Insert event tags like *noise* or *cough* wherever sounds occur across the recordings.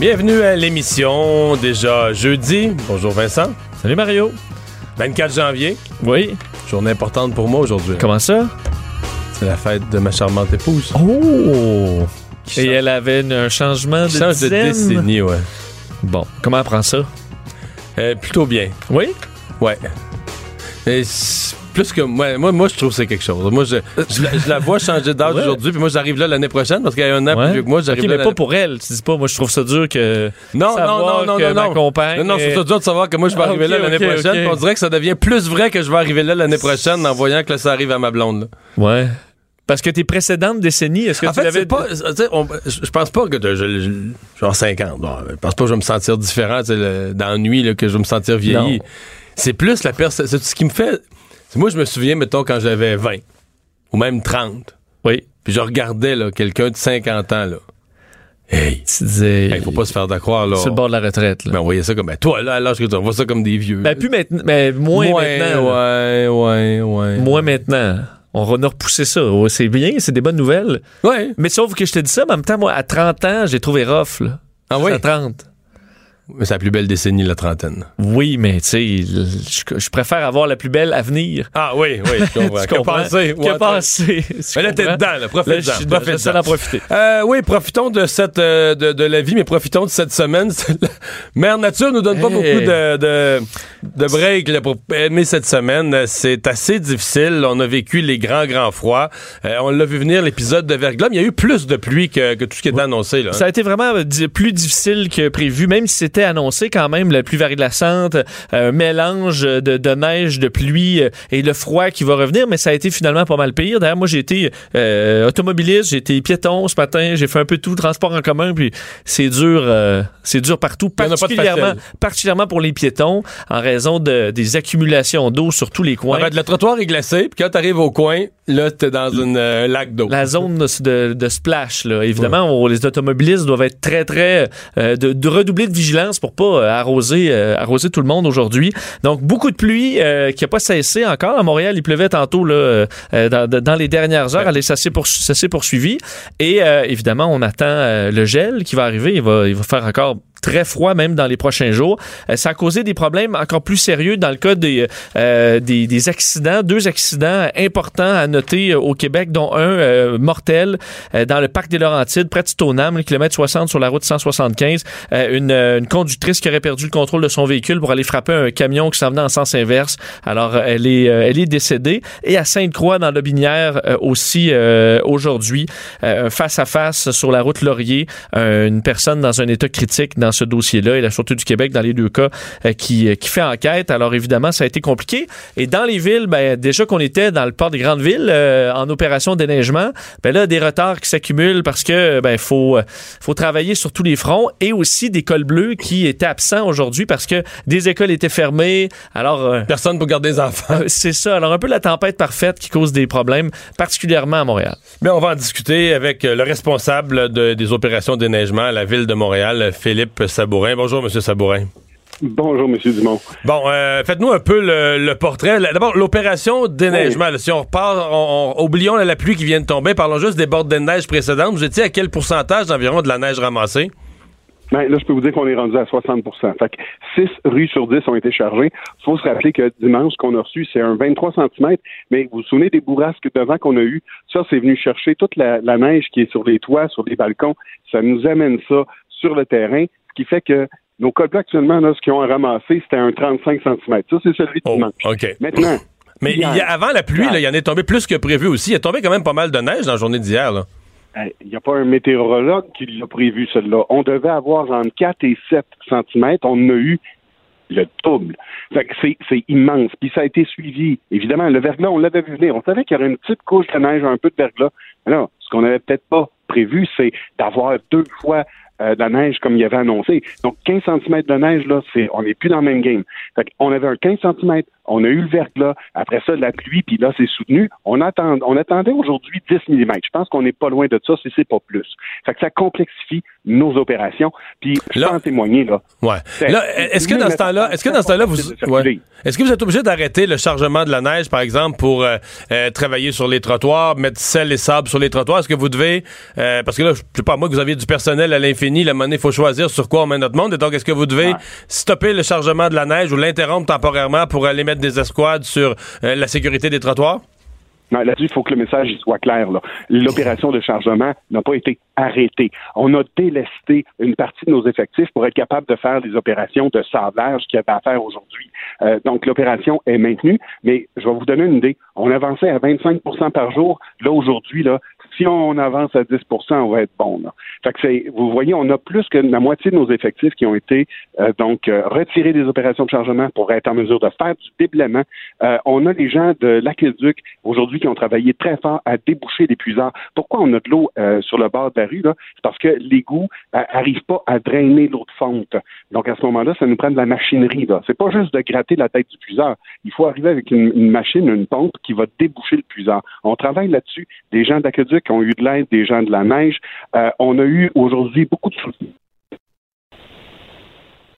Bienvenue à l'émission, déjà jeudi. Bonjour Vincent. Salut Mario. 24 janvier, Oui. journée importante pour moi aujourd'hui. Comment ça? C'est la fête de ma charmante épouse. Oh! Qui Et change- elle avait une- un changement de change de décennie, ouais. Bon, comment elle prend ça? Euh, plutôt bien, Oui? ouais. Et plus que moi, moi, moi, je trouve que c'est quelque chose. Moi, je, je, la, je la vois changer d'âge Ouais. aujourd'hui, puis moi, j'arrive là l'année prochaine parce qu'il y a un an plus vieux que moi, j'arrive Ok, là. mais pas pour elle. Tu dis pas, moi je trouve ça dur que. Non, non, non, non, que non, non. compagne Non, non, je est- trouve ça dur de savoir que moi, je vais Ah, arriver ok, là l'année prochaine. On dirait que ça devient plus vrai que je vais arriver là l'année prochaine en voyant que là, ça arrive à ma blonde. là. Ouais. Parce que tes précédentes décennies, est-ce que En tu fait, l'avais. c'est pas. on- Je pense pas que. de- je, genre 50. Bon, je pense pas que je vais me sentir différent le- dans la nuit, là, que je vais me sentir vieilli. Non. C'est plus la personne. C'est ce qui me fait. Moi, je me souviens, mettons, quand j'avais 20 ou même 30. Oui. Puis je regardais là, quelqu'un de 50 ans. là. Hey, Tu disais. il faut pas se faire d'accroire. là. Sur le bord de la retraite, là. Ben, on voyait ça comme. Ben, toi, là, à l'âge que tu on voit ça comme des vieux. Ben, plus maintenant. Mais moins maintenant. Ouais, ouais, ouais. Moins maintenant. On va nous repousser ça. C'est bien, c'est des bonnes nouvelles. Ouais. Mais sauf que je te dis ça, mais en même temps, moi, à 30 ans, j'ai trouvé rough, là. Ah oui? À 30. C'est la plus belle décennie, la trentaine. Oui, mais tu sais, je, je préfère avoir la plus belle à venir. Ah oui, oui, je comprends. *laughs* Tu comprends? Que Ouais, penser? *laughs* Mais là, t'es dedans, là. Profite-en. je j'essaie d'en profiter. Euh, oui, profitons de cette euh, de, de la vie, mais profitons de cette semaine. *laughs* Mère Nature nous donne pas beaucoup de, de, de break là, pour aimer cette semaine. C'est assez difficile. On a vécu les grands, grands froids. Euh, on l'a vu venir, l'épisode de verglas. mais Il y a eu plus de pluie que, que tout ce qui était annoncé. Là. Ça a été vraiment plus difficile que prévu, même si c'était annoncé quand même la pluie verglaçante, euh, un mélange de, de neige, de pluie euh, et le froid qui va revenir, mais ça a été finalement pas mal pire. D'ailleurs, moi j'ai été euh, automobiliste, j'ai été piéton ce matin, j'ai fait un peu tout, transport en commun, puis c'est dur, euh, c'est dur partout, particulièrement, particulièrement pour les piétons, en raison de, des accumulations d'eau sur tous les coins. En fait, le trottoir est glacé, puis quand t'arrives au coin, là, t'es dans une euh, lac d'eau. la zone de, splash. Là. Évidemment, on- les automobilistes doivent être très, très... euh, de, de redoubler de vigilance pour pas euh, arroser, euh, arroser tout le monde aujourd'hui. Donc, beaucoup de pluie euh, qui a pas cessé encore. À Montréal, il pleuvait tantôt là, dans, dans les dernières heures. Allez, ça s'est poursuivi. Et euh, évidemment, on attend euh, le gel qui va arriver. Il va, il va faire encore très froid même dans les prochains jours. Euh, ça a causé des problèmes encore plus sérieux dans le cas des, euh, des, des accidents, deux accidents importants à noter euh, au Québec, dont un euh, mortel dans le parc des Laurentides, près de Stoneham, le kilomètre 60 sur la route 175. Euh, une, une conductrice qui aurait perdu le contrôle de son véhicule pour aller frapper un camion qui s'en venait en sens inverse. Alors, elle est, elle est décédée. Et à Sainte-Croix, dans la Binière, euh, aussi aujourd'hui, euh, un face-à-face sur la route Laurier, une personne dans un état critique ce dossier-là et la Sûreté du Québec, dans les deux cas, euh, qui, euh, qui fait enquête. Alors évidemment, ça a été compliqué. Et dans les villes, ben, déjà qu'on était dans le port des grandes villes euh, en opération déneigement, ben là, des retards qui s'accumulent parce que ben faut faut travailler sur tous les fronts et aussi des cols bleus qui étaient absents aujourd'hui parce que des écoles étaient fermées. Alors euh, Personne pour garder les enfants. c'est ça. Alors un peu la tempête parfaite qui cause des problèmes, particulièrement à Montréal. Mais on va en discuter avec le responsable de- des opérations déneigement à la ville de Montréal, Philippe Sabourin. Bonjour, Monsieur Sabourin. Bonjour, Monsieur Dumont. Bon, euh, faites-nous un peu le, le portrait. D'abord, l'opération déneigement. là, si on repart, on, on- oublions la, la pluie qui vient de tomber. Parlons juste des bords de neige précédentes. Vous étiez à quel pourcentage environ de la neige ramassée? Ben, là, je peux vous dire qu'on est rendu à 60% Fait que 6 rues sur 10 ont été chargées. Il faut se rappeler que dimanche, ce qu'on a reçu, c'est un 23 cm. Mais vous vous souvenez des bourrasques de vent qu'on a eues? Ça, c'est venu chercher toute la, la neige qui est sur les toits, sur les balcons. Ça nous amène ça sur le terrain, qui fait que nos cols bleus, actuellement, là, ce qu'ils ont ramassé, c'était un 35 cm. Ça, c'est celui de Oh, dimanche. OK. Maintenant, Mais il hier, y a- avant la pluie, il y en est tombé plus que prévu aussi. Il est tombé quand même pas mal de neige dans la journée d'hier. Il n'y a pas un météorologue qui l'a prévu, celle-là. On devait avoir entre 4 et 7 cm. On en a eu le double. Fait que c'est, c'est immense. Puis ça a été suivi. Évidemment, le verglas, on l'avait vu venir. On savait qu'il y aurait une petite couche de neige, un peu de verglas. Alors, ce qu'on n'avait peut-être pas prévu, c'est d'avoir deux fois euh, de la neige comme il avait annoncé. Donc 15 cm de neige, là, c'est on n'est plus dans le même game. Fait on avait un 15 cm, on a eu le verglas, après ça, la pluie, puis là, c'est soutenu. On, attend, on attendait aujourd'hui 10 mm. Je pense qu'on n'est pas loin de ça, si c'est pas plus. Fait que ça complexifie nos opérations. Puis je peux en témoigner, là. Ouais. Là, est-ce que dans ce temps-là, est-ce que dans ce temps-là, vous, est-ce que vous êtes obligé d'arrêter le chargement de la neige, par exemple, pour euh, euh, travailler sur les trottoirs, mettre sel et sable sur les trottoirs? Est-ce que vous devez, euh, parce que là, je sais pas, moi, que vous aviez du personnel à l'infini, la monnaie, il faut choisir sur quoi on met notre monde. Et donc, est-ce que vous devez stopper le chargement de la neige ou l'interrompre temporairement pour aller mettre des escouades sur la sécurité des trottoirs? Là-dessus, il faut que le message soit clair. L'opération de chargement n'a pas été arrêtée. On a délesté une partie de nos effectifs pour être capable de faire des opérations de sablage qu'il y avait à faire aujourd'hui. Euh, donc, l'opération est maintenue, mais je vais vous donner une idée. On avançait à 25% par jour. Là, aujourd'hui, là, si on avance à 10% on va être bon. Là. Fait que vous voyez, on a plus que la moitié de nos effectifs qui ont été euh, donc euh, retirés des opérations de chargement pour être en mesure de faire du déblaiement. Euh, on a les gens de l'aqueduc aujourd'hui qui ont travaillé très fort à déboucher les puisards. Pourquoi on a de l'eau sur le bord de la rue? C'est parce que l'égout n'arrive pas à drainer l'eau de fonte. Donc à ce moment-là, ça nous prend de la machinerie. C'est pas juste de gratter la tête du puisard. Il faut arriver avec une, une machine, une pompe qui va déboucher le puisard. On travaille là-dessus. Des gens d'aqueduc ont eu de l'aide des gens de la neige. Euh, on a eu aujourd'hui beaucoup de soutien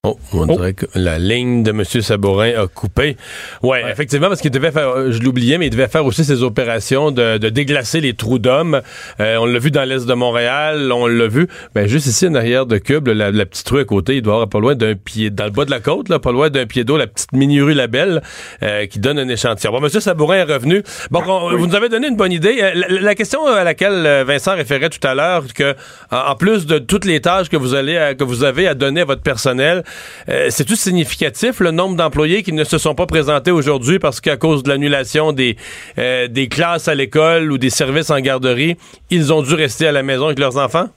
Oh, on oh. dirait que la ligne de M. Sabourin a coupé. Ouais, effectivement, parce qu'il devait faire, euh, je l'oubliais, mais il devait faire aussi ses opérations de, déglacer les trous d'hommes. Euh, on l'a vu dans l'est de Montréal, on l'a vu. Ben, juste ici, en arrière de Cube, la, petite rue à côté, il doit avoir pas loin d'un pied, dans le bas de la côte, là, pas loin d'un pied d'eau, la petite mini-rue La Belle, euh, qui donne un échantillon. Bon, M. Sabourin est revenu. Bon, vous nous avez donné une bonne idée. La, question à laquelle Vincent référait tout à l'heure, que en, plus de toutes les tâches que vous allez, que vous avez à donner à votre personnel, euh, c'est tout significatif le nombre d'employés qui ne se sont pas présentés aujourd'hui parce qu'à cause de l'annulation des, euh, des classes à l'école ou des services en garderie, ils ont dû rester à la maison avec leurs enfants?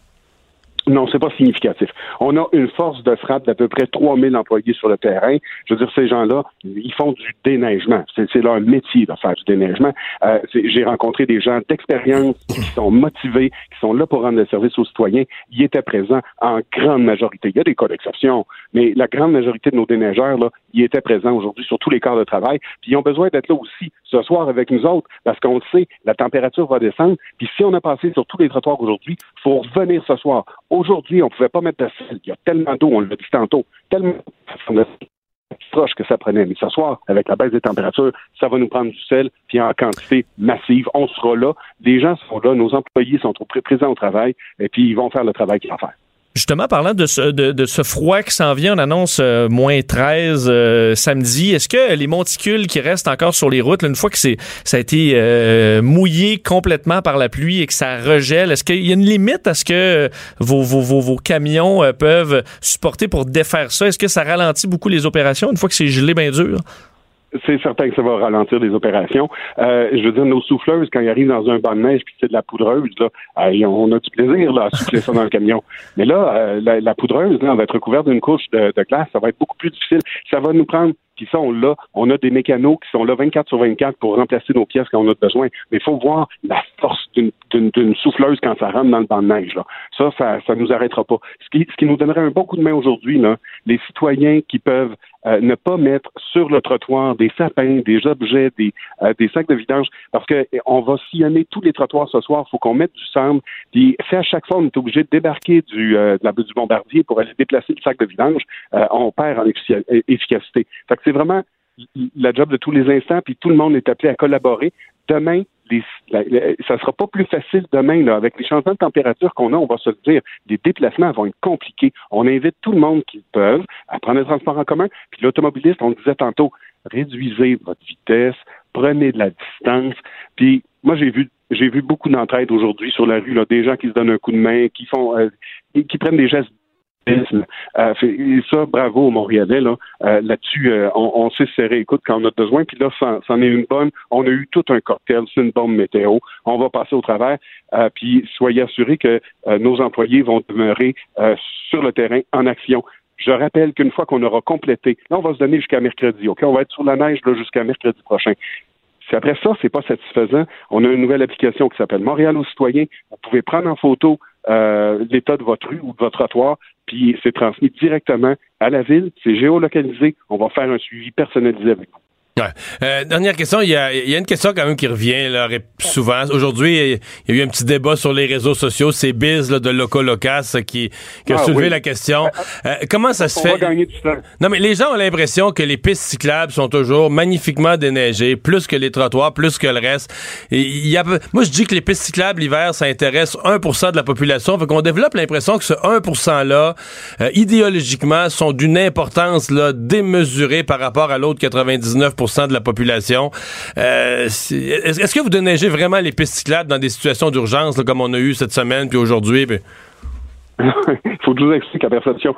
Non, c'est pas significatif. On a une force de frappe d'à peu près 3000 employés sur le terrain. Je veux dire, ces gens-là, ils font du déneigement. C'est leur métier de faire du déneigement. Euh, J'ai rencontré des gens d'expérience qui sont motivés, qui sont là pour rendre le service aux citoyens. Ils étaient présents en grande majorité. Il y a des cas d'exception, mais la grande majorité de nos déneigeurs, là, ils étaient présents aujourd'hui sur tous les corps de travail. Puis ils ont besoin d'être là aussi ce soir avec nous autres, parce qu'on le sait, la température va descendre. Puis si on a passé sur tous les trottoirs aujourd'hui, il faut revenir ce soir. Aujourd'hui, on ne pouvait pas mettre de sel. Il y a tellement d'eau, on l'a dit tantôt, tellement proche que ça prenait. Mais ce soir, avec la baisse des températures, ça va nous prendre du sel, puis en quantité massive. On sera là. Les gens sont là, nos employés sont présents au travail, et puis ils vont faire le travail qu'ils vont faire. Justement, parlant de ce, de, ce froid qui s'en vient, on annonce euh, moins 13 euh, samedi. Est-ce que les monticules qui restent encore sur les routes, une fois que c'est ça a été euh, mouillé complètement par la pluie et que ça regèle, est-ce qu'il y a une limite à ce que vos, vos, vos, vos camions peuvent supporter pour défaire ça? Est-ce que ça ralentit beaucoup les opérations une fois que c'est gelé bien dur? C'est certain que ça va ralentir les opérations. Euh, je veux dire, nos souffleuses, quand ils arrivent dans un banc de neige puis c'est de la poudreuse, là, on a du plaisir là, à souffler ça dans le camion. *laughs* Mais là, euh, la, poudreuse, là, va être recouverte d'une couche de, de glace. Ça va être beaucoup plus difficile. Ça va nous prendre puis ça, on l'a. On a des mécanos qui sont là 24 sur 24 pour remplacer nos pièces quand on a besoin. Mais il faut voir la force d'une souffleuse quand ça rentre dans le banc de neige. Là. Ça, ça, ça nous arrêtera pas. Ce qui, ce qui nous donnerait un bon coup de main aujourd'hui, les citoyens qui peuvent euh, ne pas mettre sur le trottoir des sapins, des objets, des, euh, des sacs de vidange, parce que eh, va sillonner tous les trottoirs ce soir. Il faut qu'on mette du sable. Puis, à chaque fois on est obligé de débarquer du, euh, de la, du bombardier pour aller déplacer le sac de vidange, on perd en efficacité. C'est vraiment la job de tous les instants, puis tout le monde est appelé à collaborer. Demain, les, ça sera pas plus facile demain, là, avec les changements de température qu'on a, on va se le dire, les déplacements vont être compliqués. On invite tout le monde qui peut à prendre le transport en commun, puis l'automobiliste, on le disait tantôt, réduisez votre vitesse, prenez de la distance, puis moi j'ai vu j'ai vu beaucoup d'entraide aujourd'hui sur la rue, là, des gens qui se donnent un coup de main, qui font euh, qui prennent des gestes euh, ça, bravo aux Montréalais. Là, euh, là-dessus, euh, on, on s'est serré écoute quand on a besoin. Puis là, c'en est une bonne. On a eu tout un cocktail, c'est une bombe météo. On va passer au travers. puis soyez assurés que nos employés vont demeurer sur le terrain en action. Je rappelle qu'une fois qu'on aura complété, là, on va se donner jusqu'à mercredi, OK? On va être sur la neige là, jusqu'à mercredi prochain Si après ça, c'est pas satisfaisant, on a une nouvelle application qui s'appelle Montréal aux citoyens. Vous pouvez prendre en photo euh, l'état de votre rue ou de votre trottoir, puis c'est transmis directement à la ville. C'est géolocalisé. On va faire un suivi personnalisé avec vous. Ouais. Euh, dernière question, il y, a, il y, a, une question quand même qui revient là, souvent. Aujourd'hui, il y a eu un petit débat sur les réseaux sociaux, c'est Biz là, de Loco Locas qui, qui a Ah, soulevé oui. la question. Euh, comment ça se On fait? va gagner du temps. Non, mais les gens ont l'impression que les pistes cyclables sont toujours magnifiquement déneigées, plus que les trottoirs, plus que le reste. Et il y a, moi, je dis que les pistes cyclables l'hiver, ça intéresse 1 de la population. Fait qu'on développe l'impression que ce 1% là, euh, idéologiquement, sont d'une importance là, démesurée par rapport à l'autre 99 de la population. Euh, Est-ce que vous déneigez vraiment les pistes cyclables dans des situations d'urgence, comme on a eu cette semaine puis aujourd'hui? Il *laughs* faut que je vous explique la perception.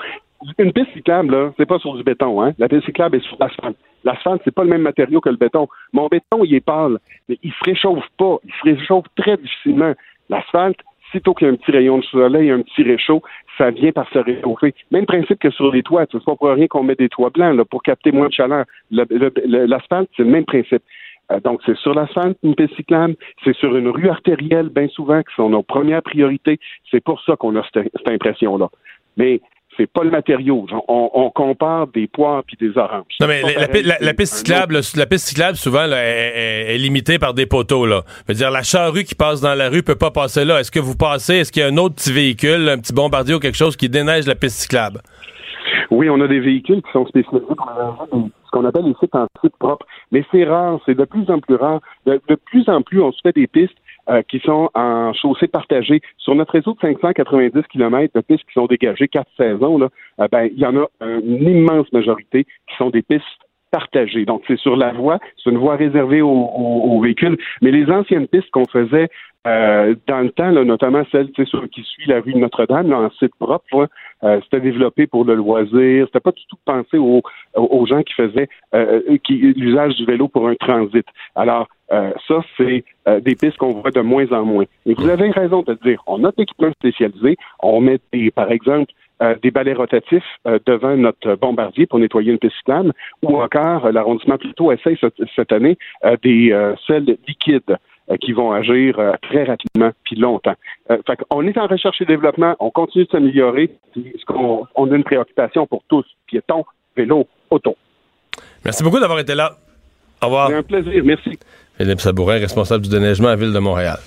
Une piste cyclable, là, c'est pas sur du béton, hein. La piste cyclable est sur l'asphalte. L'asphalte, c'est pas le même matériau que le béton. Mon béton, il est pâle, mais il se réchauffe pas. Il se réchauffe très difficilement. L'asphalte, sitôt qu'il y a un petit rayon de soleil, un petit réchaud, ça vient par se réchauffer. Même principe que sur les toits. C'est pas pour rien qu'on met des toits blancs, là, pour capter moins de chaleur. Le- le- le- L'asphalte, c'est le même principe. Euh, donc, c'est sur l'asphalte, une piste c'est sur une rue artérielle, bien souvent, qui sont nos premières priorités. C'est pour ça qu'on a cette, cette impression-là. Mais c'est pas le matériau. On, on compare des poires puis des oranges. Non, mais la, piste cyclable, la piste cyclable, souvent, là, est, est- est limitée par des poteaux, là. Je veux dire, la charrue qui passe dans la rue peut pas passer là. Est-ce que vous passez, est-ce qu'il y a un autre petit véhicule, un petit bombardier ou quelque chose qui déneige la piste cyclable? Oui, on a des véhicules qui sont spécialisés pour la- ce qu'on appelle les sites en site propre. Mais c'est rare, c'est de plus en plus rare. De, de plus en plus, on se fait des pistes euh, qui sont en chaussée partagée. Sur notre réseau de 590 km de pistes qui sont dégagées quatre saisons, là, euh, ben, il y en a une immense majorité qui sont des pistes partagées. Donc, c'est sur la voie, c'est une voie réservée aux, véhicules. Mais les anciennes pistes qu'on faisait euh, dans le temps, là, notamment celle sur- qui suit la rue de Notre-Dame, en site propre, euh, c'était développé pour le loisir. C'était pas du tout pensé aux, aux- gens qui faisaient euh, qui, l'usage du vélo pour un transit. Alors, euh, ça, c'est euh, des pistes qu'on voit de moins en moins. Et vous avez raison de dire. On a de l'équipement spécialisé. On met, des, par exemple, euh, des balais rotatifs devant notre bombardier pour nettoyer une piste cyclable, ou encore l'arrondissement plutôt essaye cette, cette année des sels liquides qui vont agir très rapidement puis longtemps. Fait on est en recherche et développement, on continue de s'améliorer. On a une préoccupation pour tous, piétons, vélo, auto. Merci beaucoup d'avoir été là. Au revoir. C'est un plaisir, merci. Philippe Sabourin, responsable du déneigement à la Ville de Montréal.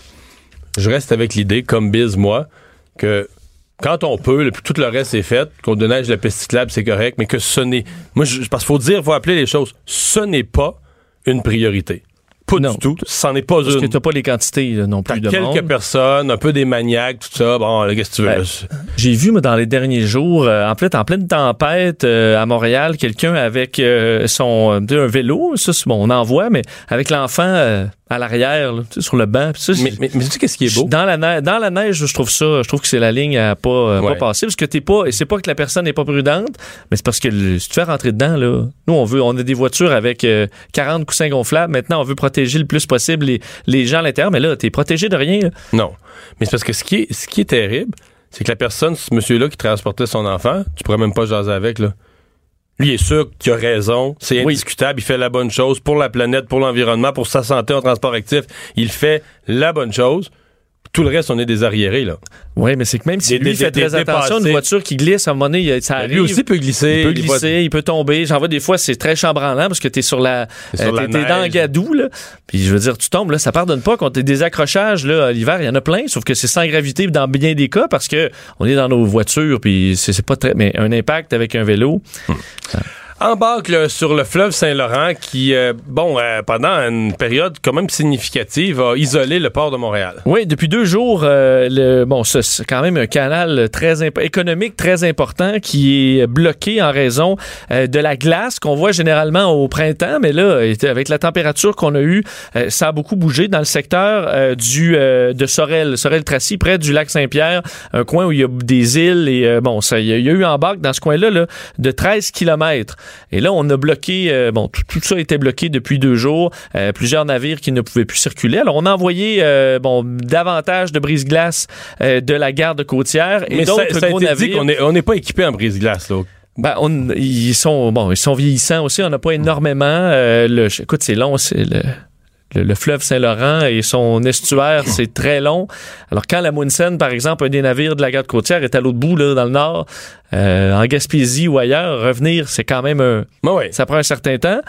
Je reste avec l'idée, comme Biz, moi, que quand on peut, le- tout le reste est fait, qu'on déneige la piste cyclable, c'est correct, mais que ce n'est... Moi, je, parce qu'il faut dire, faut appeler les choses. Ce n'est pas une priorité. Pas Non. du tout. C'en est pas Parce que une. t'as pas les quantités là, non plus de quelques monde. personnes, un peu des maniaques, tout ça. Bon, là, qu'est-ce que tu veux? Ben, là? J'ai vu moi, dans les derniers jours, euh, en fait, en pleine tempête euh, à Montréal, quelqu'un avec euh, son euh, un vélo, ça c'est bon, on en voit, mais avec l'enfant euh, à l'arrière, là, sur le banc. Ça, mais, c'est- mais, mais tu sais qu'est-ce qui est beau? Dans la neige, dans la neige, je trouve ça, je trouve que c'est la ligne à pas, euh, Ouais. pas passer parce que t'es pas, c'est pas que la personne n'est pas prudente, mais c'est parce que le- si tu fais rentrer dedans là, nous on veut, on a des voitures avec euh, 40 coussins gonflables. Maintenant, on veut protéger le plus possible les, les gens à l'intérieur, mais là, t'es protégé de rien. là. Non. Mais c'est parce que ce qui est, ce qui est terrible, c'est que la personne, ce monsieur-là qui transportait son enfant, tu pourrais même pas jaser avec, là. Lui il est sûr qu'il a raison, c'est Oui. indiscutable, il fait la bonne chose pour la planète, pour l'environnement, pour sa santé en transport actif. Il fait la bonne chose. Tout le reste, on est des arriérés, là. Oui, mais c'est que même si Des- lui des- fait des très attention, une voiture qui glisse à un moment donné, ça Ben, arrive. lui aussi peut glisser. Il peut il va- glisser, il peut tomber. J'en vois des fois, c'est très chambranlant parce que t'es sur la, T'es t'es dans le gadou, là. Puis je veux dire, tu tombes, là, ça pardonne pas quand t'es des accrochages, là, l'hiver, il y en a plein, sauf que c'est sans gravité dans bien des cas parce que on est dans nos voitures, puis c'est c'est pas très, mais un impact avec un vélo. Embarque sur le fleuve Saint-Laurent qui, euh, bon, euh, pendant une période quand même significative, a isolé le port de Montréal. Oui, depuis deux jours, euh, le, bon, c'est quand même un canal très économique très important qui est bloqué en raison de la glace qu'on voit généralement au printemps, mais là, avec la température qu'on a eue, ça a beaucoup bougé dans le secteur du de Sorel, Sorel-Tracy, près du lac Saint-Pierre, un coin où il y a des îles et bon, ça, il y, a- il y a eu en barque dans ce coin-là là, de 13 kilomètres. Et là, on a bloqué, euh, bon, tout, tout ça été bloqué depuis deux jours. Euh, plusieurs navires qui ne pouvaient plus circuler. Alors, on a envoyé, euh, bon, davantage de brise-glace de la garde côtière et d'autres ça a gros dit navires. qu'on n'est on n'est pas équipé en brise-glace, là. Ben, on- ils sont, bon, ils sont vieillissants aussi. On n'a pas énormément. le, écoute, c'est long, c'est le. Le, le fleuve Saint-Laurent et son estuaire, *coughs* c'est très long. Alors quand la Munsen, par exemple, un des navires de la garde côtière est à l'autre bout, là, dans le nord, euh, en Gaspésie ou ailleurs, revenir, c'est quand même un, Ouais, ouais. ça prend un certain temps.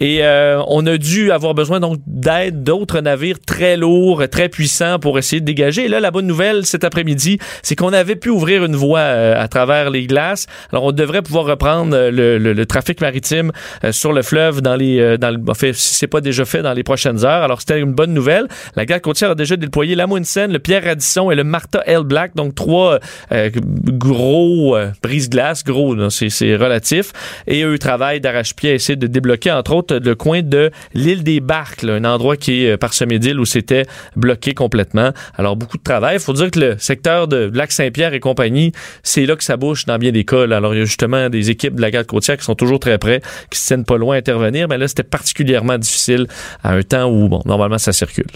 Et euh, on a dû avoir besoin donc d'aide d'autres navires très lourds, très puissants pour essayer de dégager. Et là, la bonne nouvelle cet après-midi, c'est qu'on avait pu ouvrir une voie euh, à travers les glaces. Alors, on devrait pouvoir reprendre euh, le, le- le trafic maritime euh, sur le fleuve dans les, euh, dans le, en fait, si c'est pas déjà fait dans les prochaines heures. Alors, c'était une bonne nouvelle. La garde côtière a déjà déployé la Munsen, le Pierre Radisson et le Martha L. Black, donc trois euh, gros euh, brise-glace, gros, c'est relatif. Et eux travaillent d'arrache-pied à essayer de débloquer, entre autres, le coin de l'île des Barques, un endroit qui est euh, parsemé d'îles où c'était bloqué complètement. Alors, beaucoup de travail. Il faut dire que le secteur de Lac-Saint-Pierre et compagnie, c'est là que ça bouge dans bien des cas. Alors, il y a justement des équipes de la garde côtière qui sont toujours très près, qui se tiennent pas loin à intervenir. Mais là, c'était particulièrement difficile à un temps où, bon, normalement, ça circule.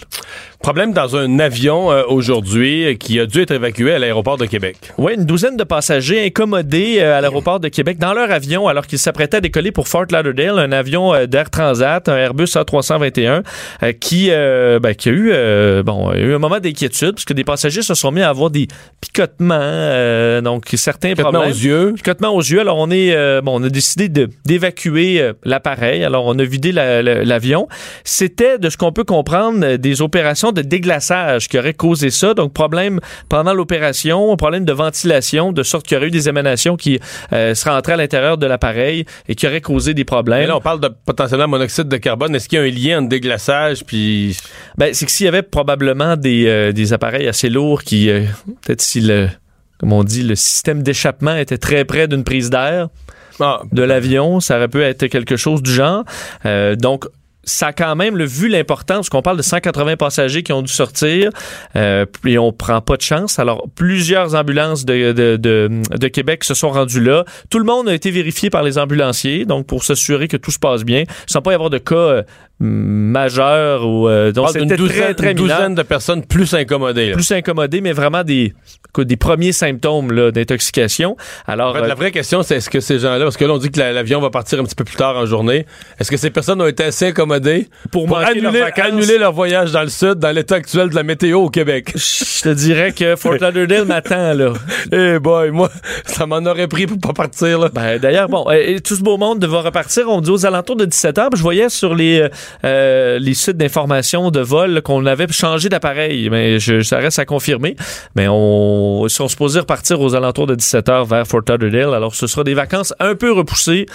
Problème dans un avion euh, aujourd'hui euh, qui a dû être évacué à l'aéroport de Québec. Oui, une douzaine de passagers incommodés euh, à l'aéroport de Québec dans leur avion alors qu'ils s'apprêtaient à décoller pour Fort Lauderdale, un avion euh, d'Air Transat, un Airbus A321, euh, qui, ben, qui a eu, bon, a eu un moment d'inquiétude parce que des passagers se sont mis à avoir des picotements, donc certains Picotement problèmes. aux yeux. Picotement aux yeux. Alors, on est, bon, on a décidé d'évacuer l'appareil. Alors, on a vidé la- la- l'avion. C'était, de ce qu'on peut comprendre, euh, des opérations de déglaçage qui auraient causé ça. Donc, problème pendant l'opération, problème de ventilation, de sorte qu'il y aurait eu des émanations qui euh, seraient entrées à l'intérieur de l'appareil et qui auraient causé des Mais problèmes. là, on parle de potentiellement monoxyde de carbone. Est-ce qu'il y a un lien entre déglaçage puis Ben, c'est que s'il y avait probablement des, euh, des appareils assez lourds qui, euh, peut-être si le, comme on dit, le système d'échappement était très près d'une prise d'air, ah, de l'avion, ça aurait pu être quelque chose du genre. Euh, donc, ça a quand même le, vu l'importance, qu'on parle de 180 passagers qui ont dû sortir, euh, et on prend pas de chance. Alors, plusieurs ambulances de, de, de, de Québec se sont rendues là. Tout le monde a été vérifié par les ambulanciers, donc pour s'assurer que tout se passe bien, sans pas y avoir de cas euh, majeurs ou euh, on donc c'était douzaine, très très une douzaine de personnes plus incommodées. là. plus incommodé, mais vraiment des, des premiers symptômes là, d'intoxication. Alors, En fait, euh, la vraie question, c'est est-ce que ces gens-là, parce que là, on dit que la- l'avion va partir un petit peu plus tard en journée, est-ce que ces personnes ont été assez incommodées pour, pour leurs annuler, vacances, annuler leur voyage dans le sud dans l'état actuel de la météo au Québec? *laughs* je te dirais que Fort Lauderdale m'attend, là. *laughs* Eh boy, moi, ça m'en aurait pris pour pas partir, là. Ben, D'ailleurs, bon, euh, tout ce beau monde va repartir, on dit aux alentours de 17h. Je voyais sur les, euh, les sites d'information de vol qu'on avait changé d'appareil, mais je, ça reste à confirmer. Mais on, ils sont supposés repartir aux alentours de 17h vers Fort Lauderdale. Alors, ce sera des vacances un peu repoussées,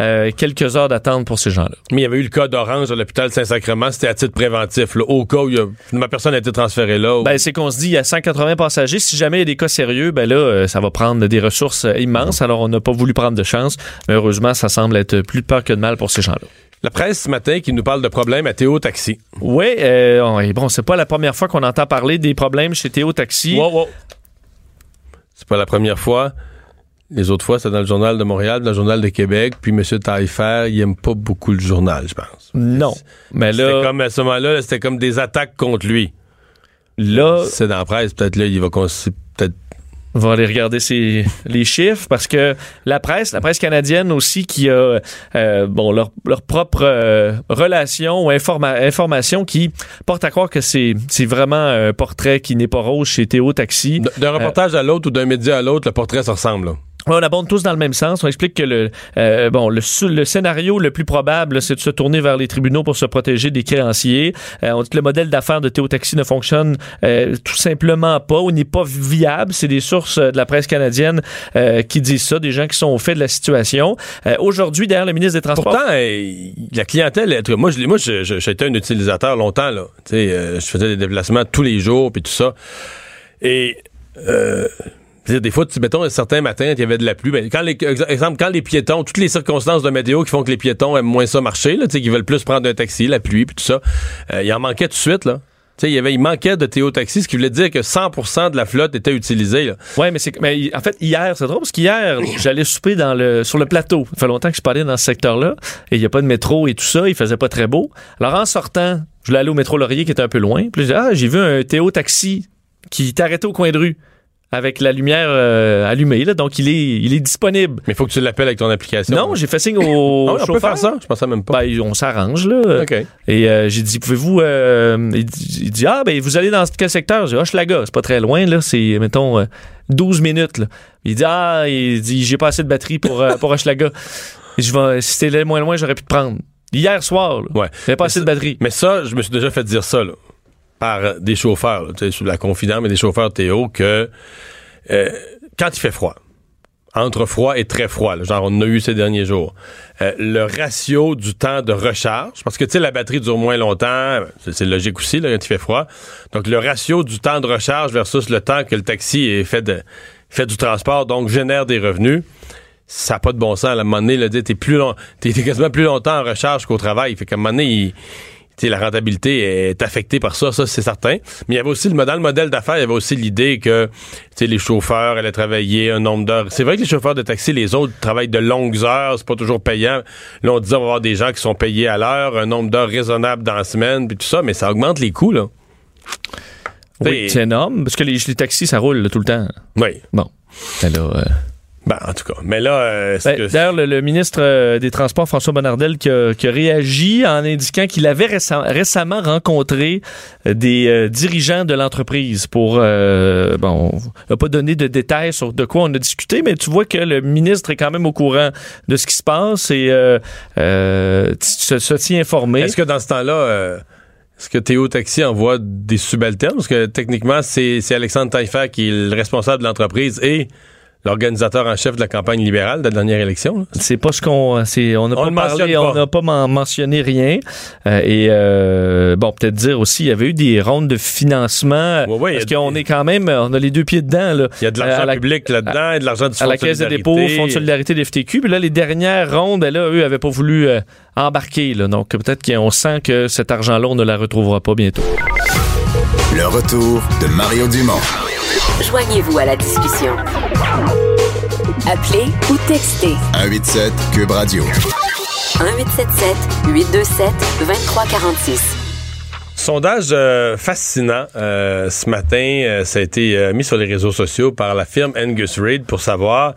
euh, quelques heures d'attente pour ces gens-là. Mais il y avait eu le cas d'Orange à l'hôpital Saint-Sacrement, c'était à titre préventif, là, au cas où il y a- ma personne a été transférée là. ou- Ben, c'est qu'on se dit, il y a 180 passagers. Si jamais il y a des cas sérieux, ben là, euh, ça va prendre des ressources euh, immenses. Alors, on n'a pas voulu prendre de chance. Mais heureusement, ça semble être plus de peur que de mal pour ces gens-là. La presse ce matin qui nous parle de problèmes à Théo Taxi. Oui, euh, et bon, c'est pas la première fois qu'on entend parler des problèmes chez Théo Taxi. Wow, wow. C'est pas la première fois. Les autres fois, c'est dans le journal de Montréal, dans le journal de Québec. Puis M. Taillefer, il aime pas beaucoup le journal, je pense. Non. Mais C'était là, comme à ce moment-là, là, c'était comme des attaques contre lui. là, C'est dans la presse, peut-être là, il va on va aller regarder ces, les chiffres parce que la presse, la presse canadienne aussi, qui a euh, bon leur, leur propre euh, relation ou informa- information qui porte à croire que c'est c'est vraiment un portrait qui n'est pas rose chez Théo Taxi. D'un reportage à l'autre ou d'un média à l'autre, le portrait se ressemble. là. On abonde tous dans le même sens. On explique que le, euh, bon, le, le scénario le plus probable, c'est de se tourner vers les tribunaux pour se protéger des créanciers. Euh, on dit que le modèle d'affaires de Théo Taxi ne fonctionne euh, tout simplement pas ou n'est pas viable. C'est des sources euh, de la presse canadienne euh, qui disent ça, des gens qui sont au fait de la situation. Euh, Aujourd'hui, d'ailleurs, le ministre des Transports... Pourtant, la clientèle, moi, je, moi, j'étais un utilisateur longtemps, là. Je faisais des déplacements tous les jours, puis tout ça. Et, dire, des fois, tu, mettons, un certain matin, il y avait de la pluie. Ben, quand les, ex- exemple, quand les piétons, toutes les circonstances de météo qui font que les piétons aiment moins ça marcher, là, qu'ils veulent plus prendre un taxi, la pluie, puis tout ça, euh, il en manquait tout de suite, là. Il, y avait, il manquait de Théo Taxi, ce qui voulait dire que 100% de la flotte était utilisée. Ouais, mais mais en fait hier, c'est drôle parce qu'hier, j'allais souper dans le sur le plateau. Ça fait longtemps que je parlais dans ce secteur-là et il y a pas de métro et tout ça, il faisait pas très beau. Alors en sortant, je voulais aller au métro Laurier qui était un peu loin. Puis ah, j'ai vu un Théo taxi qui arrêté au coin de rue. Avec la lumière euh, allumée. Là, donc, il est, il est disponible. Mais il faut que tu l'appelles avec ton application. Non, j'ai fait signe au *laughs* Ah oui, on peut chauffeur. faire ça? Je pensais même pas. Ben, on s'arrange, là. OK. Et euh, j'ai dit, pouvez-vous... euh, il, dit, il dit, ah, ben, vous allez dans quel secteur? J'ai dit, Hochelaga, c'est pas très loin, là. C'est, mettons, euh, 12 minutes, là. Il dit, ah, il dit, j'ai pas assez de batterie pour, pour Hochelaga. Je vais, si c'était moins loin, j'aurais pu te prendre. Hier soir, là. Ouais. J'avais pas Mais assez ça- de batterie. Mais ça, je me suis déjà fait dire ça, là, par des chauffeurs, là, sur la confidence, mais des chauffeurs Théo, que euh, quand il fait froid, entre froid et très froid, genre on en a eu ces derniers jours, euh, le ratio du temps de recharge, parce que tu sais, la batterie dure moins longtemps, c'est c'est logique aussi quand il fait froid, donc le ratio du temps de recharge versus le temps que le taxi est fait, du transport, donc génère des revenus, ça n'a pas de bon sens. À un moment donné, t'es plus long, t'es quasiment plus longtemps en recharge qu'au travail. Fait qu'à un moment donné, il- tu sais, la rentabilité est affectée par ça, ça c'est certain. Mais il y avait aussi le dans le modèle d'affaires, il y avait aussi l'idée que les chauffeurs allaient travailler un nombre d'heures. C'est vrai que les chauffeurs de taxi, les autres travaillent de longues heures, c'est pas toujours payant. Là, on disait on va avoir des gens qui sont payés à l'heure, un nombre d'heures raisonnable dans la semaine, puis tout ça, mais ça augmente les coûts, là. Oui, T'sais- c'est énorme, parce que les, les taxis, ça roule là, tout le temps. Oui. Bon. Ben là, euh, Ben, en tout cas. Mais là, euh, c'est Ben, que- D'ailleurs, le, le ministre euh, des Transports, François Bonnardel, qui a, qui a réagi en indiquant qu'il avait récem- récemment rencontré euh, des euh, dirigeants de l'entreprise pour... euh, bon, on n'a pas donné de détails sur de quoi on a discuté, mais tu vois que le ministre est quand même au courant de ce qui se passe et euh, euh, se, se tient informé. Est-ce que dans ce temps-là, euh, est-ce que Théo Taxi envoie des subalternes? Parce que techniquement, c'est c'est Alexandre Taillefer qui est le responsable de l'entreprise et l'organisateur en chef de la campagne libérale de la dernière élection. C'est pas ce qu'on, c'est, on n'a On pas parlé, on n'a pas men- mentionné rien. Euh, et euh, bon, peut-être dire aussi, il y avait eu des rondes de financement. Ouais, ouais, parce qu'on des- est quand même, on a les deux pieds dedans là. Il y a de Euh, l'argent à la- public là-dedans et de l'argent du à Fonds la de Caisse de dépôt. Fonds de solidarité des FTQ. Puis là, les dernières rondes, là, eux, avaient pas voulu euh, embarquer. Là. Donc, peut-être qu'on sent que cet argent-là, on ne la retrouvera pas bientôt. Le retour de Mario Dumont. Joignez-vous à la discussion. Appelez ou textez 187 Cube Radio. 1877 827 2346. Sondage euh, fascinant euh, ce matin. euh, ça a été mis sur les réseaux sociaux par la firme Angus Reid pour savoir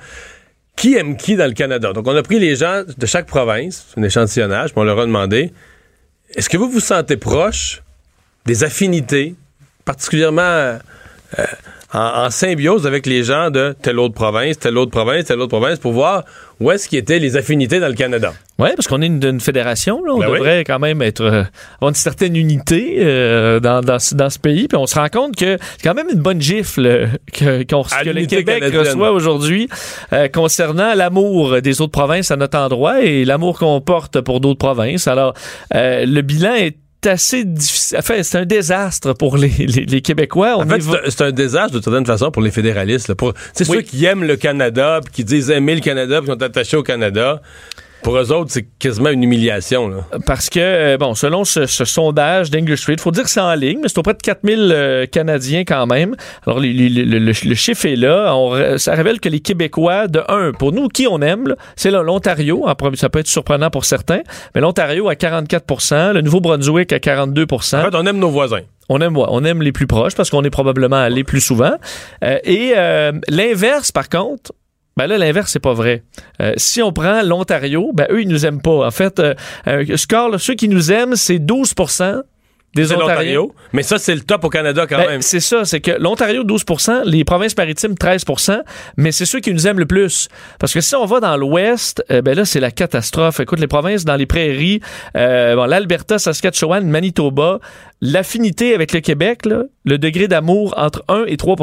qui aime qui dans le Canada. Donc, on a pris les gens de chaque province, c'est un échantillonnage, puis on leur a demandé est-ce que vous vous sentez proche des affinités, particulièrement en, en symbiose avec les gens de telle autre province, telle autre province, telle autre province, pour voir où est-ce qu'il étaient les affinités dans le Canada. Oui, parce qu'on est une, une fédération, là, on Ben oui. devrait quand même être euh, avoir une certaine unité euh, dans, dans, ce- dans ce pays. Puis on se rend compte que c'est quand même une bonne gifle euh, que, qu'on- que le Québec canadienne. reçoit aujourd'hui euh, concernant l'amour des autres provinces à notre endroit et l'amour qu'on porte pour d'autres provinces. Alors, euh, le bilan est assez difficile. Enfin, c'est un désastre pour les, les, les Québécois. On En fait, est- c'est un- désastre de certaine façon pour les fédéralistes. là. Pour c'est Oui. ceux qui aiment le Canada, puis qui disent aimer le Canada, puis qui sont attachés au Canada. Pour eux autres, c'est quasiment une humiliation. Là. Parce que, euh, bon, selon ce, ce sondage d'English Street, faut dire que c'est en ligne, mais c'est auprès de 4000 euh, Canadiens quand même. Alors, le, le- le chiffre est là. On ça révèle que les Québécois, de un, pour nous, qui on aime, c'est l'Ontario. Ça peut être surprenant pour certains, mais l'Ontario à 44% le Nouveau-Brunswick à 42% En fait, on aime nos voisins. on aime, on aime les plus proches parce qu'on est probablement allé plus souvent. Euh, et euh, l'inverse, par contre, ben là, l'inverse, c'est pas vrai. Euh, si on prend l'Ontario, ben eux, ils nous aiment pas. En fait, euh, un score, là, ceux qui nous aiment, c'est 12% des Ontariens. Mais ça, c'est le top au Canada quand Ben, même. c'est ça, c'est que l'Ontario 12% les provinces maritimes 13% mais c'est ceux qui nous aiment le plus. Parce que si on va dans l'ouest, euh, ben là c'est la catastrophe. Écoute, les provinces dans les prairies, euh, bon, l'Alberta, Saskatchewan, Manitoba, l'affinité avec le Québec, là, le degré d'amour entre 1 et 3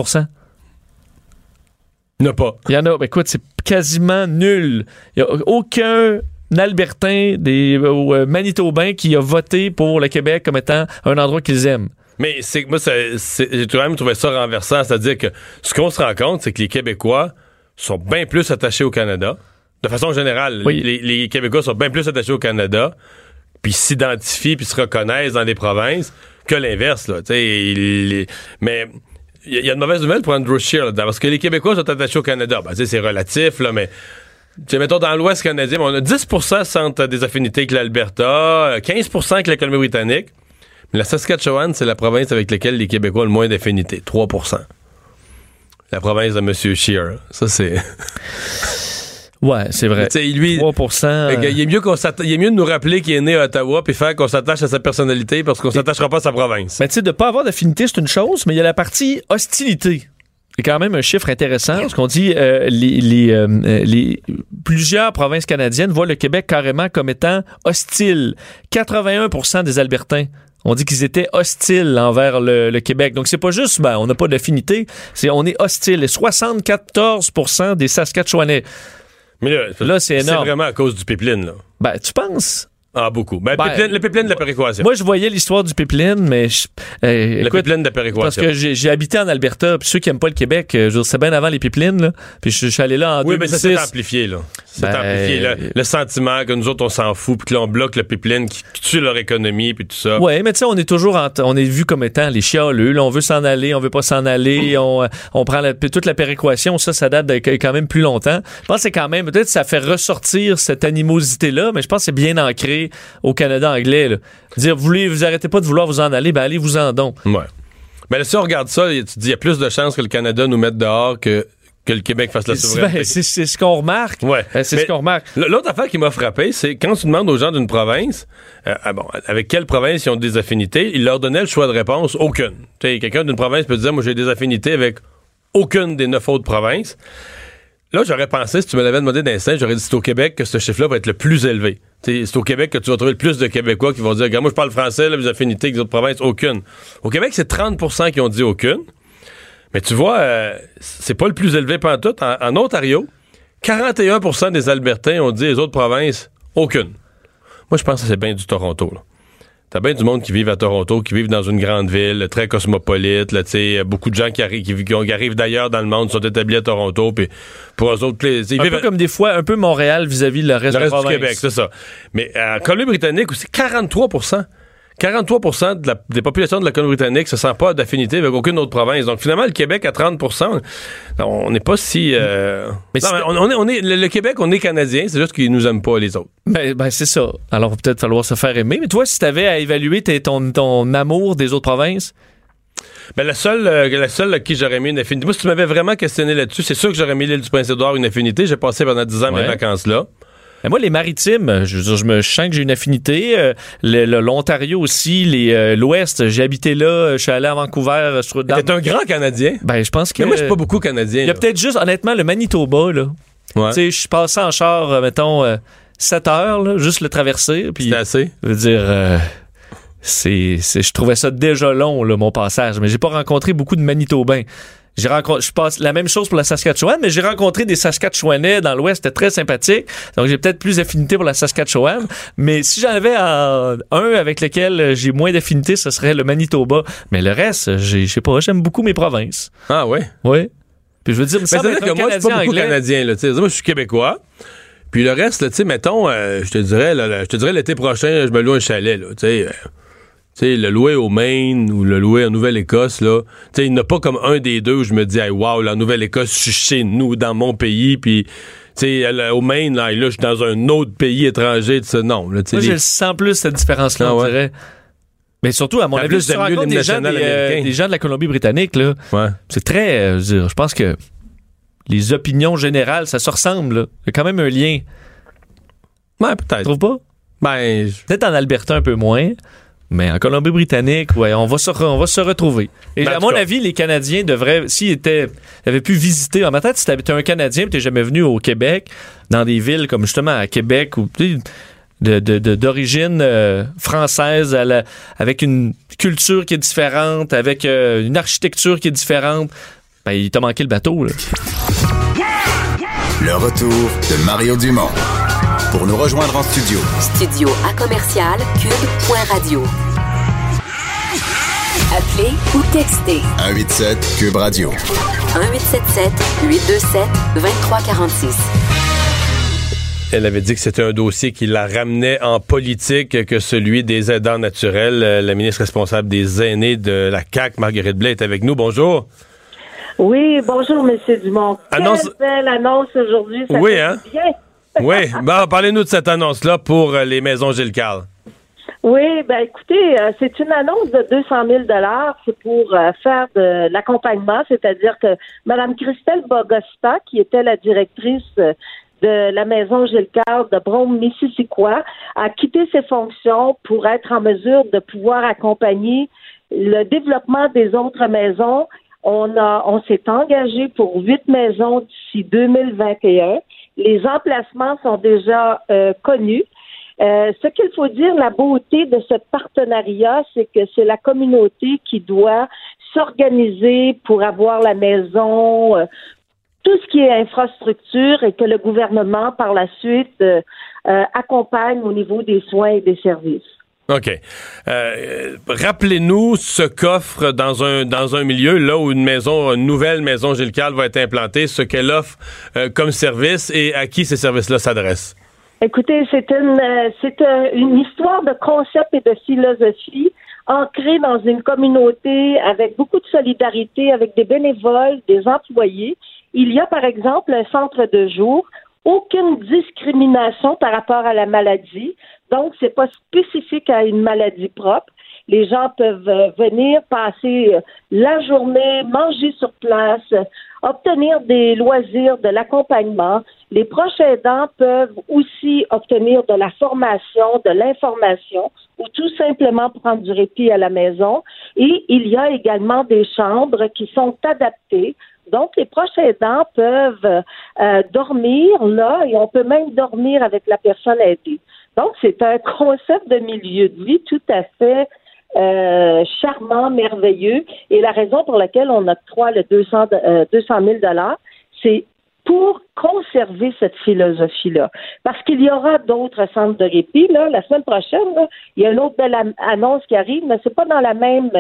Il n'y en a pas. Il y en a, ben, écoute, c'est quasiment nul. Il n'y a aucun Albertain des, ou euh, Manitobain qui a voté pour le Québec comme étant un endroit qu'ils aiment. Mais c'est moi, j'ai quand même trouvé ça renversant. C'est-à-dire que ce qu'on se rend compte, c'est que les Québécois sont bien plus attachés au Canada. De façon générale, Oui. les, les Québécois sont bien plus attachés au Canada, puis s'identifient, puis se reconnaissent dans les provinces, que l'inverse. Là, les- mais il y, a- de mauvaises nouvelles pour Andrew Scheer, là-dedans, parce que les Québécois sont attachés au Canada. Ben, c'est relatif, là, mais... Tu sais, mettons, dans l'Ouest canadien, on a 10 sentent des affinités avec l'Alberta, euh, 15% avec la Colombie-Britannique. Mais la Saskatchewan, c'est la province avec laquelle les Québécois ont le moins d'affinités, 3% la province de M. Scheer. Ça, c'est. *laughs* Ouais, c'est vrai. Tu sais, lui. 3 Fait euh, que Il est mieux qu'on il est mieux de nous rappeler qu'il est né à Ottawa puis faire qu'on s'attache à sa personnalité parce qu'on s'attachera pas à sa province. Mais tu sais, de pas avoir d'affinité, c'est une chose, mais il y a la partie hostilité. C'est quand même un chiffre intéressant, parce qu'on dit euh, les, les, euh, euh, les- plusieurs provinces canadiennes voient le Québec carrément comme étant hostile. 81% des Albertains ont dit qu'ils étaient hostiles envers le, le Québec. Donc c'est pas juste, ben, on n'a pas d'affinité, c'est on est hostile. Et 74% des Saskatchewanais. Mais là, Là, c'est c'est énorme. vraiment à cause du pipeline, là. Ben, tu penses? Ah, beaucoup. Ben, le Ben, pipeline- le pipeline de la péréquation. Moi, je voyais l'histoire du pipeline, mais je, euh, le pipeline de la Parce péréquation. que j'ai habité en Alberta, puis ceux qui aiment pas le Québec, euh, je c'est bien avant les pipelines, là. Puis je, je suis allé là en Oui, mais ça 2006. s'est amplifié, là. C'est Ben, amplifié, là. Le sentiment que nous autres, on s'en fout, puis que là, on bloque le pipeline qui, tue leur économie, puis tout ça. Ouais, mais tu sais, on est toujours en- on est vu comme étant les chialeux. Là, on veut s'en aller, on veut pas s'en aller, on, euh, on prend la- toute la péréquation. Ça, ça date de quand même plus longtemps. Je pense que c'est quand même peut-être que ça fait ressortir cette animosité là, mais je pense que c'est bien ancré au Canada anglais. Là. Dire vous voulez, vous arrêtez pas de vouloir vous en aller, ben allez vous en donc. Ouais. Mais là, si on regarde ça, tu te dis, il y a plus de chances que le Canada nous mette dehors que, que le Québec fasse la souveraineté. ben, c'est- ce qu'on remarque. Ouais. Euh, C'est ce qu'on remarque. L'autre affaire qui m'a frappé, c'est quand tu demandes aux gens d'une province, euh, ah bon, avec quelle province ils ont des affinités, ils leur donnaient le choix de réponse, aucune. Quelqu'un d'une province peut dire, moi j'ai des affinités avec aucune des neuf autres provinces. Là, j'aurais pensé, si tu me l'avais demandé d'instinct, j'aurais dit c'est au Québec que ce chiffre-là va être le plus élevé. C'est au Québec que tu vas trouver le plus de Québécois qui vont dire, moi je parle français, là, mes affinités avec les autres provinces, aucune. Au Québec, c'est 30% qui ont dit aucune. Mais tu vois, euh, c'est pas le plus élevé tout. En, en Ontario, 41% des Albertains ont dit les autres provinces, aucune. Moi, je pense que c'est bien du Toronto. Là. T'as bien du monde qui vivent à Toronto, qui vivent dans une grande ville, très cosmopolite. Là, t'sais, beaucoup de gens qui, arri- qui, qui arrivent d'ailleurs dans le monde sont établis à Toronto. Puis pour eux autres, ils Un vivent peu comme des fois, un peu Montréal vis-à-vis le reste, le de reste la du. Québec, c'est ça. Mais euh, en Colombie-Britannique aussi, 43 43 de la- des populations de la Colombie-Britannique se sentent pas d'affinité avec aucune autre province. Donc finalement, le Québec à 30% on n'est pas si... euh, Mais non, on, on est, on est- le, le Québec, on est Canadien, c'est juste qu'ils nous aiment pas les autres. Ben, ben, c'est ça. Alors, va peut-être falloir se faire aimer. Mais toi, si t'avais à évaluer tes- ton, ton amour des autres provinces, Ben, la seule, euh, la seule à qui j'aurais mis une affinité... Moi, si tu m'avais vraiment questionné là-dessus, c'est sûr que j'aurais mis l'île du Prince-Édouard une affinité. J'ai passé pendant 10 ans mes vacances là. Ben, moi, les maritimes, je, me sens que j'ai une affinité. Euh, L'Ontario aussi, euh, l'Ouest, j'ai habité là, je suis allé à Vancouver. Je trouve, dans- T'es un grand Canadien. Ben, je pense que. Mais moi, je suis pas beaucoup Canadien. Il y a peut-être juste, honnêtement, le Manitoba, là. Ouais. Tu sais, je suis passé en char, euh, mettons, euh, 7 heures, là, juste le traverser. Puis, C'était assez. je veux dire, euh, c'est, c'est- je trouvais ça déjà long, là, mon passage. Mais j'ai pas rencontré beaucoup de Manitobains. J'ai rencontré, je passe la même chose pour la Saskatchewan, mais j'ai rencontré des Saskatchewanais dans l'Ouest, c'était très sympathique. Donc j'ai peut-être plus d'affinité pour la Saskatchewan. Mais si j'en avais un, un avec lequel euh, j'ai moins d'affinité, ce serait le Manitoba. Mais le reste, je sais pas, j'aime beaucoup mes provinces. Ah ouais? Oui. Puis je veux dire, Mais être que moi, je suis pas beaucoup anglais. canadien. Là, tu sais. moi, je suis québécois. Puis le reste, tu sais, mettons, euh, je te dirais, là, là, je te dirais l'été prochain, je me loue un chalet. Là, tu sais, euh, sais, le louer au Maine ou le louer en Nouvelle-Écosse, là, tu sais, il n'y a pas comme un des deux où je me dis, hey, wow, la Nouvelle-Écosse, je suis chez nous, dans mon pays, puis, tu sais, au Maine, là, là, je suis dans un autre pays étranger, tu sais, non. Là, tu Moi, les- je sens plus cette différence-là, Ah on ouais? dirait. Mais surtout, à mon avis, si tu rencontres des gens, des, euh, des gens de la Colombie-Britannique, là, Ouais. c'est très... euh, je veux dire, je pense que les opinions générales, ça se ressemble. Il y a quand même un lien. Ouais, Tu peut-être. trouves pas? Ben, je- Peut-être en Alberta un peu moins, mais en Colombie-Britannique, ouais, on va se, re- on va se retrouver. Et Ben, en à mon cas. avis, les Canadiens devraient, s'ils étaient, avaient pu visiter, en ma tête, si t'es un Canadien, tu t'es jamais venu au Québec, dans des villes comme justement à Québec ou tu sais, de, de- de- d'origine euh, française, à la- avec une culture qui est différente, avec euh, une architecture qui est différente, ben, il t'a manqué le bateau. Là. Le retour de Mario Dumont. Pour nous rejoindre en studio, Studio à commercial cube.radio. Appelez ou textez 187 Cube Radio. 1877 827 2346. Elle avait dit que c'était un dossier qui la ramenait en politique que celui des aidants naturels. Euh, La ministre responsable des aînés de la CAC, Marguerite Blais, est avec nous. Bonjour. Oui, bonjour, Monsieur Dumont. Annonce- Quelle belle annonce aujourd'hui. ça Oui, fait hein? bien. Oui, parlez-nous de cette annonce-là pour euh, les maisons Gilles. Oui, ben écoutez, euh, c'est une annonce de 200 000 dollars. C'est pour euh, faire de l'accompagnement, c'est-à-dire que Mme Christelle Bogosta, qui était la directrice de la maison Gilles Carle de Brome, Mississauga, a quitté ses fonctions pour être en mesure de pouvoir accompagner le développement des autres maisons. On a, on s'est engagé pour huit maisons d'ici 2021. Les emplacements sont déjà euh, connus. Euh, ce qu'il faut dire, la beauté de ce partenariat, c'est que c'est la communauté qui doit s'organiser pour avoir la maison, euh, tout ce qui est infrastructure et que le gouvernement, par la suite, euh, euh, accompagne au niveau des soins et des services. OK. Euh, Rappelez-nous ce qu'offre dans un dans un milieu là où une maison, une nouvelle maison Gilles Carle va être implantée, ce qu'elle offre euh, comme service et à qui ces services-là s'adressent. Écoutez, c'est une euh, c'est euh, une histoire de concept et de philosophie ancrée dans une communauté avec beaucoup de solidarité, avec des bénévoles, des employés. Il y a par exemple un centre de jour, aucune discrimination par rapport à la maladie. Donc, c'est pas spécifique à une maladie propre. Les gens peuvent euh, venir passer euh, la journée, manger sur place, obtenir des loisirs, de l'accompagnement. Les proches aidants peuvent aussi obtenir de la formation, de l'information ou tout simplement prendre du répit à la maison. Et il y a également des chambres qui sont adaptées donc, les proches aidants peuvent euh, dormir là et on peut même dormir avec la personne aidée. Donc, c'est un *laughs* concept de milieu de vie tout à fait euh, charmant, merveilleux. Et la raison pour laquelle on octroie le 200, euh, 200 000 c'est pour conserver cette philosophie-là. Parce qu'il y aura d'autres centres de répit. Là, la semaine prochaine, là, il y a une autre belle annonce qui arrive, mais c'est pas dans la même,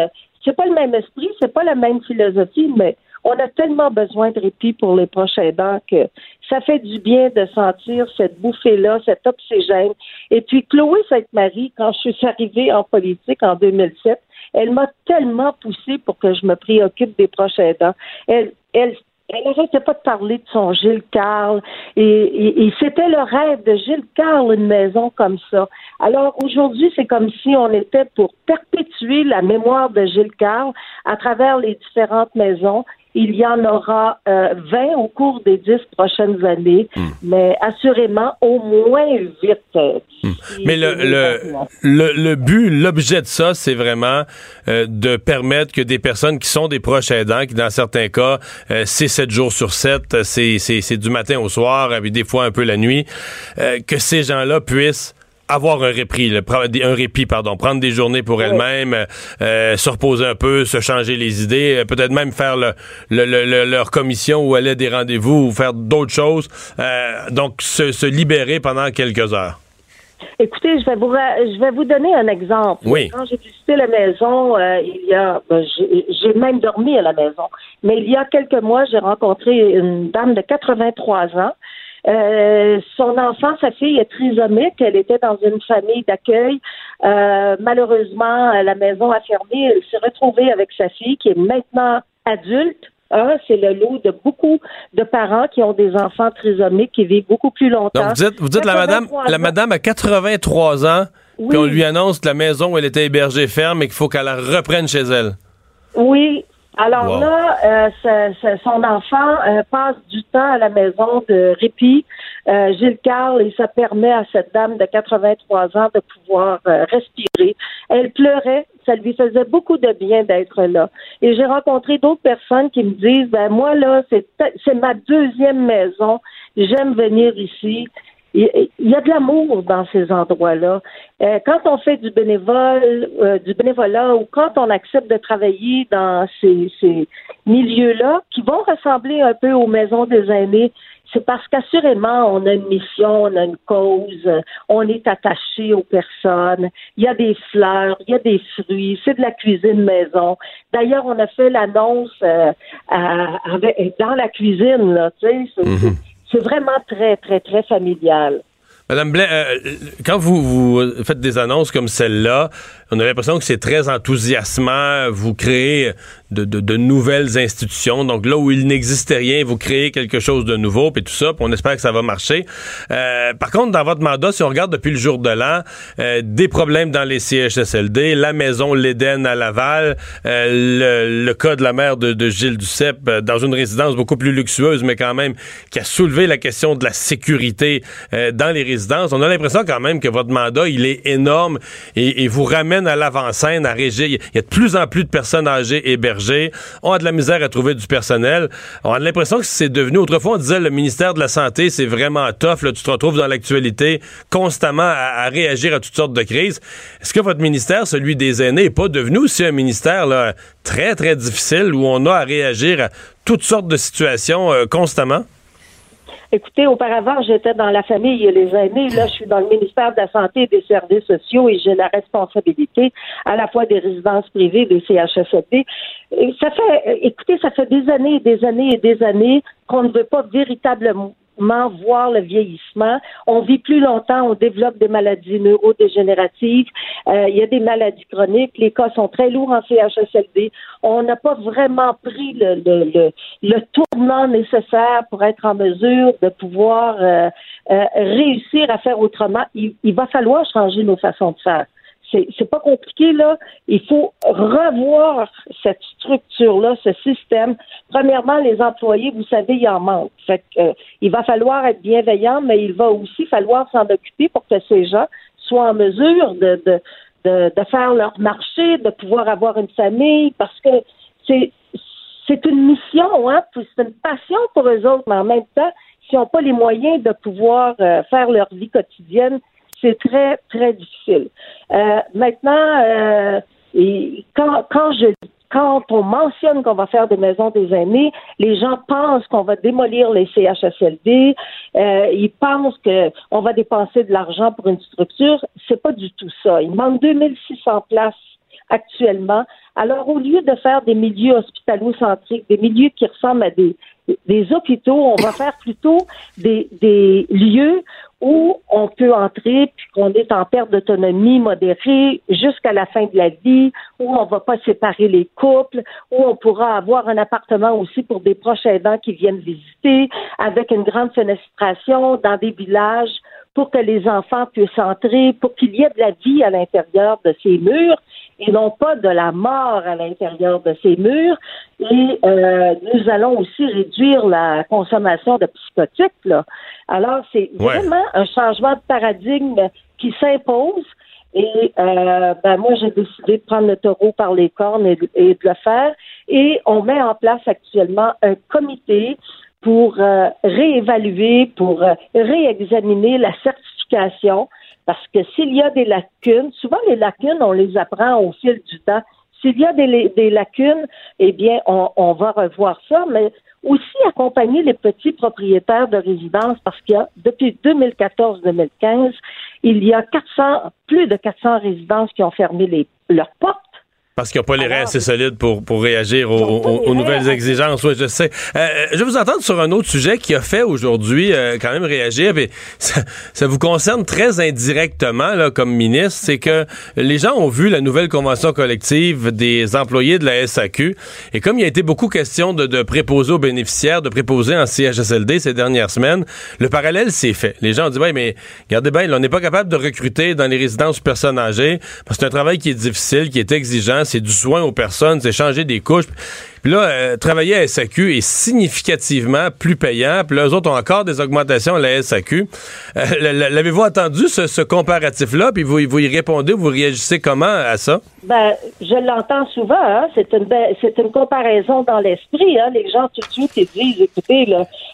c'est pas le même esprit, c'est pas la même philosophie, mais on a tellement besoin de répit pour les proches aidants que ça fait du bien de sentir cette bouffée-là, cet oxygène. Et puis, Chloé Sainte-Marie, quand je suis arrivée en politique en 2007, elle m'a tellement poussée pour que je me préoccupe des proches aidants. Elle, elle, elle n'arrêtait pas de parler de son Gilles Carle. Et, et- et c'était le rêve de Gilles Carle, une maison comme ça. Alors aujourd'hui, c'est comme si on était pour perpétuer la mémoire de Gilles Carle à travers les différentes maisons. Il y en aura euh, 20 au cours des 10 prochaines années, mais assurément au moins 8. euh, d'ici Mais le, le, 2029. le, le but, l'objet de ça, c'est vraiment euh, de permettre que des personnes qui sont des proches aidants, qui dans certains cas, euh, c'est 7 jours sur 7, c'est, c'est, c'est du matin au soir, et des fois un peu la nuit, euh, que ces gens-là puissent avoir un répit, le- prendre des- un répit, pardon, prendre des journées pour elles-mêmes, euh, se reposer un peu, se changer les idées, euh, peut-être même faire le, le- le- le- leur commission ou aller à des rendez-vous ou faire d'autres choses. Euh, donc, se, se libérer pendant quelques heures. Écoutez, je vais vous je vais vous donner un exemple. Oui. Quand j'ai visité la maison, euh, il y a ben, j'ai même dormi à la maison. Mais il y a quelques mois, j'ai rencontré une dame de 83 ans. Euh, son enfant, sa fille est trisomique. Elle était dans une famille d'accueil. Euh, malheureusement, la maison a fermé. Elle s'est retrouvée avec sa fille qui est maintenant adulte. Hein, c'est le lot de beaucoup de parents qui ont des enfants trisomiques qui vivent beaucoup plus longtemps. Donc, vous dites, vous dites la madame, 83 la madame a 83 ans, Oui. puis on lui annonce que la maison où elle était hébergée ferme et qu'il faut qu'elle la reprenne chez elle. Oui. Alors Wow. là, euh, son enfant euh, passe du temps à la maison de répit. Euh, Gilles Carle, et ça permet à cette dame de 83 ans de pouvoir euh, respirer. Elle pleurait. Ça lui faisait beaucoup de bien d'être là. Et j'ai rencontré d'autres personnes qui me disent, ben moi là, c'est ma deuxième maison. J'aime venir ici. Il y a de l'amour dans ces endroits-là. Euh, quand on fait du bénévole, euh, du bénévolat ou quand on accepte de travailler dans ces, ces milieux-là qui vont ressembler un peu aux maisons des aînés, c'est parce qu'assurément, on a une mission, on a une cause, on est attaché aux personnes. Il y a des fleurs, il y a des fruits, c'est de la cuisine maison. D'ailleurs, on a fait l'annonce euh, dans la cuisine, là, tu sais, c'est- vraiment très, très, très familial. Madame Blais, euh, quand vous, vous faites des annonces comme celle-là, on a l'impression que c'est très enthousiasmant. Vous créez de, nouvelles institutions. Donc là où il n'existait rien, vous créez quelque chose de nouveau, puis tout ça, puis on espère que ça va marcher. Euh, par contre, dans votre mandat, si on regarde depuis le jour de l'an, euh, des problèmes dans les CHSLD, la maison L'Éden à Laval, euh, le, le, cas de la mère de, de Gilles Duceppe dans une résidence beaucoup plus luxueuse, mais quand même qui a soulevé la question de la sécurité dans les résidences. On a l'impression quand même que votre mandat, il est énorme et, et vous ramène à l'avant-scène, à régir. Il y a de plus en plus de personnes âgées hébergées. On a de la misère à trouver du personnel. On a l'impression que c'est devenu, autrefois, on disait le ministère de la Santé, c'est vraiment tough. Là, tu te retrouves dans l'actualité constamment à, réagir à toutes sortes de crises. Est-ce que votre ministère, celui des aînés, n'est pas devenu aussi un ministère très, très difficile où on a à réagir à toutes sortes de situations euh, constamment? Écoutez, auparavant, j'étais dans la famille et les aînés. Là, je suis dans le ministère de la Santé et des Services sociaux et j'ai la responsabilité à la fois des résidences privées des CHSLD. Ça fait, écoutez, ça fait des années et des années et des années qu'on ne veut pas véritablement le vieillissement. On vit plus longtemps, on développe des maladies neurodégénératives, euh, il y a des maladies chroniques, les cas sont très lourds en CHSLD. On n'a pas vraiment pris le, le, le, le, tournant nécessaire pour être en mesure de pouvoir euh, euh, réussir à faire autrement. Il va falloir changer nos façons de faire c'est pas compliqué, là. Il faut revoir cette structure-là, ce système. Premièrement, les employés, vous savez, il en manque. Fait que, euh, il va falloir être bienveillant, mais il va aussi falloir s'en occuper pour que ces gens soient en mesure de, de, de, de faire leur marché, de pouvoir avoir une famille, parce que c'est c'est une mission, hein, c'est une passion pour eux autres, mais en même temps, s'ils n'ont pas les moyens de pouvoir euh, faire leur vie quotidienne, c'est très, très difficile. Euh, maintenant, euh, quand, quand on mentionne qu'on va faire des maisons des aînés, les gens pensent qu'on va démolir les CHSLD, euh, ils pensent qu'on va dépenser de l'argent pour une structure. C'est pas du tout ça. Il manque 2600 places actuellement. Alors, au lieu de faire des milieux hospitalo-centriques, des milieux qui ressemblent à des, des hôpitaux, on va faire plutôt des, des lieux où on peut entrer puis qu'on est en perte d'autonomie modérée jusqu'à la fin de la vie, où on va pas séparer les couples, où on pourra avoir un appartement aussi pour des proches aidants qui viennent visiter, avec une grande fenestration dans des villages pour que les enfants puissent entrer, pour qu'il y ait de la vie à l'intérieur de ces murs et non pas de la mort à l'intérieur de ces murs. Et euh, nous allons aussi réduire la consommation de psychotiques. Là. Alors, c'est Ouais. vraiment un changement de paradigme qui s'impose. Et euh, ben moi, j'ai décidé de prendre le taureau par les cornes et, de- et de le faire. Et on met en place actuellement un comité pour euh, réévaluer, pour euh, réexaminer la certification, parce que s'il y a des lacunes, souvent les lacunes, on les apprend au fil du temps. S'il y a des, lacunes, eh bien, on, va revoir ça, mais aussi accompagner les petits propriétaires de résidences parce qu'il y a, depuis 2014-2015, il y a 400, plus de 400 résidences qui ont fermé leurs portes. Parce qu'ils n'ont pas les reins assez solides pour, pour réagir aux, aux- aux nouvelles exigences. Oui, je sais. Euh, je vais vous entendre sur un autre sujet qui a fait aujourd'hui euh, quand même réagir. mais *laughs* ça, ça vous concerne très indirectement là, comme ministre. C'est que les gens ont vu la nouvelle convention collective des employés de la SAQ. Et comme il a été beaucoup question de, de préposer aux bénéficiaires, de préposer en CHSLD ces dernières semaines, le parallèle s'est fait. Les gens ont dit, ouais, mais regardez bien, là, on n'est pas capable de recruter dans les résidences personnes âgées parce que c'est un travail qui est difficile, qui est exigeant, c'est du soin aux personnes, c'est changer des couches. Puis là, euh, travailler à SAQ est significativement plus payant. Puis là, eux autres ont encore des augmentations à la SAQ. Euh, L'avez-vous entendu, ce, comparatif-là? Puis vous, y répondez, vous réagissez comment à ça? Ben, je l'entends souvent, hein. c'est une comparaison dans l'esprit. Hein. Les gens tout de suite disent, écoutez,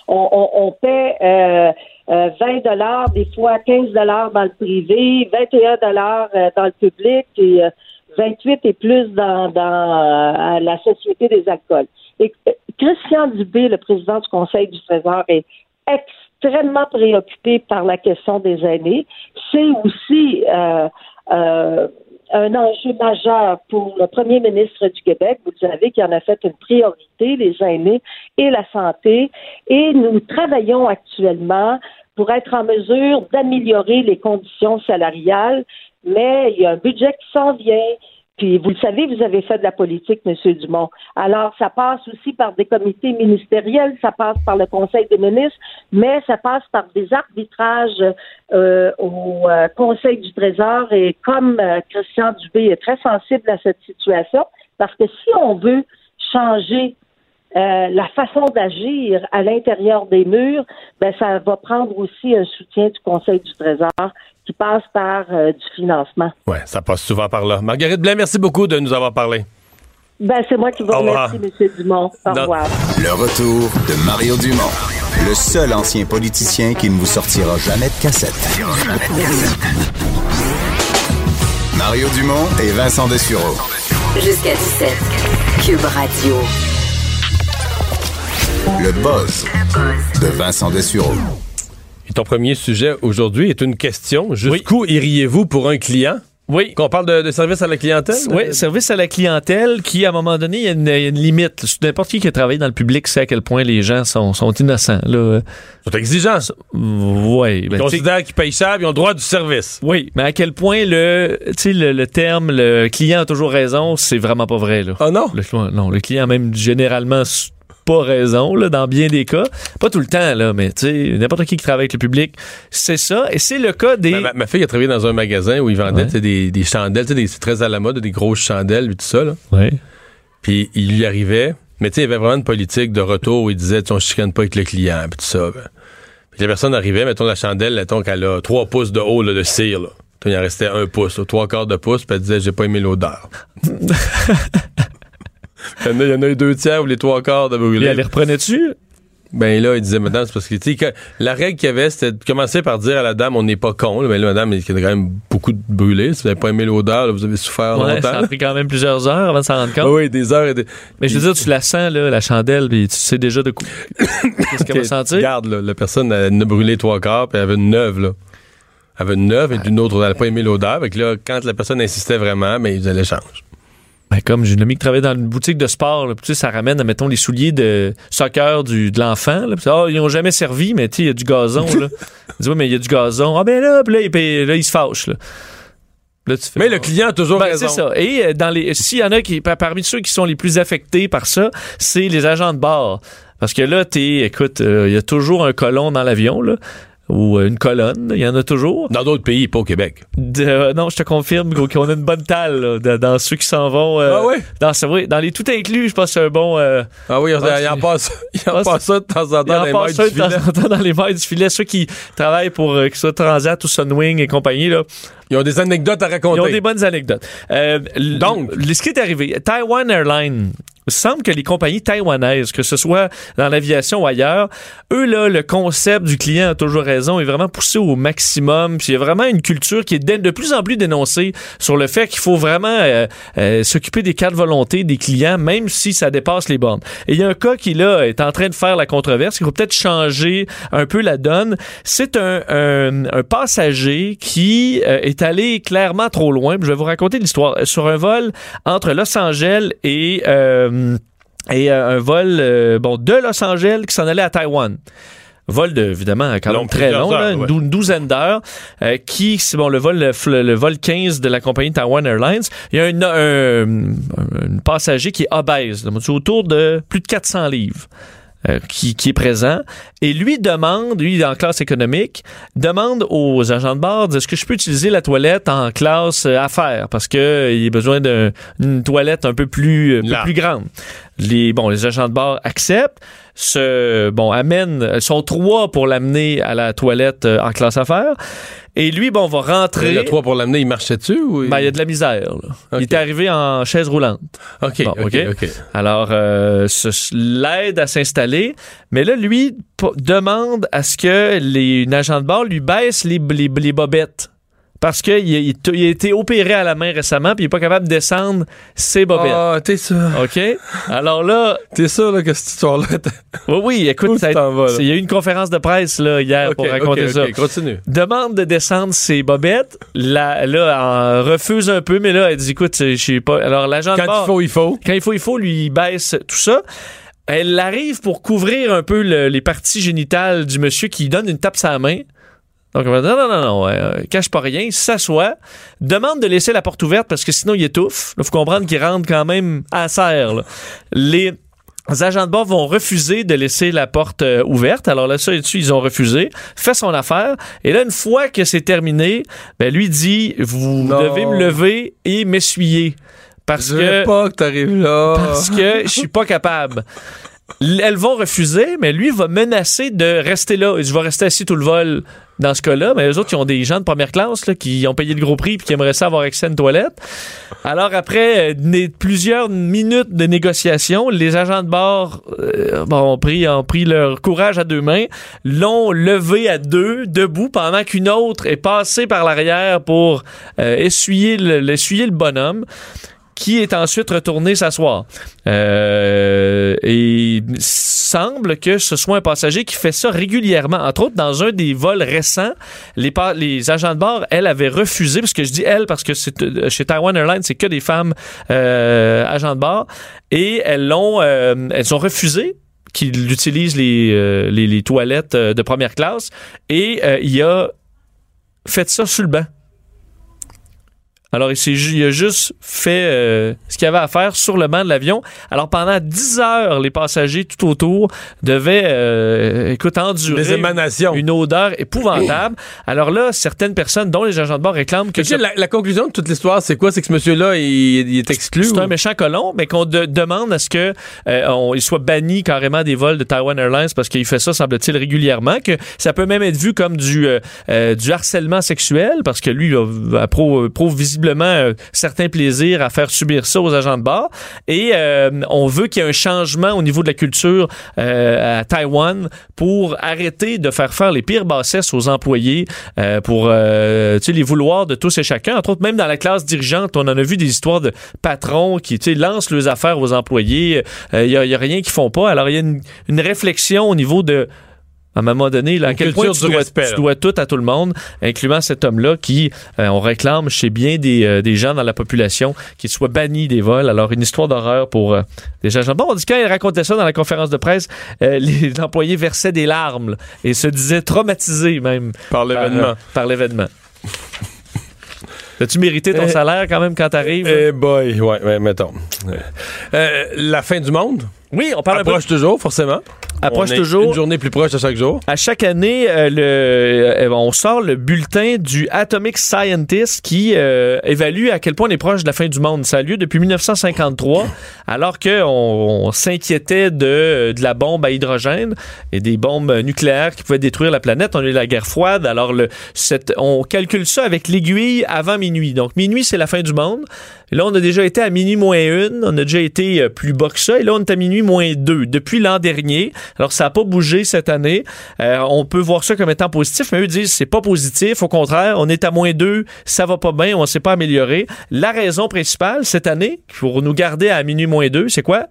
on, paie euh, euh, 20 dollars, des fois 15 dollars dans le privé, 21 dollars dans le public 28 et plus dans, dans euh, la Société des alcools. Et euh, Christian Dubé, le président du Conseil du Trésor, est extrêmement préoccupé par la question des aînés. C'est aussi euh, euh, un enjeu majeur pour le premier ministre du Québec. Vous savez qu'il en a fait une priorité, les aînés et la santé. Et nous travaillons actuellement pour être en mesure d'améliorer les conditions salariales. Mais il y a un budget qui s'en vient. Puis vous le savez, vous avez fait de la politique, M. Dumont. Alors, ça passe aussi par des comités ministériels, ça passe par le Conseil des ministres, mais ça passe par des arbitrages euh, au euh, Conseil du Trésor. Et comme euh, Christian Dubé est très sensible à cette situation, parce que si on veut changer euh, la façon d'agir à l'intérieur des murs, ben ça va prendre aussi un soutien du Conseil du Trésor qui passe par euh, du financement. Ouais, ça passe souvent par là. Marguerite Blais, merci beaucoup de nous avoir parlé. Ben c'est moi qui vous Au revoir. remercie, M. Dumont. Au Non. revoir. Le retour de Mario Dumont, le seul ancien politicien qui ne vous sortira jamais de cassette. Mario Dumont et Vincent Dessureau. Jusqu'à 17. Cube Radio. Le buzz de Vincent Dessureau. Et ton premier sujet aujourd'hui est une question. Jusqu'où iriez-vous pour un client? Oui. Qu'on parle de, de service à la clientèle? Oui, service à la clientèle qui, à un moment donné, il y a une, il y a une limite. N'importe qui qui a travaillé dans le public sait à quel point les gens sont, sont innocents. Là. C'est exigeant, ça. Oui. Ils ben, considèrent qu'ils payent cher, ils ont le droit du service. oui, mais à quel point le, tu sais, le, le terme le client a toujours raison, c'est vraiment pas vrai. Là. Ah non? Le, non, le client a même généralement pas raison là, dans bien des cas. Pas tout le temps, là, mais tu sais, n'importe qui qui travaille avec le public, c'est ça. Et c'est le cas des... Ma, ma- ma fille a travaillé dans un magasin où ils vendaient Ouais. des, des chandelles, des- c'est très à la mode, des grosses chandelles, puis tout ça. Là. Ouais. Puis il lui arrivait, mais tu sais, il y avait vraiment une politique de retour où il disait, on chicane pas avec le client, puis tout ça. ben. Puis la personne arrivait, mettons la chandelle, mettons qu'elle a 3 pouces de haut là, de cire. Là. Il en restait un pouce, là, trois quarts de pouce, puis elle disait, j'ai pas aimé l'odeur. *laughs* *laughs* il, y en a, il y en a eu deux tiers ou les trois quarts de Et brûlé. elle les reprenait-tu? Ben là, il disait, madame, c'est parce que, tu sais, que la règle qu'il y avait, c'était de commencer par dire à la dame, on n'est pas con. là. Mais là, madame, il y a quand même beaucoup de brûlés. Si vous n'avez pas aimé l'odeur, vous avez souffert Ouais, longtemps. ça a pris quand même plusieurs heures avant de s'en rendre compte. Oui, des heures et des... Mais je veux dire, tu la sens, là, la chandelle, puis tu sais déjà de quoi. Qu'est-ce qu'elle va sentir? Regarde, là, la personne, elle a brûlé trois quarts, puis elle avait une neuve, là. Elle avait une neuve et d'une autre, elle n'avait pas aimé l'odeur. Fait que là, quand la personne insistait vraiment, mais ils faisaient l'échange. Ben, comme j'ai une amie qui travaille dans une boutique de sport, là, puis tu sais, ça ramène, mettons, les souliers de soccer du, de l'enfant. là, ah, ils ont jamais servi, mais il y a du gazon. là. *laughs* Dit, ouais, mais il y a du gazon. Ah, ben là, puis là, il, puis là, il se fâche. Là. Là, tu fais, Mais le ah. client a toujours Ben, raison. c'est ça. Et euh, dans les, s'il y en a qui, par- parmi ceux qui sont les plus affectés par ça, c'est les agents de bord. Parce que là, t'es, écoute, euh, il y a toujours un colon dans l'avion, là. Ou euh, une colonne, il y en a toujours. Dans d'autres pays, pas au Québec. De- euh, non, je te confirme qu'on a une bonne talle là, de- dans ceux qui s'en vont. euh, Ah oui? Dans, oui, dans les tout inclus, je pense que c'est un bon. Euh, Ah oui, il Ah, en passe, il en passe ça de temps en temps dans les mailles du de temps filet. en temps dans les mailles du filet. Ceux qui travaillent pour que ce soit Transat ou Sunwing et compagnie, là, Ils ont des anecdotes à ils raconter. ont des bonnes anecdotes. Euh, Donc? ce qui est arrivé, Taiwan Airlines. Il semble que les compagnies taïwanaises, que ce soit dans l'aviation ou ailleurs, eux, là, le concept du client a toujours raison, est vraiment poussé au maximum. Puis il y a vraiment une culture qui est de de plus en plus dénoncée sur le fait qu'il faut vraiment euh, euh, s'occuper des cartes volontés des clients, même si ça dépasse les bornes. Et il y a un cas qui, là, est en train de faire la controverse. Il faut peut-être changer un peu la donne. C'est un, un, un passager qui euh, est allé clairement trop loin. Je vais vous raconter l'histoire. Sur un vol entre Los Angeles et... euh, et euh, un vol euh, bon de Los Angeles qui s'en allait à Taïwan. Vol de évidemment quand même très long, là, une, ouais. dou- une douzaine d'heures. euh, qui c'est bon le vol le, vol 15 de la compagnie Taiwan Airlines. Il y a un, un, un passager qui est obèse, autour de plus de 400 livres. Euh, qui, qui est présent et lui demande, lui il est en classe économique, demande aux agents de bord est-ce que je peux utiliser la toilette en classe euh, affaires? Parce que euh, il a besoin d'un- d'une toilette un peu plus, un peu Large. plus grande. Les bon les agents de bord acceptent, se bon amènent, ils sont trois pour l'amener à la toilette euh, en classe affaires et lui bon va rentrer. Le 3 pour l'amener, il marchait dessus ou Ben, il y a de la misère. là. Il est arrivé en chaise roulante. OK, Bon, OK, ok? OK. Alors, euh, l'aide à s'installer. Mais là, lui demande à ce que les, une agent de bord lui baisse les, les, les bobettes. Parce qu'il il, il a été opéré à la main récemment, puis il n'est pas capable de descendre ses bobettes. Ah, t'es sûr. OK? Alors là, *laughs* T'es sûr là, que cette histoire-là... oui, oui, écoute, ça il y a eu une conférence de presse là, hier pour raconter ça. OK, continue. demande de descendre ses bobettes. Là, là, en refuse un peu, mais là, elle dit, écoute, je sais pas. Alors, l'agent de Quand bord, il faut, il faut. quand il faut, il faut, lui il baisse tout ça. Elle arrive pour couvrir un peu le- les parties génitales du monsieur qui lui donne une tape sa main. Donc, on va dire, non, non, non, ouais, euh, cache pas rien, s'assoit, demande de laisser la porte ouverte parce que sinon il étouffe. Il faut comprendre qu'il rentre quand même à serre. là. Les agents de bord vont refuser de laisser la porte euh, ouverte. Alors là, ça dessus, ils ont refusé. Fait son affaire. Et là, une fois que c'est terminé, ben, lui dit, vous Non. devez me lever et m'essuyer. Parce Je que pas que t'arrives là. parce que je suis pas capable. Elles vont refuser, mais lui va menacer de rester là. Je vais rester assis tout le vol dans ce cas-là. Mais les autres, ils ont des gens de première classe qui ont payé le gros prix et qui aimeraient ça avoir accès à une toilette. Alors, après euh, plusieurs minutes de négociation, les agents de bord euh, ont, pris, leur courage à deux mains, l'ont levé à deux, debout, pendant qu'une autre est passée par l'arrière pour euh, essuyer le bonhomme qui est ensuite retourné s'asseoir. Euh, et il semble que ce soit un passager qui fait ça régulièrement. Entre autres, dans un des vols récents, les, agents de bord, elle, avaient refusé, parce que je dis elle, parce que euh, chez Taiwan Airlines, c'est que des femmes euh, agents de bord, et elles l'ont, elles ont refusé qu'il utilise les, les, toilettes de première classe, et il a fait ça sur le banc. Alors, il, il a juste fait euh, ce qu'il avait à faire sur le banc de l'avion. Alors, pendant 10 heures, les passagers tout autour devaient, euh, écoute, endurer Des émanations. une odeur épouvantable. Alors là, certaines personnes, dont les agents de bord, réclament que ce- la, la conclusion de toute l'histoire, c'est quoi? C'est que ce monsieur-là, il, il est exclu? c'est ou- un méchant colon, mais qu'on de- demande à ce que euh, on- il soit banni carrément des vols de Taiwan Airlines parce qu'il fait ça, semble-t-il, régulièrement. Que ça peut même être vu comme du euh, euh, du harcèlement sexuel parce que lui là, appro- prouve visiblement euh, certains plaisirs à faire subir ça aux agents de bord. Et euh, on veut qu'il y ait un changement au niveau de la culture euh, à Taïwan pour arrêter de faire faire les pires bassesses aux employés, pour les vouloirs de tous et chacun. Entre autres, même dans la classe dirigeante, on en a vu des histoires de patrons qui lancent leurs affaires aux employés. Il n'y a rien qu'ils font pas. Alors, il y a une, une réflexion au niveau de à un moment donné, là, à quel point culture tu dois, tu tout à tout le monde, incluant cet homme-là qui, euh, on réclame chez bien des, euh, des gens dans la population, qu'il soit banni des vols. Alors, une histoire d'horreur pour euh, des agents. Bon, on dit quand il racontait ça dans la conférence de presse, *laughs* les employés versaient des larmes là, et se disaient traumatisés même Par l'événement. par, l'événement. *laughs* As-tu mérité ton Eh, salaire quand même quand t'arrives? Eh boy, ouais, ouais, mettons. La fin du monde? Oui, on parle un peu approche toujours, forcément. Approche On toujours. Une journée plus proche à chaque jour. À chaque année, euh, le, euh, on sort le bulletin du Atomic Scientist qui euh, évalue à quel point on est proche de la fin du monde. Ça a lieu depuis 1953, alors qu'on on, s'inquiétait de, de la bombe à hydrogène et des bombes nucléaires qui pouvaient détruire la planète. On a eu la guerre froide. Alors, le, cette, on calcule ça avec l'aiguille avant minuit. Donc, minuit, c'est la fin du monde. Et là, on a déjà été à minuit moins une. On a déjà été euh, plus bas que ça. Et là, on est à minuit moins deux depuis l'an dernier. Alors, ça n'a pas bougé cette année. Euh, on peut voir ça comme étant positif, mais eux disent c'est pas positif. Au contraire, on est à moins deux, ça va pas bien, on s'est pas amélioré. La raison principale cette année, pour nous garder à minuit moins deux, c'est quoi?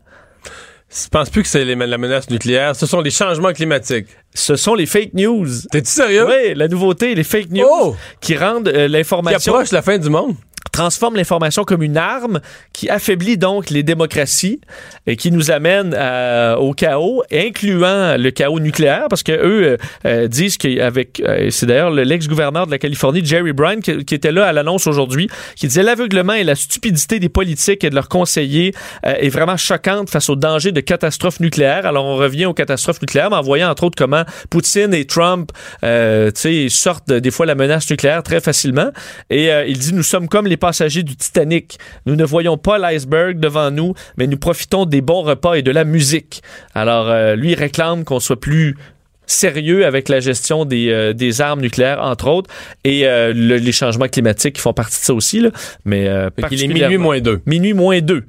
Je pense plus que c'est les- la menace nucléaire. Ce sont les changements climatiques. Ce sont les fake news. T'es-tu sérieux? Oui, la nouveauté, les fake news Oh! qui rendent euh, Qui l'information approche la fin du monde. Transforme l'information comme une arme qui affaiblit donc les démocraties et qui nous amène euh, au chaos, incluant le chaos nucléaire, parce que eux euh, euh, disent qu'avec, euh, c'est d'ailleurs le- l'ex-gouverneur de la Californie, Jerry Brown, qui, était là à l'annonce aujourd'hui, qui disait l'aveuglement et la stupidité des politiques et de leurs conseillers euh, est vraiment choquante face au danger de catastrophes nucléaires. Alors on revient aux catastrophes nucléaires, mais en voyant entre autres comment Poutine et Trump, euh, tu sais, sortent de- des fois la menace nucléaire très facilement. Et il dit nous sommes comme les passagers du Titanic. Nous ne voyons pas l'iceberg devant nous, mais nous profitons des bons repas et de la musique. Alors euh, lui il réclame qu'on soit plus sérieux avec la gestion des, euh, des armes nucléaires, entre autres, et euh, le- les changements climatiques qui font partie de ça aussi. Là. Mais euh, qu'il est minuit moins deux. Minuit moins deux.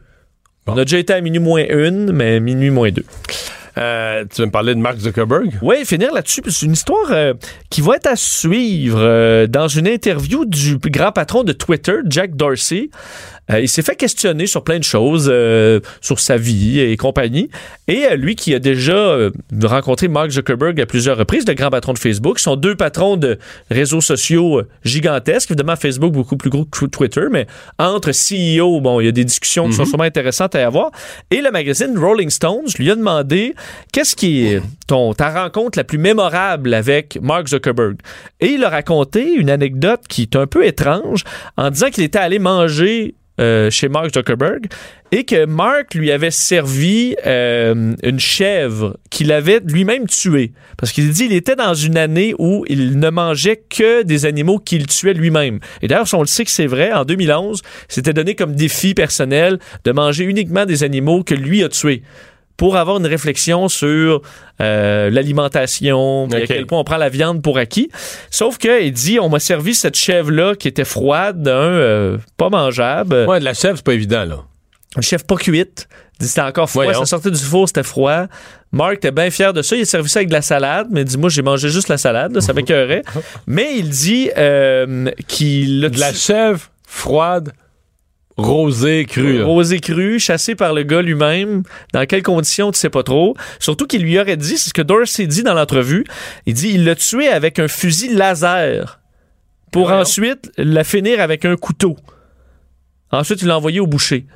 Bon. On a déjà été à minuit moins une, mais minuit moins deux. Euh, tu veux me parler de Mark Zuckerberg? Oui, finir là-dessus. C'est une histoire euh, qui va être à suivre euh, dans une interview du grand patron de Twitter, Jack Dorsey. Euh, il s'est fait questionner sur plein de choses, euh, sur sa vie et compagnie. Et euh, lui qui a déjà rencontré Mark Zuckerberg à plusieurs reprises, le grand patron de Facebook, sont deux patrons de réseaux sociaux gigantesques. Évidemment, Facebook beaucoup plus gros que Twitter, mais entre CEO, bon, il y a des discussions qui sont sûrement intéressantes à avoir. Et le magazine Rolling Stones lui a demandé qu'est-ce qui est ton, ta rencontre la plus mémorable avec Mark Zuckerberg? Et il a raconté une anecdote qui est un peu étrange en disant qu'il était allé manger euh, chez Mark Zuckerberg et que Mark lui avait servi euh, une chèvre qu'il avait lui-même tuée. Parce qu'il dit qu'il était dans une année où il ne mangeait que des animaux qu'il tuait lui-même. Et d'ailleurs, on le sait que c'est vrai, en 2011, c'était donné comme défi personnel de manger uniquement des animaux que lui a tués pour avoir une réflexion sur euh, l'alimentation, à quel point on prend la viande pour acquis. Sauf que il dit, on m'a servi cette chèvre-là qui était froide, euh, pas mangeable, Ouais, de la chèvre, c'est pas évident, là. une chèvre pas cuite. C'était encore froid, Voyons. ça sortait du four, c'était froid. Mark était bien fier de ça. Il a servi ça avec de la salade, mais il dit, moi, j'ai mangé juste la salade, là, ça *laughs* m'écœurait. mais il dit euh, qu'il a De la chèvre froide, rosée, crue. là. Rosé cru, chassé par le gars lui-même. Dans quelles conditions, tu sais pas trop. Surtout qu'il lui aurait dit, c'est ce que Dorsey dit dans l'entrevue, il dit il l'a tué avec un fusil laser pour ensuite la finir avec un couteau. Ensuite, il l'a envoyé au boucher.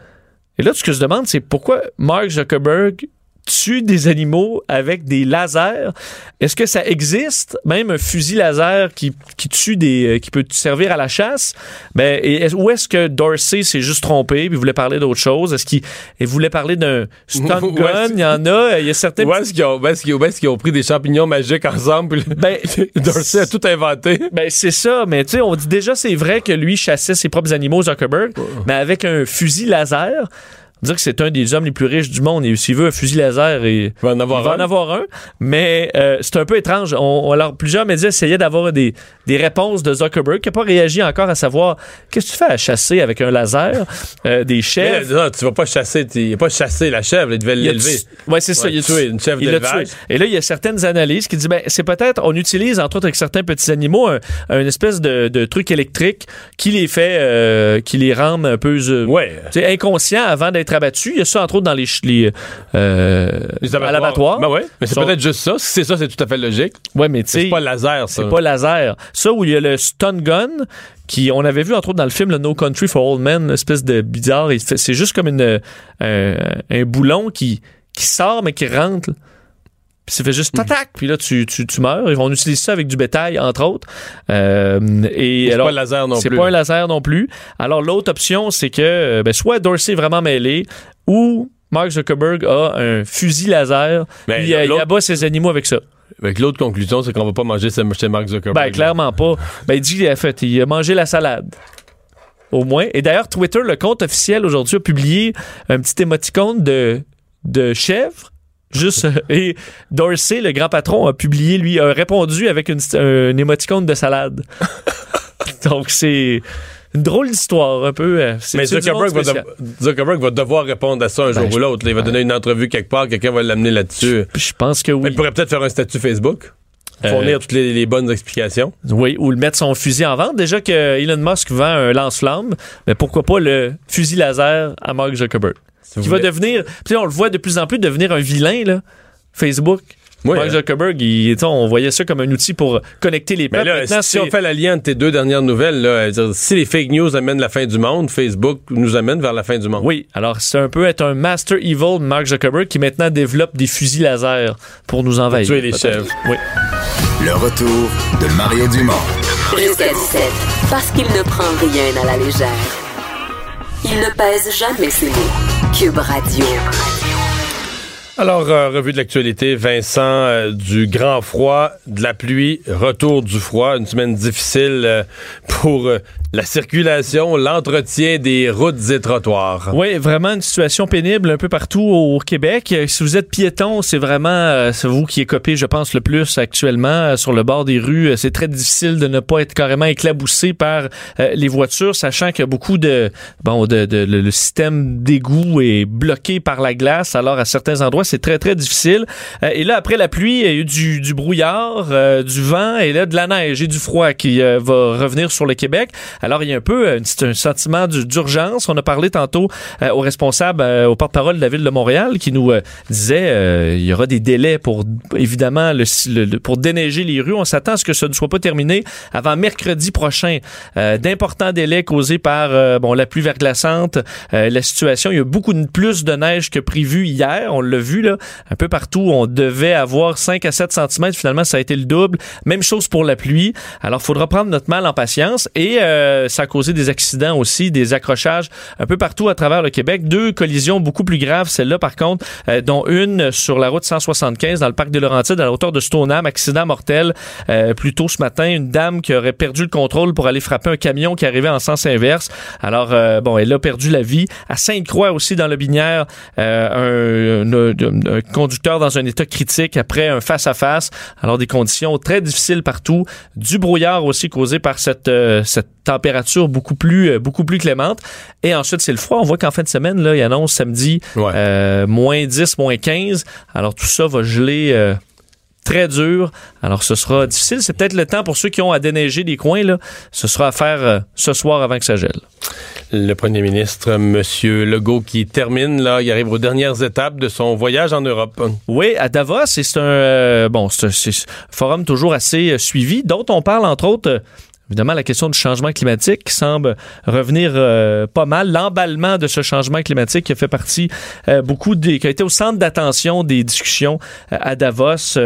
Et là, ce que je demande, c'est pourquoi Mark Zuckerberg tue des animaux avec des lasers. Est-ce que ça existe, même un fusil laser qui, qui tue des, euh, qui peut servir à la chasse? Ben, et est- où est-ce que Dorsey s'est juste trompé puis voulait parler d'autre chose? Est-ce qu'il il voulait parler d'un stun *laughs* gun? Il y en a. Il y a certains. Où est-ce qu'ils ont, où est-ce qu'ils ont pris des champignons magiques ensemble? Ben, *laughs* Dorsey a tout inventé? Ben, c'est ça, mais tu sais, on dit déjà, c'est vrai que lui chassait ses propres animaux, Zuckerberg, mais avec un fusil laser. Dire que c'est un des hommes les plus riches du monde. Et s'il veut un fusil laser, et, Il va en avoir il va un. en avoir un. Mais euh, c'est un peu étrange. On, alors, plusieurs médias essayaient d'avoir des, des réponses de Zuckerberg qui n'a pas réagi encore à savoir qu'est-ce que tu fais à chasser avec un laser euh, des chèvres? non, tu vas pas chasser, il a pas chassé la chèvre, il devait l'élever. Ouais, c'est ça. Il a tué une chèvre d'élevage. Et là, il y a certaines analyses qui disent, ben, c'est peut-être, on utilise, entre autres, avec certains petits animaux, un, un espèce de, de truc électrique qui les fait, euh, qui les rend un peu, euh, Ouais. inconscients avant d'être abattus. Il y a ça, entre autres, dans les, euh, Les à l'abattoir. Ben ouais, mais c'est Sont- peut-être juste ça. Si c'est ça, c'est tout à fait logique. Ouais, mais tu sais. C'est pas laser, ça. C'est pas laser. Ça où il y a le stun gun qui on avait vu entre autres dans le film le No Country for Old Men, une espèce de bizarre, c'est juste comme une un, un boulon qui qui sort mais qui rentre. Puis ça fait juste tac puis là tu, tu, tu meurs. Ils vont utiliser ça avec du bétail entre autres. Euh, et C'est alors pas laser non c'est plus. pas un laser non plus. Alors l'autre option c'est que euh, ben, soit Dorsey est vraiment mêlé ou Mark Zuckerberg a un fusil laser. Mais il, il l'autre- abat ses animaux avec ça. Avec l'autre conclusion, c'est qu'on va pas manger chez chez Mark Zuckerberg. Ben, clairement pas. Ben, il dit qu'il a fait, il a mangé la salade. Au moins. Et d'ailleurs, Twitter, le compte officiel aujourd'hui, a publié un petit émoticône de, de chèvre. Juste, euh, et Dorsey, le grand patron, a publié, lui, a répondu avec une, un émoticône de salade. *laughs* Donc, c'est une drôle d'histoire, un peu. euh, Mais Zuckerberg va, spécial. de- Zuckerberg va devoir répondre à ça un jour Ben, ou l'autre. Il va donner une entrevue quelque part, quelqu'un va l'amener là-dessus. Je pense que Mais oui. Il pourrait peut-être faire un statut Facebook, Euh, fournir toutes les, les bonnes explications. Oui, ou le mettre son fusil en vente. Déjà que Elon Musk vend un lance-flamme, mais pourquoi pas le fusil laser à Mark Zuckerberg? Qui va voulez. devenir, puis là, on le voit de plus en plus devenir un vilain, là. Facebook. Oui, Mark hein. Zuckerberg, il- on voyait ça comme un outil pour connecter les Mais peuples. là, Maintenant, si on fait la lien entre tes deux dernières nouvelles, là, dire, si les fake news amènent la fin du monde, Facebook nous amène vers la fin du monde. Oui, alors c'est un peu être un master evil Mark Zuckerberg qui maintenant développe des fusils laser pour nous envahir. tuer les chèvres. Oui. Le retour de Mario Dumont. Jusqu'à 17. Parce qu'il ne prend rien à la légère. Il ne pèse jamais ses mots. Cube Radio. Alors, euh, revue de l'actualité, Vincent, euh, du grand froid, de la pluie, retour du froid, une semaine difficile euh, pour la circulation, l'entretien des routes et trottoirs. Oui, vraiment une situation pénible un peu partout au Québec. Si vous êtes piéton, c'est vraiment vous qui écopez, je pense, le plus actuellement sur le bord des rues. C'est très difficile de ne pas être carrément éclaboussé par les voitures, sachant que beaucoup de bon, de, de- le système d'égout est bloqué par la glace. Alors à certains endroits, c'est très, très difficile. Euh, et là, après la pluie, il y a eu du, du brouillard, euh, du vent et là, de la neige et du froid qui euh, va revenir sur le Québec. Alors, il y a un peu un, un sentiment d'urgence. On a parlé tantôt au responsable, au porte-parole de la ville de Montréal, qui nous disait il y aura des délais pour, évidemment, pour déneiger les rues. On s'attend à ce que ce ne soit pas terminé avant mercredi prochain. D'importants délais causés par bon la pluie verglaçante, la situation. Il y a beaucoup plus de neige que prévu hier. On l'a vu un peu partout. On devait avoir 5 à 7 cm. Finalement, ça a été le double. Même chose pour la pluie. Alors, faudra prendre notre mal en patience. Et euh, ça a causé des accidents aussi, des accrochages un peu partout à travers le Québec. Deux collisions beaucoup plus graves, celle-là par contre, euh, dont une sur la route 175 dans le parc de Laurentides à la hauteur de Stoneham. Accident mortel euh, plus tôt ce matin. Une dame qui aurait perdu le contrôle pour aller frapper un camion qui arrivait en sens inverse. Alors, bon, elle a perdu la vie. À Sainte-Croix aussi, dans le Binière, un, un, conducteur dans un état critique après un face-à-face. Alors, des conditions très difficiles partout. Du brouillard aussi causé par cette, euh, cette température beaucoup plus, euh, beaucoup plus clémente. Et ensuite, c'est le froid. On voit qu'en fin de semaine, là, il annonce samedi euh, moins 10, moins 15. Alors, tout ça va geler très dur. Alors, ce sera difficile. C'est peut-être le temps pour ceux qui ont à déneiger des coins. Là. Ce sera à faire ce soir avant que ça gèle le premier ministre, M. Legault, qui termine, là, il arrive aux dernières étapes de son voyage en Europe. Oui, à Davos, c'est un, euh, bon, c'est un, forum toujours assez euh, suivi, dont on parle, entre autres, Évidemment, la question du changement climatique qui semble revenir euh, pas mal. L'emballement de ce changement climatique qui a fait partie euh, beaucoup des, qui a été au centre d'attention des discussions euh, à Davos,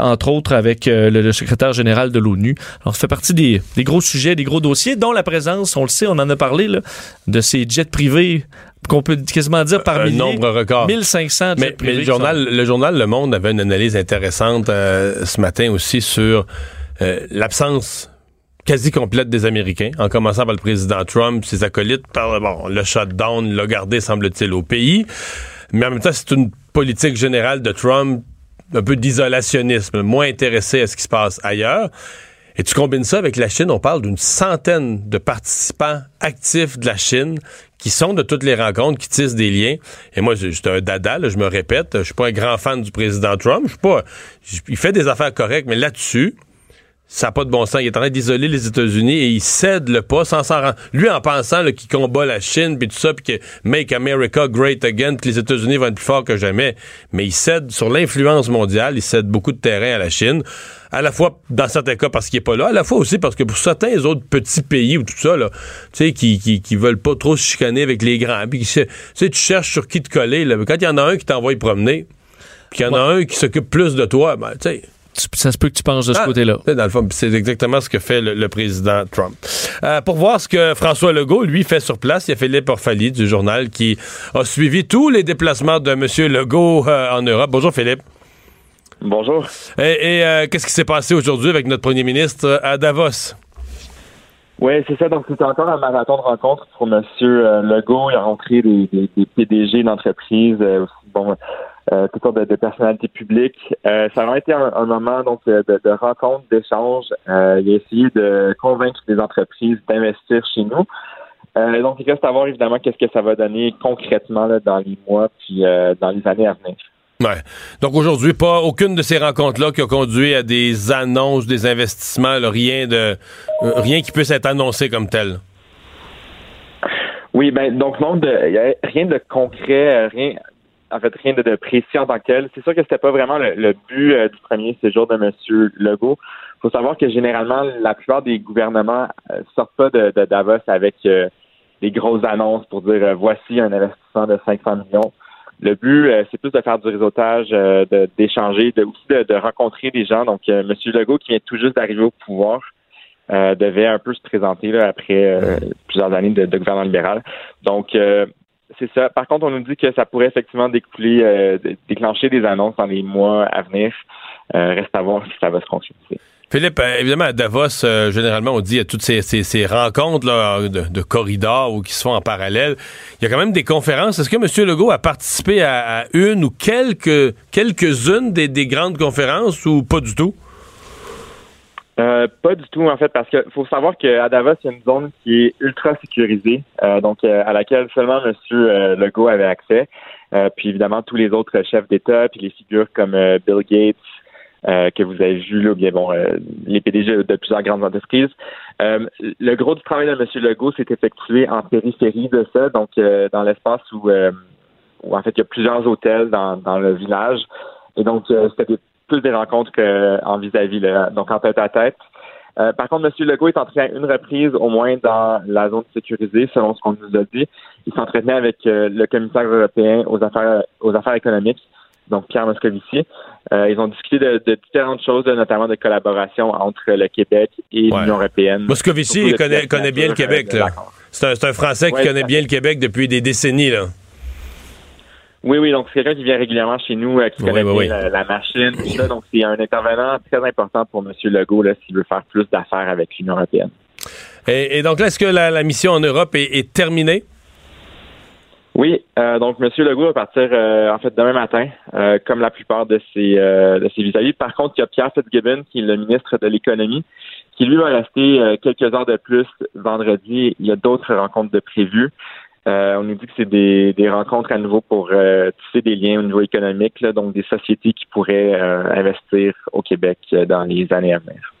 entre autres avec le, secrétaire général de l'ONU. Alors, ça fait partie des, des, gros sujets, des gros dossiers, dont la présence, on le sait, on en a parlé, là, de ces jets privés qu'on peut quasiment dire par un nombre record 1500 mais, mais le journal le journal Le Monde avait une analyse intéressante ce matin aussi sur l'absence quasi complète des Américains, en commençant par le président Trump, ses acolytes, par bon, le shutdown l'a gardé, semble-t-il, au pays. Mais en même temps, c'est une politique générale de Trump, un peu d'isolationnisme, moins intéressé à ce qui se passe ailleurs. Et tu combines ça avec la Chine, on parle d'une centaine de participants actifs de la Chine qui sont de toutes les rencontres, qui tissent des liens. Et moi, j'étais un dada, je me répète, je suis pas un grand fan du président Trump, je suis pas... Il fait des affaires correctes, mais là-dessus, ça n'a pas de bon sens. Il est en train d'isoler les États-Unis et il cède le pas sans s'en rendre. Lui, en pensant qu'il combat la Chine, puis tout ça, puis que Make America Great Again, que les États-Unis vont être plus forts que jamais. Mais il cède sur l'influence mondiale, il cède beaucoup de terrain à la Chine. À la fois, dans certains cas, parce qu'il est pas là, à la fois aussi parce que pour certains autres petits pays ou tout ça, là, tu sais, qui, qui, qui, veulent pas trop se chicaner avec les grands, puis tu sais, tu cherches sur qui te coller, là. Quand il y en a un qui t'envoie promener, puis qu'il y en a un qui s'occupe plus de toi, ben, tu sais ça se peut que tu penses de ce ah, côté-là. Dans le fond, c'est exactement ce que fait le, président Trump. Euh, pour voir ce que François Legault, lui, fait sur place, il y a Philippe Orfali du journal qui a suivi tous les déplacements de M. Legault euh, en Europe. Bonjour, Philippe. Bonjour. Et, euh, qu'est-ce qui s'est passé aujourd'hui avec notre premier ministre à Davos? Oui, c'est ça. Donc, c'était encore un marathon de rencontres pour M. Legault. Il a rencontré des, des PDG d'entreprises, bon, euh, toutes sortes de, personnalités publiques. Euh, ça a été un, moment donc de, de rencontre, d'échange. Euh, il a essayé de convaincre les entreprises d'investir chez nous. Euh, donc, il reste à voir évidemment qu'est-ce que ça va donner concrètement là, dans les mois puis euh, dans les années à venir. Ouais. Donc aujourd'hui, pas aucune de ces rencontres-là qui a conduit à des annonces, des investissements, rien de rien qui puisse être annoncé comme tel. Oui, ben donc non, y a rien de concret, rien en fait rien de, précis en tant que tel. C'est sûr que c'était pas vraiment le, but euh, du premier séjour de M. Legault. Il faut savoir que généralement, la plupart des gouvernements euh, sortent pas de, Davos avec euh, des grosses annonces pour dire voici un investissement de 500 millions. Le but, c'est plus de faire du réseautage, d'échanger, de, aussi de, rencontrer des gens. Donc, M. Legault, qui vient tout juste d'arriver au pouvoir, devait un peu se présenter là, après plusieurs années de, de, gouvernement libéral. Donc, c'est ça. Par contre, on nous dit que ça pourrait effectivement découler, euh, déclencher des annonces dans les mois à venir. Euh, reste à voir si ça va se concrétiser. Philippe, euh, évidemment, à Davos, généralement, on dit à toutes ces, ces, rencontres de, corridors ou qui se font en parallèle. Il y a quand même des conférences. Est-ce que M. Legault a participé à, une ou quelques quelques-unes des, grandes conférences ou pas du tout? Euh, pas du tout, en fait, parce qu'il faut savoir qu'à Davos, il y a une zone qui est ultra sécurisée, euh, donc euh, à laquelle seulement M. Euh, Legault avait accès. Euh, puis évidemment, tous les autres chefs d'État, puis les figures comme euh, Bill Gates, que vous avez vu, là, ou bien bon, les PDG de plusieurs grandes entreprises. Le gros du travail de M. Legault s'est effectué en périphérie de ça, donc dans l'espace où, où en fait il y a plusieurs hôtels dans, dans le village. Et donc c'était plus des rencontres qu'en vis-à-vis, là, donc en tête à tête. Euh, par contre, M. Legault est entré à une reprise, au moins dans la zone sécurisée, selon ce qu'on nous a dit. Il s'entretenait avec euh, le commissaire européen aux affaires aux affaires économiques, donc Pierre Moscovici. Euh, ils ont discuté de, de différentes choses, notamment de collaboration entre le Québec et Ouais. l'Union européenne. Moscovici, connaît, connaît bien le Québec. là. C'est un, c'est un Français qui Ouais, connaît bien le Québec depuis des décennies. Là. Oui, oui, donc c'est quelqu'un qui vient régulièrement chez nous, euh, qui Oui, connaît oui, bien oui. La, la machine, tout ça. Donc c'est un intervenant très important pour M. Legault là, s'il veut faire plus d'affaires avec l'Union européenne. Et, et donc là, est-ce que la, la mission en Europe est, est terminée? Oui, euh, donc M. Legault va partir euh, en fait demain matin, comme la plupart de ses de ses vis-à-vis. Par contre, il y a Pierre Fitzgibbon, qui est le ministre de l'économie, qui lui va rester quelques heures de plus vendredi. Il y a d'autres rencontres de prévues. Euh, on nous dit que c'est des, des rencontres à nouveau pour euh, tisser des liens au niveau économique, donc des sociétés qui pourraient euh, investir au Québec dans les années à venir.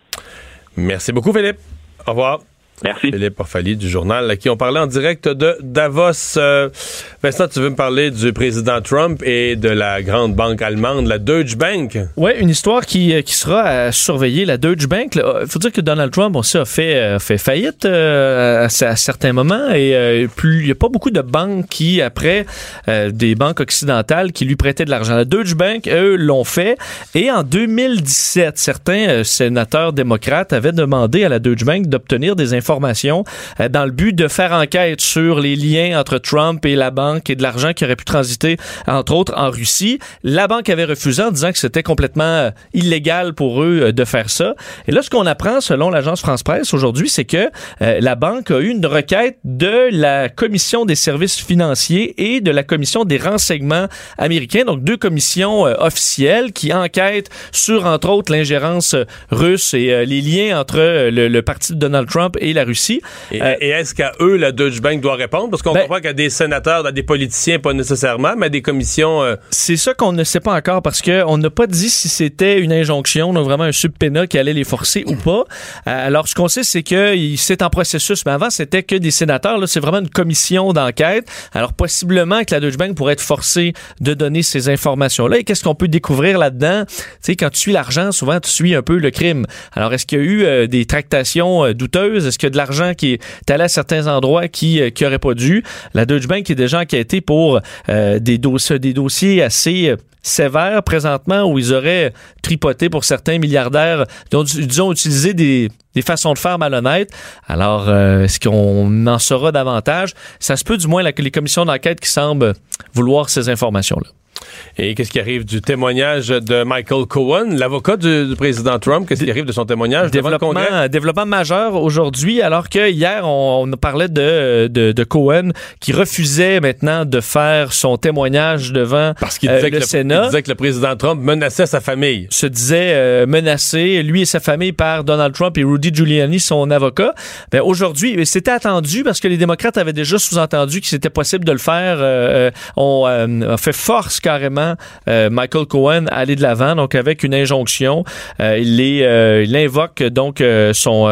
Merci beaucoup, Philippe. Au revoir. Merci. Philippe Orphalie du journal, à qui on parlait en direct de Davos. Euh, Vincent, tu veux me parler du président Trump et de la grande banque allemande, la Deutsche Bank? Oui, une histoire qui, euh, qui sera à surveiller. La Deutsche Bank, il faut dire que Donald Trump, sait, a fait, euh, fait faillite euh, à, à certains moments et euh, plus il n'y a pas beaucoup de banques qui, après, euh, des banques occidentales qui lui prêtaient de l'argent. La Deutsche Bank, eux, l'ont fait et en 2017, certains euh, sénateurs démocrates avaient demandé à la Deutsche Bank d'obtenir des informations euh, dans le but de faire enquête sur les liens entre Trump et la banque et de l'argent qui aurait pu transiter, entre autres, en Russie. La banque avait refusé en disant que c'était complètement euh, illégal pour eux euh, de faire ça. Et là, ce qu'on apprend, selon l'agence France-Presse aujourd'hui, c'est que la banque a eu une requête de la Commission des services financiers et de la Commission des renseignements américains, donc deux commissions officielles qui enquêtent sur, entre autres, l'ingérence russe et les liens entre le, le parti de Donald Trump et la Russie. Et, Euh, et est-ce qu'à eux, la Deutsche Bank doit répondre? Parce qu'on Ben- comprend qu'à des sénateurs, à des politiciens, pas nécessairement, mais à des commissions... euh, C'est ça qu'on ne sait pas encore parce qu'on n'a pas dit si c'était une injonction, donc vraiment un subpoena qui allait les forcer ou pas. Euh, alors, ce qu'on sait, c'est que c'est en processus, mais avant, c'était que des sénateurs. Là, c'est vraiment une commission d'enquête. Alors, possiblement que la Deutsche Bank pourrait être forcée de donner ces informations-là. Et qu'est-ce qu'on peut découvrir là-dedans? Tu sais, quand tu suis l'argent, souvent, tu suis un peu le crime. Alors, est-ce qu'il y a eu des tractations douteuses? Est-ce de l'argent qui est allé à certains endroits qui euh, qui aurait pas dû? La Deutsche Bank est déjà enquêtée pour euh, des, dossiers, des dossiers assez euh, sévères présentement où ils auraient tripoté pour certains milliardaires, dont ils ont utilisé des, façons de faire malhonnêtes. Alors, euh, est-ce qu'on en saura davantage? Ça se peut du moins que les commissions d'enquête qui semblent vouloir ces informations-là. Et qu'est-ce qui arrive du témoignage de Michael Cohen, l'avocat du, du président Trump? Qu'est-ce qui arrive de son témoignage devant le Congrès? Développement, développement majeur aujourd'hui, alors que hier, on, on parlait de, de, de Cohen qui refusait maintenant de faire son témoignage devant Parce qu'il euh, disait, le que le- Sénat. il disait que le président Trump menaçait sa famille. se disait euh, menacé, lui et sa famille, par Donald Trump et Rudy Giuliani, son avocat. Ben, aujourd'hui, c'était attendu parce que les démocrates avaient déjà sous-entendu qu'il c'était possible de le faire. Euh, euh, on euh, fait force carrément euh, Michael Cohen à aller de l'avant, donc avec une injonction. Euh, il, euh, invoque donc son...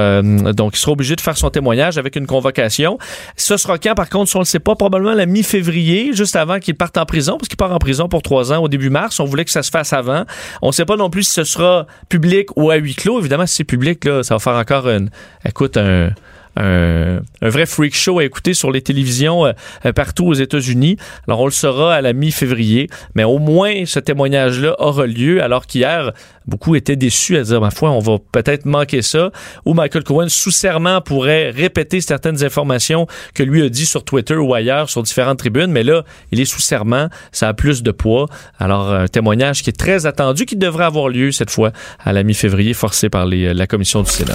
donc, il sera obligé de faire son témoignage avec une convocation. Ce sera quand, par contre, si on ne le sait pas, probablement la mi-février, juste avant qu'il parte en prison, parce qu'il part en prison pour trois ans au début mars. On voulait que ça se fasse avant. On ne sait pas non plus si ce sera public ou à huis clos. Évidemment, si c'est public, là, ça va faire encore une, écoute, un, un, un vrai freak show à écouter sur les télévisions euh, euh, partout aux États-Unis. Alors, on le saura à la mi-février, mais au moins ce témoignage-là aura lieu, alors qu'hier, beaucoup étaient déçus à dire, ma foi, on va peut-être manquer ça, ou Michael Cohen, sous serment, pourrait répéter certaines informations que lui a dit sur Twitter ou ailleurs, sur différentes tribunes, mais là, il est sous serment, ça a plus de poids. Alors, un témoignage qui est très attendu, qui devrait avoir lieu cette fois à la mi-février, forcé par la commission du Sénat.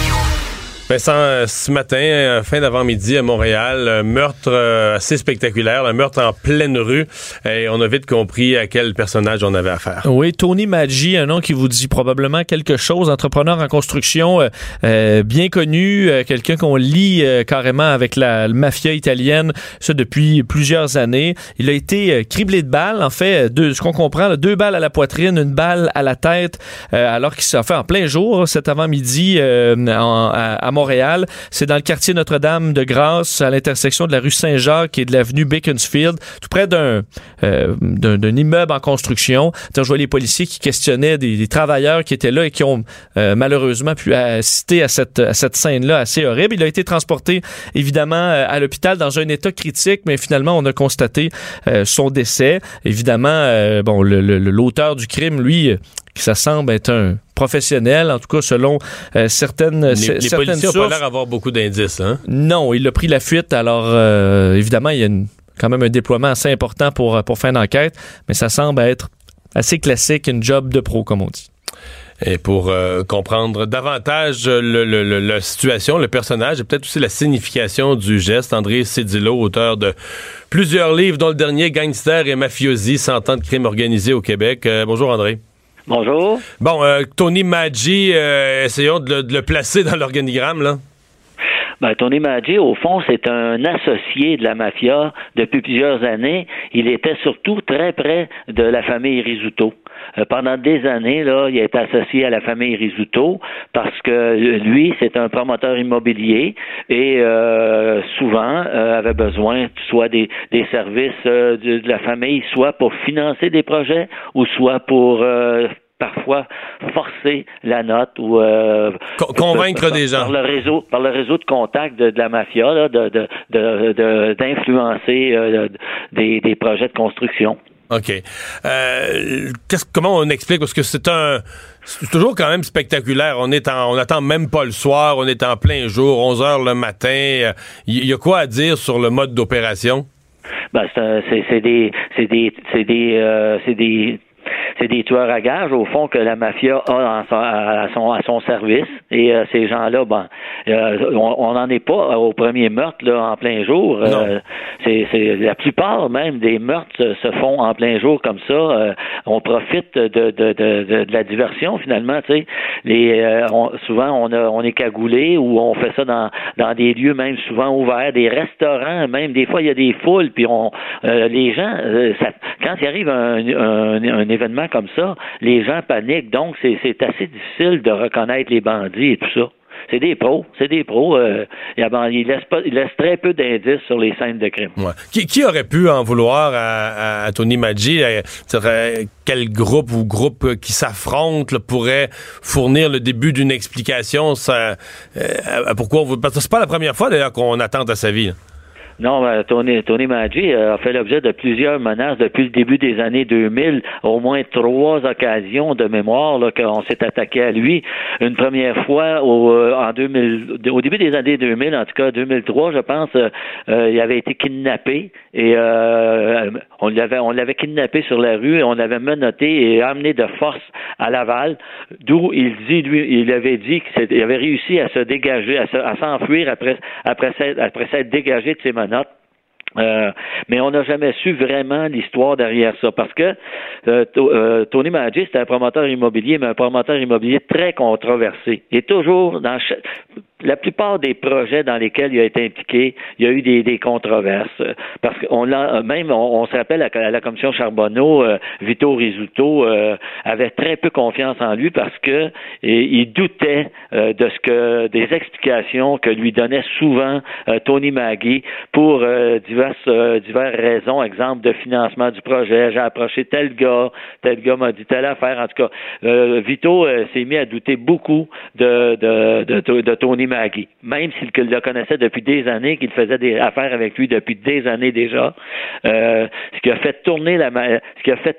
Vincent, euh, ce matin, euh, fin d'avant-midi à Montréal, un meurtre euh, assez spectaculaire, un meurtre en pleine rue. Et on a vite compris à quel personnage on avait affaire. Oui, Tony Maggi, un nom qui vous dit probablement quelque chose, entrepreneur en construction euh, bien connu, euh, quelqu'un qu'on lit euh, carrément avec la, mafia italienne, ça depuis plusieurs années. Il a été criblé de balles, en fait, deux, ce qu'on comprend, deux balles à la poitrine, une balle à la tête, alors qu'il s'est fait en plein jour cet avant-midi à, à Montréal. C'est dans le quartier Notre-Dame de Grâce, à l'intersection de la rue Saint-Jacques et de l'avenue Beaconsfield, tout près d'un euh, immeuble en construction. Je vois les policiers qui questionnaient des, travailleurs qui étaient là et qui ont euh, malheureusement pu assister à cette, à cette scène-là assez horrible. Il a été transporté évidemment euh, à l'hôpital dans un état critique, mais finalement on a constaté son décès. Évidemment, bon, l'auteur du crime, lui, qui ça semble être un professionnel, en tout cas selon euh, certaines Les, certaines les policiers n'ont pas l'air d'avoir beaucoup d'indices. Hein? Non, il a pris la fuite. Alors, euh, évidemment, il y a une, quand même un déploiement assez important pour, pour faire une enquête, mais ça semble être assez classique, une job de pro, comme on dit. Et pour euh, comprendre davantage le, le, le, la situation, le personnage et peut-être aussi la signification du geste, André Cédillo, auteur de plusieurs livres, dont le dernier Gangster et Mafiosi, 100 ans de crime organisé au Québec. Euh, bonjour André. Bonjour. Bon, euh, Tony Maggi, euh, essayons de le, de le, placer dans l'organigramme, là. Ben, Tony Maggi, au fond, c'est un associé de la mafia depuis plusieurs années. Il était surtout très près de la famille Risuto. Euh, pendant des années, là, il a été associé à la famille Risuto parce que lui, c'est un promoteur immobilier et euh, souvent euh, avait besoin soit des, des services de, de, la famille, soit pour financer des projets ou soit pour parfois forcer la note ou euh, convaincre par, des gens par le réseau par le réseau de contact de, de la mafia là, de, de, d'influencer euh, des, des projets de construction. OK. Euh, comment on explique? Parce que c'est un. C'est toujours quand même spectaculaire. On est en, on attend même pas le soir, on est en plein jour, 11 heures le matin. Il y a quoi à dire sur le mode d'opération? Ben, c'est des, c'est des, c'est des, euh, c'est des c'est des tueurs à gages, au fond, que la mafia a à son, à son service. Et euh, ces gens-là, ben, euh, on n'en est pas au premier meurtre là, en plein jour. Euh, c'est, c'est la plupart même des meurtres se, font en plein jour comme ça. Euh, on profite de, de, de, de, de la diversion finalement. Tu sais, les, on, souvent on, a, on est cagoulé ou on fait ça dans, dans des lieux même souvent ouverts, des restaurants, même des fois il y a des foules, puis on, les gens, ça, quand il arrive un, un, un événement comme ça, les gens paniquent. Donc, c'est assez difficile de reconnaître les bandits et tout ça. C'est des pros, c'est des pros. Euh, ils laissent, pas, ils laissent très peu d'indices sur les scènes de crime. Qui, qui, aurait pu en vouloir à, Tony Maggi? Quel groupe ou groupe qui s'affronte pourrait fournir le début d'une explication? Ça, euh, pourquoi on Parce que c'est pas la première fois d'ailleurs qu'on attente à sa vie. Non, ben, Tony, Tony Maggi a fait l'objet de plusieurs menaces depuis le début des années 2000, au moins trois occasions de mémoire là, qu'on s'est attaqué à lui. Une première fois au, en 2000, au début des années 2000, en tout cas 2003, je pense, euh, il avait été kidnappé et euh, on l'avait on l'avait kidnappé sur la rue et on l'avait menotté et amené de force à Laval, d'où il dit lui, il avait dit qu'il avait réussi à se dégager, à s'enfuir après après après s'être dégagé de ses Euh, mais on n'a jamais su vraiment l'histoire derrière ça. Parce que euh, euh, Tony Maggi c'est un promoteur immobilier mais un promoteur immobilier très controversé. Et toujours dans la plupart des projets dans lesquels il a été impliqué, il y a eu des, des controverses. Parce qu'on l'a même, on, on, se rappelle à, la commission Charbonneau, euh, Vito Rizzuto euh, avait très peu confiance en lui parce que il doutait euh, de ce que des explications que lui donnait souvent euh, Tony Maggi pour diverses diverses raisons, exemple de financement du projet. J'ai approché tel gars, tel gars m'a dit telle affaire. En tout cas, Vito s'est mis à douter beaucoup de de, de, de, de Tony Maggi, même s'il le connaissait depuis des années, qu'il faisait des affaires avec lui depuis des années déjà, euh, ce qui a fait tourner la, ce qui a fait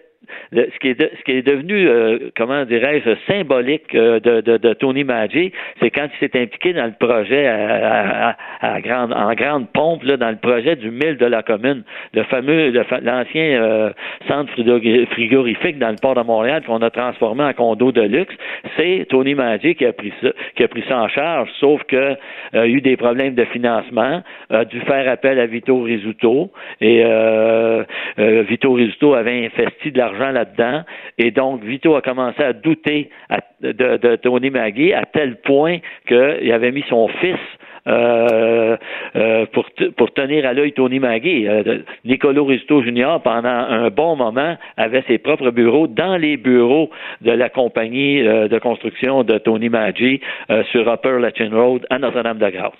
le- ce, qui est de- ce qui est devenu, euh, comment dirais-je, symbolique euh, de, de, de Tony Maggi, c'est quand il s'est impliqué dans le projet à, à- à grande, en grande pompe, là, dans le projet du mille de la commune, le fameux, l'ancien euh, centre frigo- frigorifique dans le port de Montréal qu'on a transformé en condo de luxe. C'est Tony Maggi qui a pris ça, qui a pris ça en charge, sauf que euh, il y a eu des problèmes de financement, a dû faire appel à Vito Rizzuto et euh, euh, Vito Rizzuto avait investi de l'argent là-dedans et donc Vito a commencé à douter à- de, de Tony Maggi à tel point qu'il avait mis son fils euh, euh, pour, pour tenir à l'œil Tony Magui. Euh, Nicolo Rizzuto Jr., pendant un bon moment, avait ses propres bureaux dans les bureaux de la compagnie euh, de construction de Tony Maggi sur Upper Latchin Road à Notre-Dame-de-Grâce.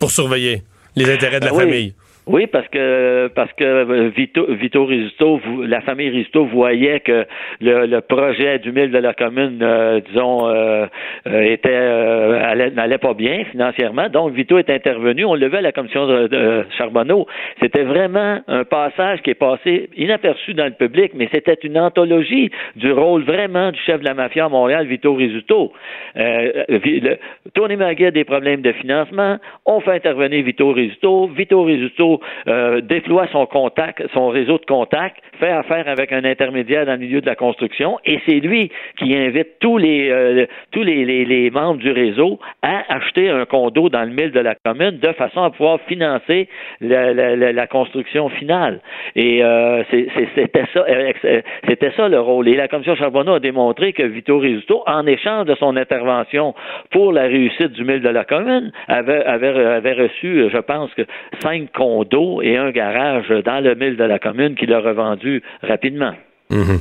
Pour surveiller les intérêts de la Ben famille. Oui, parce que parce que euh, Vito, Vito Rizzuto, la famille Rizzuto voyait que le, le projet du mille de la commune, euh, disons, euh, euh, était euh, allait- n'allait pas bien financièrement. Donc Vito est intervenu. On le vu à la commission de, Charbonneau. C'était vraiment un passage qui est passé inaperçu dans le public, mais c'était une anthologie du rôle vraiment du chef de la mafia à Montréal, Vito Rizzuto. Euh, Tony Magui a des problèmes de financement. On fait intervenir Vito Rizzuto. Vito Rizzuto euh, déploie son contact, son réseau de contacts, fait affaire avec un intermédiaire dans le milieu de la construction, et c'est lui qui invite tous les euh, tous les, membres du réseau à acheter un condo dans le mille de la commune de façon à pouvoir financer la, construction finale. Et euh, c'était ça, euh, euh, c'était ça le rôle. Et la commission Charbonneau a démontré que Vito Rizzuto, en échange de son intervention pour la réussite du mille de la commune, avait, avait, avait reçu, je pense que cinq condos et un garage dans le mille de la commune qu'il a revendu rapidement. Mhm.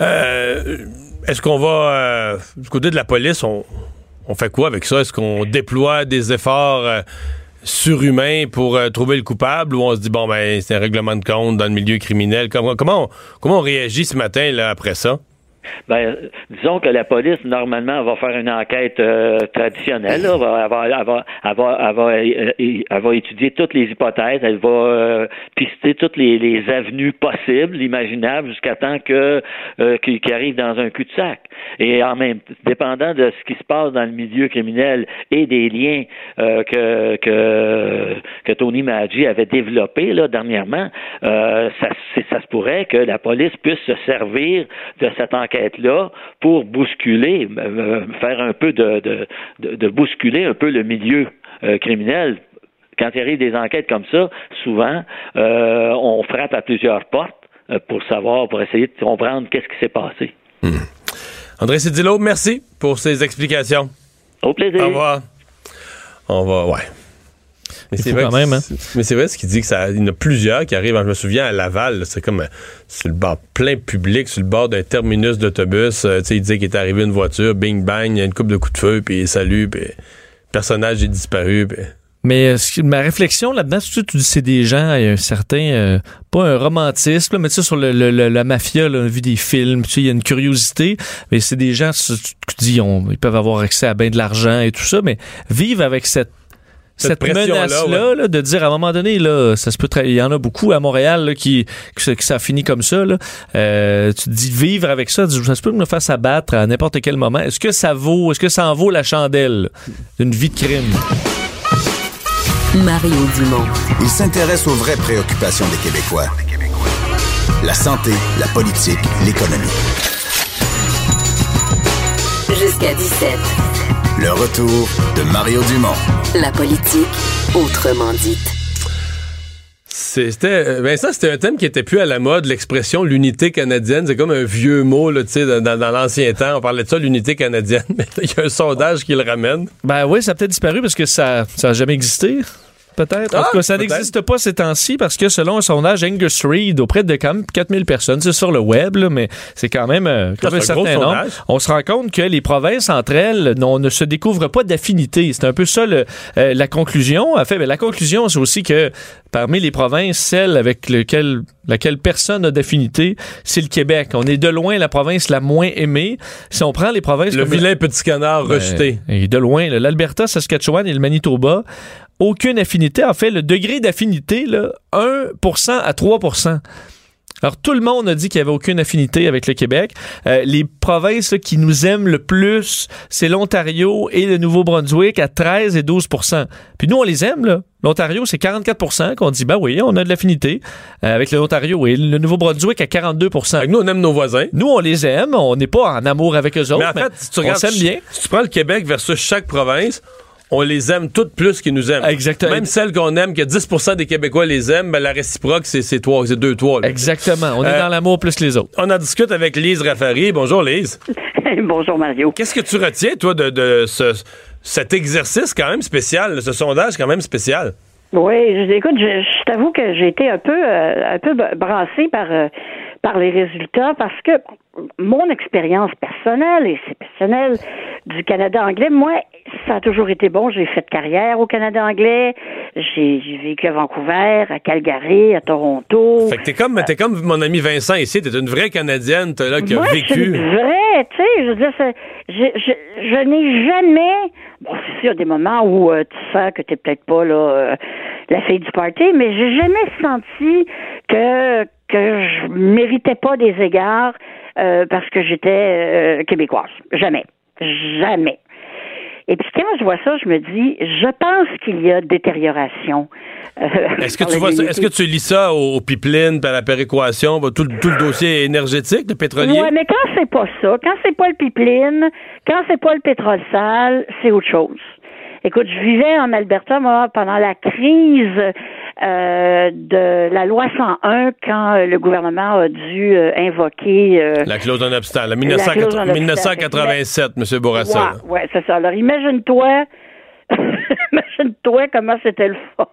Euh, Est-ce qu'on va, euh, du côté de la police, on, fait quoi avec ça? Est-ce qu'on déploie des efforts euh, surhumains pour trouver le coupable ou on se dit, bon, ben, c'est un règlement de compte dans le milieu criminel? Comment, comment, on, comment on réagit ce matin là, après ça? Ben, disons que la police, normalement, va faire une enquête euh, traditionnelle. là. Elle va, elle va, va, va, euh, elle va étudier toutes les hypothèses. Elle va euh, pister toutes les, les avenues possibles, imaginables, jusqu'à temps que euh, qu'il arrive dans un cul-de-sac. Et en même dépendant de ce qui se passe dans le milieu criminel et des liens euh, que, que, que Tony Maggi avait développés là, dernièrement, euh, ça, ça se pourrait que la police puisse se servir de cette enquête-là pour bousculer, euh, faire un peu de, de, de, de bousculer un peu le milieu euh, criminel. Quand il arrive des enquêtes comme ça, souvent, euh, on frappe à plusieurs portes pour savoir, pour essayer de comprendre qu'est-ce qui s'est passé. André Cédillo, merci pour ces explications. Au plaisir. Au revoir. On va, ouais. Mais Il c'est faut vrai quand que même, hein. Mais c'est vrai ce qu'il dit que ça, il y en a plusieurs qui arrivent. Je me souviens à Laval, c'est comme euh, sur le bord plein public, sur le bord d'un terminus d'autobus. euh, sais, il disait qu'il est arrivé une voiture, bing bang, il y a une coupe de coups de feu, puis salut, puis personnage est disparu. Puis... Mais euh, ma réflexion là-dedans, c'est que tu dis c'est des gens, il y a un certain, euh, pas un romantisme, là, mais tu sais, sur le, le- le- la mafia, là, on a vu des films, tu sais, il y a une curiosité, mais c'est des gens, tu tu dis, on- ils peuvent avoir accès à bien de l'argent et tout ça, mais vivre avec cette Cette menace-là, là, de dire à un moment donné, là, ça se peut il y en a beaucoup à Montréal là, qui, que, ça- finit comme ça. Là. Euh, tu te dis vivre avec ça, ça se peut me faire s'abattre à n'importe quel moment. Est-ce que ça vaut, est-ce que ça en vaut la chandelle d'une vie de crime? Mario Dumont. Il s'intéresse aux vraies préoccupations des Québécois. La santé, la politique, l'économie. Jusqu'à 17. Le retour de Mario Dumont. La politique, autrement dite. C'était, euh, ben ça, c'était un thème qui était plus à la mode, l'expression l'unité canadienne. C'est comme un vieux mot, là, tu sais, dans, dans l'ancien temps. On parlait de ça, l'unité canadienne. *laughs* Mais il y a un sondage qui le ramène. Ben oui, ça a peut-être disparu parce que ça n'a jamais existé. Peut-être. En Ah, tout cas, ça n'existe pas ces temps-ci parce que selon un sondage Angus Reid, auprès de quand même 4000 personnes, c'est sur le web, là, mais c'est quand même, euh, quand Ah, un certain nombre. sondage. On se rend compte que les provinces entre elles ne se découvrent pas d'affinité. C'est un peu ça le- euh, la conclusion. En fait, ben, la conclusion, c'est aussi que parmi les provinces, celle avec lequel, laquelle personne n'a d'affinité, c'est le Québec. On est de loin la province la moins aimée. Si on prend les provinces Le comme- vilain petit canard ben, rejeté. Et de loin, l'Alberta, Saskatchewan et le Manitoba, aucune affinité. En fait, le degré d'affinité, là, 1 à 3 Alors, tout le monde a dit qu'il n'y avait aucune affinité avec le Québec. Euh, les provinces là, qui nous aiment le plus, c'est l'Ontario et le Nouveau-Brunswick à 13 et 12% Puis nous, on les aime, là. L'Ontario, c'est 44% qu'on dit, ben oui, on a de l'affinité euh, avec l'Ontario et le Nouveau-Brunswick à 42 Fait que nous, on aime nos voisins. Nous, on les aime, on n'est pas en amour avec eux autres, Mais en fait, si tu regardes, on s'aime bien. Si tu prends le Québec versus chaque province, on les aime toutes plus qu'ils nous aiment. Exactement. Même celles qu'on aime, que 10% des Québécois les aiment, ben la réciproque, c'est c'est toi, c'est deux toi. là. Exactement. On est Euh, dans l'amour plus que les autres. On en discute avec Lise Raffarie. Bonjour Lise. *laughs* Bonjour Mario. Qu'est-ce que tu retiens, toi, de, de ce, cet exercice quand même spécial, ce sondage quand même spécial? Oui, je, écoute, je, je t'avoue que j'ai été un peu, euh, un peu brassée par, euh, par les résultats parce que mon expérience personnelle et c'est personnel du Canada anglais, moi, ça a toujours été bon. J'ai fait carrière au Canada anglais. J'ai vécu à Vancouver, à Calgary, à Toronto. Fait que t'es comme, t'es comme mon ami Vincent ici, t'es une vraie Canadienne, t'es là, qui a Moi, vécu. une vraie, tu sais, je veux dire, c'est- je, je, je n'ai jamais, bon, c'est sûr, des moments où euh, tu sens que t'es peut-être pas, là, euh, la fille du party, mais j'ai jamais senti que, que je méritais pas des égards euh, parce que j'étais euh, québécoise. Jamais. Jamais. Et puis quand je vois ça, je me dis, je pense qu'il y a détérioration. euh, Est-ce que *laughs* tu vois est-ce que tu lis ça au, au pipeline, par la péréquation, tout, le- tout le dossier énergétique, le pétrolier? Ouais, mais quand c'est pas ça, quand c'est pas le pipeline, quand c'est pas le pétrole sale, c'est autre chose. Écoute, je vivais en Alberta, moi, pendant la crise euh, de la loi 101, quand euh, le gouvernement a dû euh, invoquer... euh, La clause d'un obstacle, la La 1980 clause d'un obstacle. 1987, M. Bourassa. Ouais, ouais, c'est ça. Alors, imagine-toi... *laughs* imagine-toi comment c'était le fun.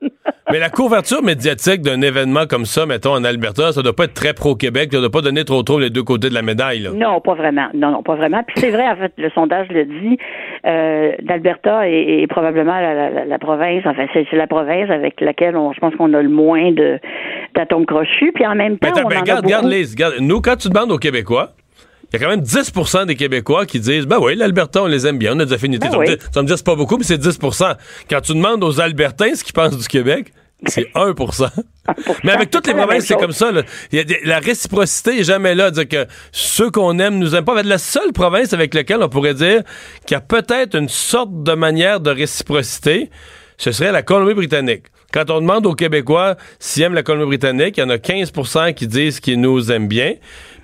*laughs* Mais la couverture médiatique d'un événement comme ça, mettons, en Alberta, ça doit pas être très pro-Québec, ça doit pas donner trop trop les deux côtés de la médaille, là. Non, pas vraiment. Non, non, pas vraiment. Puis c'est vrai, en fait, le sondage le dit. Euh, D'Alberta est, est probablement la, la- la- la province, enfin, c'est la province avec laquelle on, je pense qu'on a le moins de d'atomes crochus. Puis en même temps, Mais on ben, en a regarde, beaucoup. regarde, regarde. Nous, quand tu demandes aux Québécois, il y a quand même 10% des Québécois qui disent Ben oui, l'Alberta, on les aime bien, on a des affinités. Ben tu, me oui. tu me dire, c'est pas beaucoup, mais c'est 10% Quand tu demandes aux Albertains ce qu'ils pensent du Québec, c'est *laughs* 1% Mais avec toutes les provinces, c'est comme ça. là. Il y a des- la réciprocité est jamais là. Dire que ceux qu'on aime nous aiment pas. Mais la seule province avec laquelle on pourrait dire qu'il y a peut-être une sorte de manière de réciprocité, ce serait la Colombie-Britannique. Quand on demande aux Québécois s'ils aiment la Colombie-Britannique, il y en a 15% qui disent qu'ils nous aiment bien.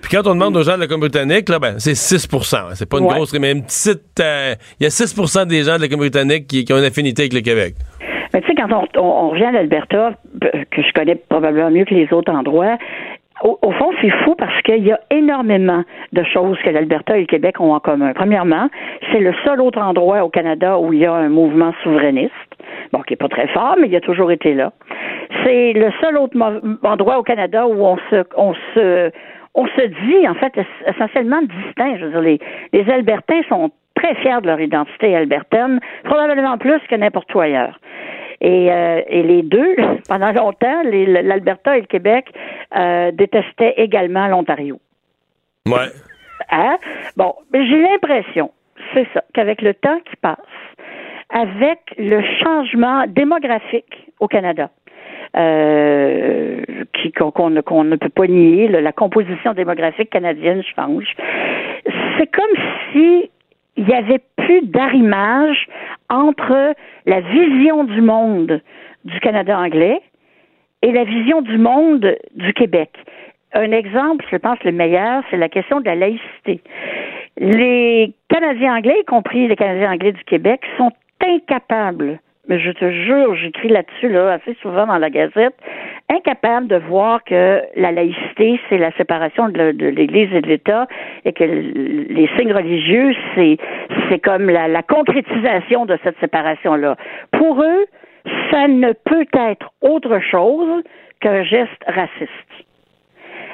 Puis quand on demande aux gens de la Colombie-Britannique, là, ben, c'est 6% C'est pas une Ouais. grosse, mais une petite. euh, Il y a 6% des gens de la Colombie-Britannique qui, qui ont une affinité avec le Québec. Mais tu sais, quand on, on, on revient à l'Alberta, que je connais probablement mieux que les autres endroits, au, au fond, c'est fou parce qu'il y a énormément de choses que l'Alberta et le Québec ont en commun. Premièrement, c'est le seul autre endroit au Canada où il y a un mouvement souverainiste. Bon, qui est pas très fort, mais il a toujours été là. C'est le seul autre endroit au Canada où on se, on se, on se dit, en fait, es- essentiellement distinct. Je veux dire, les, les Albertains sont très fiers de leur identité albertaine, probablement plus que n'importe où ailleurs. Et, euh, et les deux, *laughs* pendant longtemps, l'Alberta et le Québec euh, détestaient également l'Ontario. Ouais. Hein? Bon, j'ai l'impression, c'est ça, qu'avec le temps qui passe, avec le changement démographique au Canada, euh, qu'on ne- peut pas nier, la composition démographique canadienne change. C'est comme si il y avait plus d'arrimage entre la vision du monde du Canada anglais et la vision du monde du Québec. Un exemple, je pense le meilleur, c'est la question de la laïcité. Les Canadiens anglais, y compris les Canadiens anglais du Québec, sont incapables, mais je te jure, j'écris là-dessus là, assez souvent dans la Gazette, incapables de voir que la laïcité, c'est la séparation de, l'Église et de l'État, et que les signes religieux, c'est comme la, la concrétisation de cette séparation-là. Pour eux, ça ne peut être autre chose qu'un geste raciste.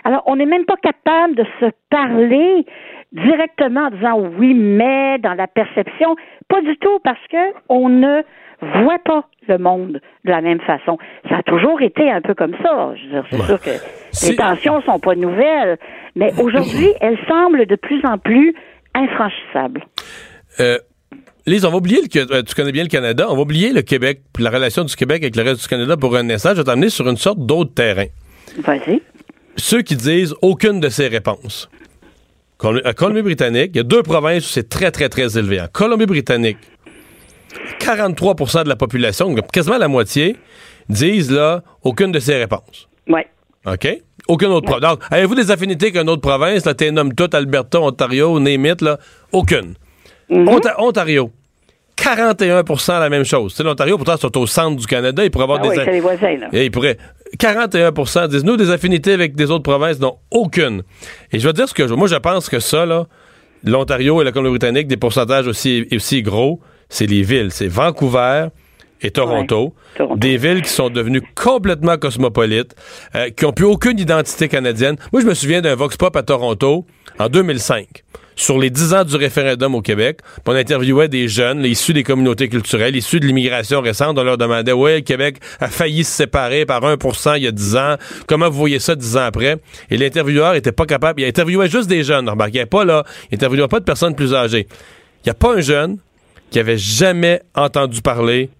Alors, on n'est même pas capable de se parler directement en disant oui, mais dans la perception, pas du tout, parce que on ne voit pas le monde de la même façon. Ça a toujours été un peu comme ça. Je veux dire, c'est sûr que les tensions sont pas nouvelles, mais aujourd'hui, elles semblent de plus en plus infranchissables. Euh, Lise, on va oublier le, euh, tu connais bien le Canada, on va oublier le Québec, la relation du Québec avec le reste du Canada pour un instant. Je vais t'amener sur une sorte d'autre terrain. Vas-y. ceux qui disent aucune de ces réponses. À Colombie-Britannique, il y a deux provinces où c'est très, très, très élevé. En Colombie-Britannique, 43% de la population, quasiment la moitié, disent là aucune de ces réponses. Oui. OK? Aucune autre province. Donc, avez-vous des affinités qu'une autre province? Là, t'es nomme toutes, Alberta, Ontario, Némit, là? Aucune. Onta- Ontario. 41% la même chose. Sais, l'Ontario, pourtant, c'est au centre du Canada. Il pourrait avoir Ah des. oui, c'est les voisins, là. Et il pourrait. 41% disent nous des affinités avec des autres provinces, non, aucune. Et je vais dire ce que je. Moi, je pense que ça, là, l'Ontario et la Colombie-Britannique, des pourcentages aussi, aussi gros, c'est les villes. C'est Vancouver et Toronto. Des villes qui sont devenues complètement cosmopolites, euh, qui n'ont plus aucune identité canadienne. Moi, je me souviens d'un Vox Pop à Toronto en 2005 sur les 10 ans du référendum au Québec. On interviewait des jeunes là, issus des communautés culturelles, issus de l'immigration récente. On leur demandait, ouais, le Québec a failli se séparer par 1% il y a 10 ans. Comment vous voyez ça 10 ans après? Et l'intervieweur était pas capable. Il interviewait juste des jeunes. Remarquez, pas là, il interviewait pas de personnes plus âgées. Il n'y a pas un jeune qui avait jamais entendu parler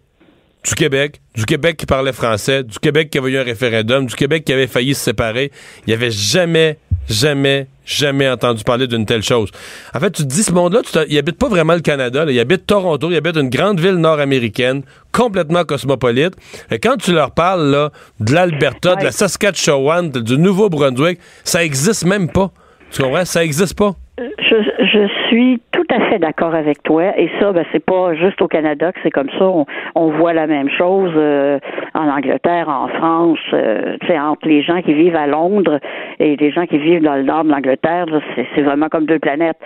du Québec, du Québec qui parlait français, du Québec qui avait eu un référendum, du Québec qui avait failli se séparer. Il avait jamais, jamais, jamais entendu parler d'une telle chose. En fait, tu te dis, ce monde-là, il habite pas vraiment le Canada, là. il habite Toronto, il habite une grande ville nord-américaine, complètement cosmopolite. Et quand tu leur parles là, de l'Alberta, de la Saskatchewan, du Nouveau-Brunswick, ça existe même pas. Tu comprends? Ça existe pas. Je, je suis tout à fait d'accord avec toi. Et ça, ben, c'est pas juste au Canada que c'est comme ça. On, on voit la même chose euh, en Angleterre, en France, euh, entre les gens qui vivent à Londres et les gens qui vivent dans le nord de l'Angleterre. C'est, vraiment comme deux planètes.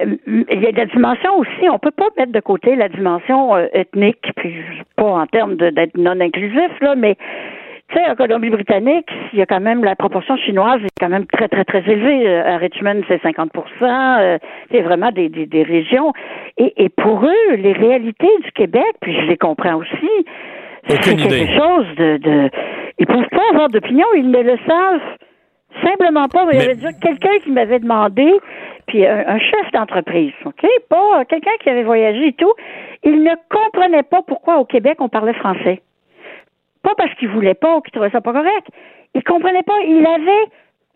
Euh, Il y a la dimension aussi. On peut pas mettre de côté la dimension euh, ethnique, puis pas en termes d'être non inclusif là, mais tu sais, en Colombie-Britannique, il y a quand même la proportion chinoise est quand même très, très, très élevée. Euh, À Richmond, c'est 50% euh, C'est vraiment des, des, des régions. Et, et pour eux, les réalités du Québec, puis je les comprends aussi, c'est quelque idée. chose de, de... Ils peuvent pas avoir d'opinion, ils ne le savent simplement pas. Il y avait déjà quelqu'un qui m'avait demandé, puis un, un chef d'entreprise, OK? Pas euh, quelqu'un qui avait voyagé et tout. Il ne comprenait pas pourquoi au Québec on parlait français. Pas parce qu'il voulait pas ou qu'il trouvait ça pas correct. Il comprenait pas. Il avait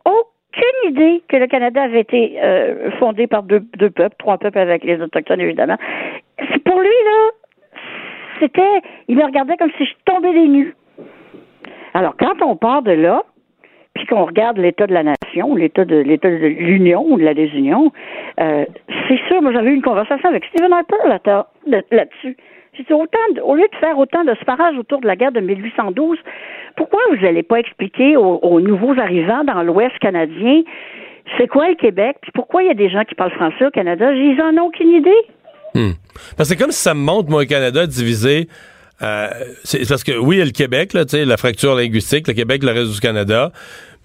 aucune idée que le Canada avait été euh, fondé par deux, deux peuples, trois peuples avec les Autochtones, évidemment. Pour lui, là, c'était. Il me regardait comme si je tombais des nues. Alors, quand on part de là, puis qu'on regarde l'état de la nation, l'état de l'état de l'union ou de la désunion, euh, c'est sûr, moi j'avais eu une conversation avec Stephen Harper là- là- là-dessus. Autant au lieu de faire autant de sparage autour de la guerre de 1812, pourquoi vous n'allez pas expliquer aux, aux nouveaux arrivants dans l'Ouest canadien c'est quoi le Québec, puis pourquoi il y a des gens qui parlent français au Canada? Ils en ont aucune idée. Hmm. Parce que c'est comme si ça me montre, moi, un Canada divisé. euh, c'est parce que oui, il y a le Québec, là, la fracture linguistique, le Québec, le reste du Canada,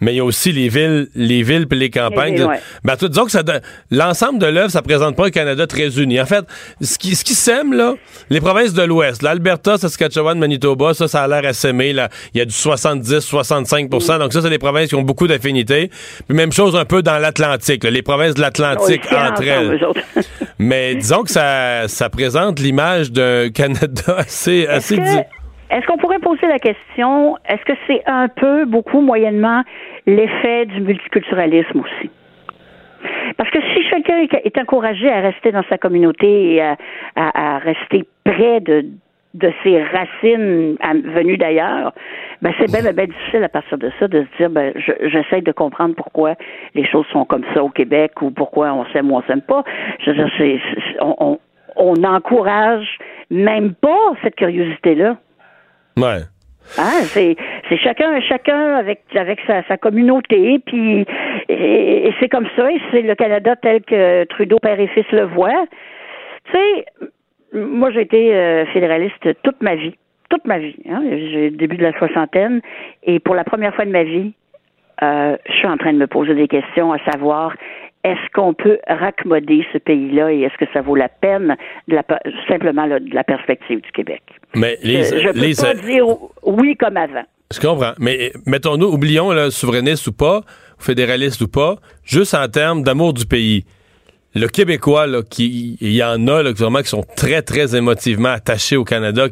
mais il y a aussi les villes, les villes puis les campagnes. Villes, ouais. Ben, disons que ça l'ensemble de l'œuvre, ça présente pas un Canada très uni. En fait, ce qui, ce qui sème, là, les provinces de l'Ouest, l'Alberta, Saskatchewan, Manitoba, ça, ça a l'air assémé, là. Il y a du 70-65 Mm. donc ça, c'est des provinces qui ont beaucoup d'affinités. Puis même chose un peu dans l'Atlantique, là, les provinces de l'Atlantique Oui, entre elles. Mais disons que ça, ça présente l'image d'un Canada assez, *laughs* assez Est-ce di- que- est-ce qu'on pourrait poser la question, est-ce que c'est un peu, beaucoup, moyennement, l'effet du multiculturalisme aussi? Parce que si chacun est- encouragé à rester dans sa communauté et à, à- à rester près de, ses racines venues d'ailleurs, ben c'est bien, difficile à partir de ça de se dire, ben je- j'essaie de comprendre pourquoi les choses sont comme ça au Québec ou pourquoi on s'aime ou on s'aime pas. Je veux dire, on, on, on n'encourage même pas cette curiosité-là. Ouais. Hein, c'est chacun chacun avec sa, communauté puis et, c'est comme ça et c'est le Canada tel que Trudeau père et fils le voient. Tu sais, moi j'ai été euh, fédéraliste toute ma vie, toute ma vie. Hein, j'ai début de la soixantaine et pour la première fois de ma vie, euh, je suis en train de me poser des questions à savoir est-ce qu'on peut raccommoder ce pays-là et est-ce que ça vaut la peine de la, simplement de la perspective du Québec? Mais les, je je peux les- pas dire oui comme avant. je comprends. Mais euh, mettons-nous, oublions, là, souverainiste ou pas, fédéraliste ou pas, juste en termes d'amour du pays. Le Québécois, là, qui, il y en a, là, vraiment, qui sont très, très émotivement attachés au Canada,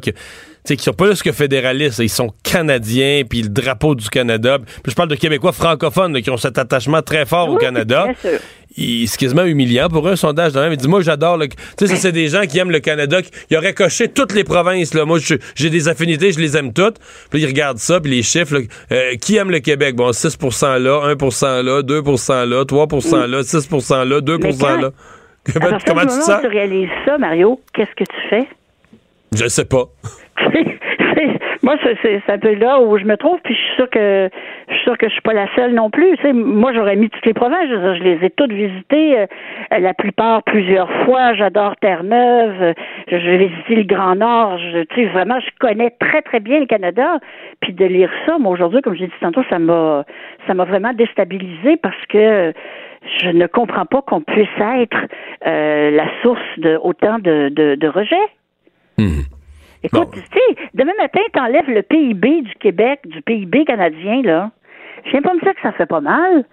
sais, qui sont pas plus que fédéralistes, ils sont canadiens, puis le drapeau du Canada. Puis je parle de Québécois francophones là, qui ont cet attachement très fort au Oui, Canada. C'est quasiment humiliant pour eux, un sondage de même. Il dit, moi, j'adore le... Tu sais, ça, c'est des gens qui aiment le Canada. qui- Ils auraient coché toutes les provinces, là. Moi, j'ai des affinités, je les aime toutes. Puis là, ils regardent ça, puis les chiffres, là. Euh, qui aime le Québec? Bon, 6% là, 1% là, 2% là, 3% là, 6% là, 2 Mais quand- là. *laughs* Comment, partir comment tu te sens? tu réalises ça, Mario, qu'est-ce que tu fais? Je sais pas. *laughs* Moi, c'est- un peu là où je me trouve, puis je suis sûre que je suis sûre que je suis pas la seule non plus. Tu sais, moi, j'aurais mis toutes les provinces. Je, les ai toutes visitées, euh, la plupart plusieurs fois. J'adore Terre-Neuve. euh, J'ai visité le Grand Nord. Je, tu sais, vraiment, je connais très très bien le Canada. Puis de lire ça, moi aujourd'hui, comme j'ai dit tantôt, ça m'a ça m'a vraiment déstabilisé parce que je ne comprends pas qu'on puisse être euh, la source de autant de, de, de rejets. Écoute, tu sais, demain matin, t'enlèves le PIB du Québec, du PIB canadien, là. Je viens pas me dire que ça fait pas mal.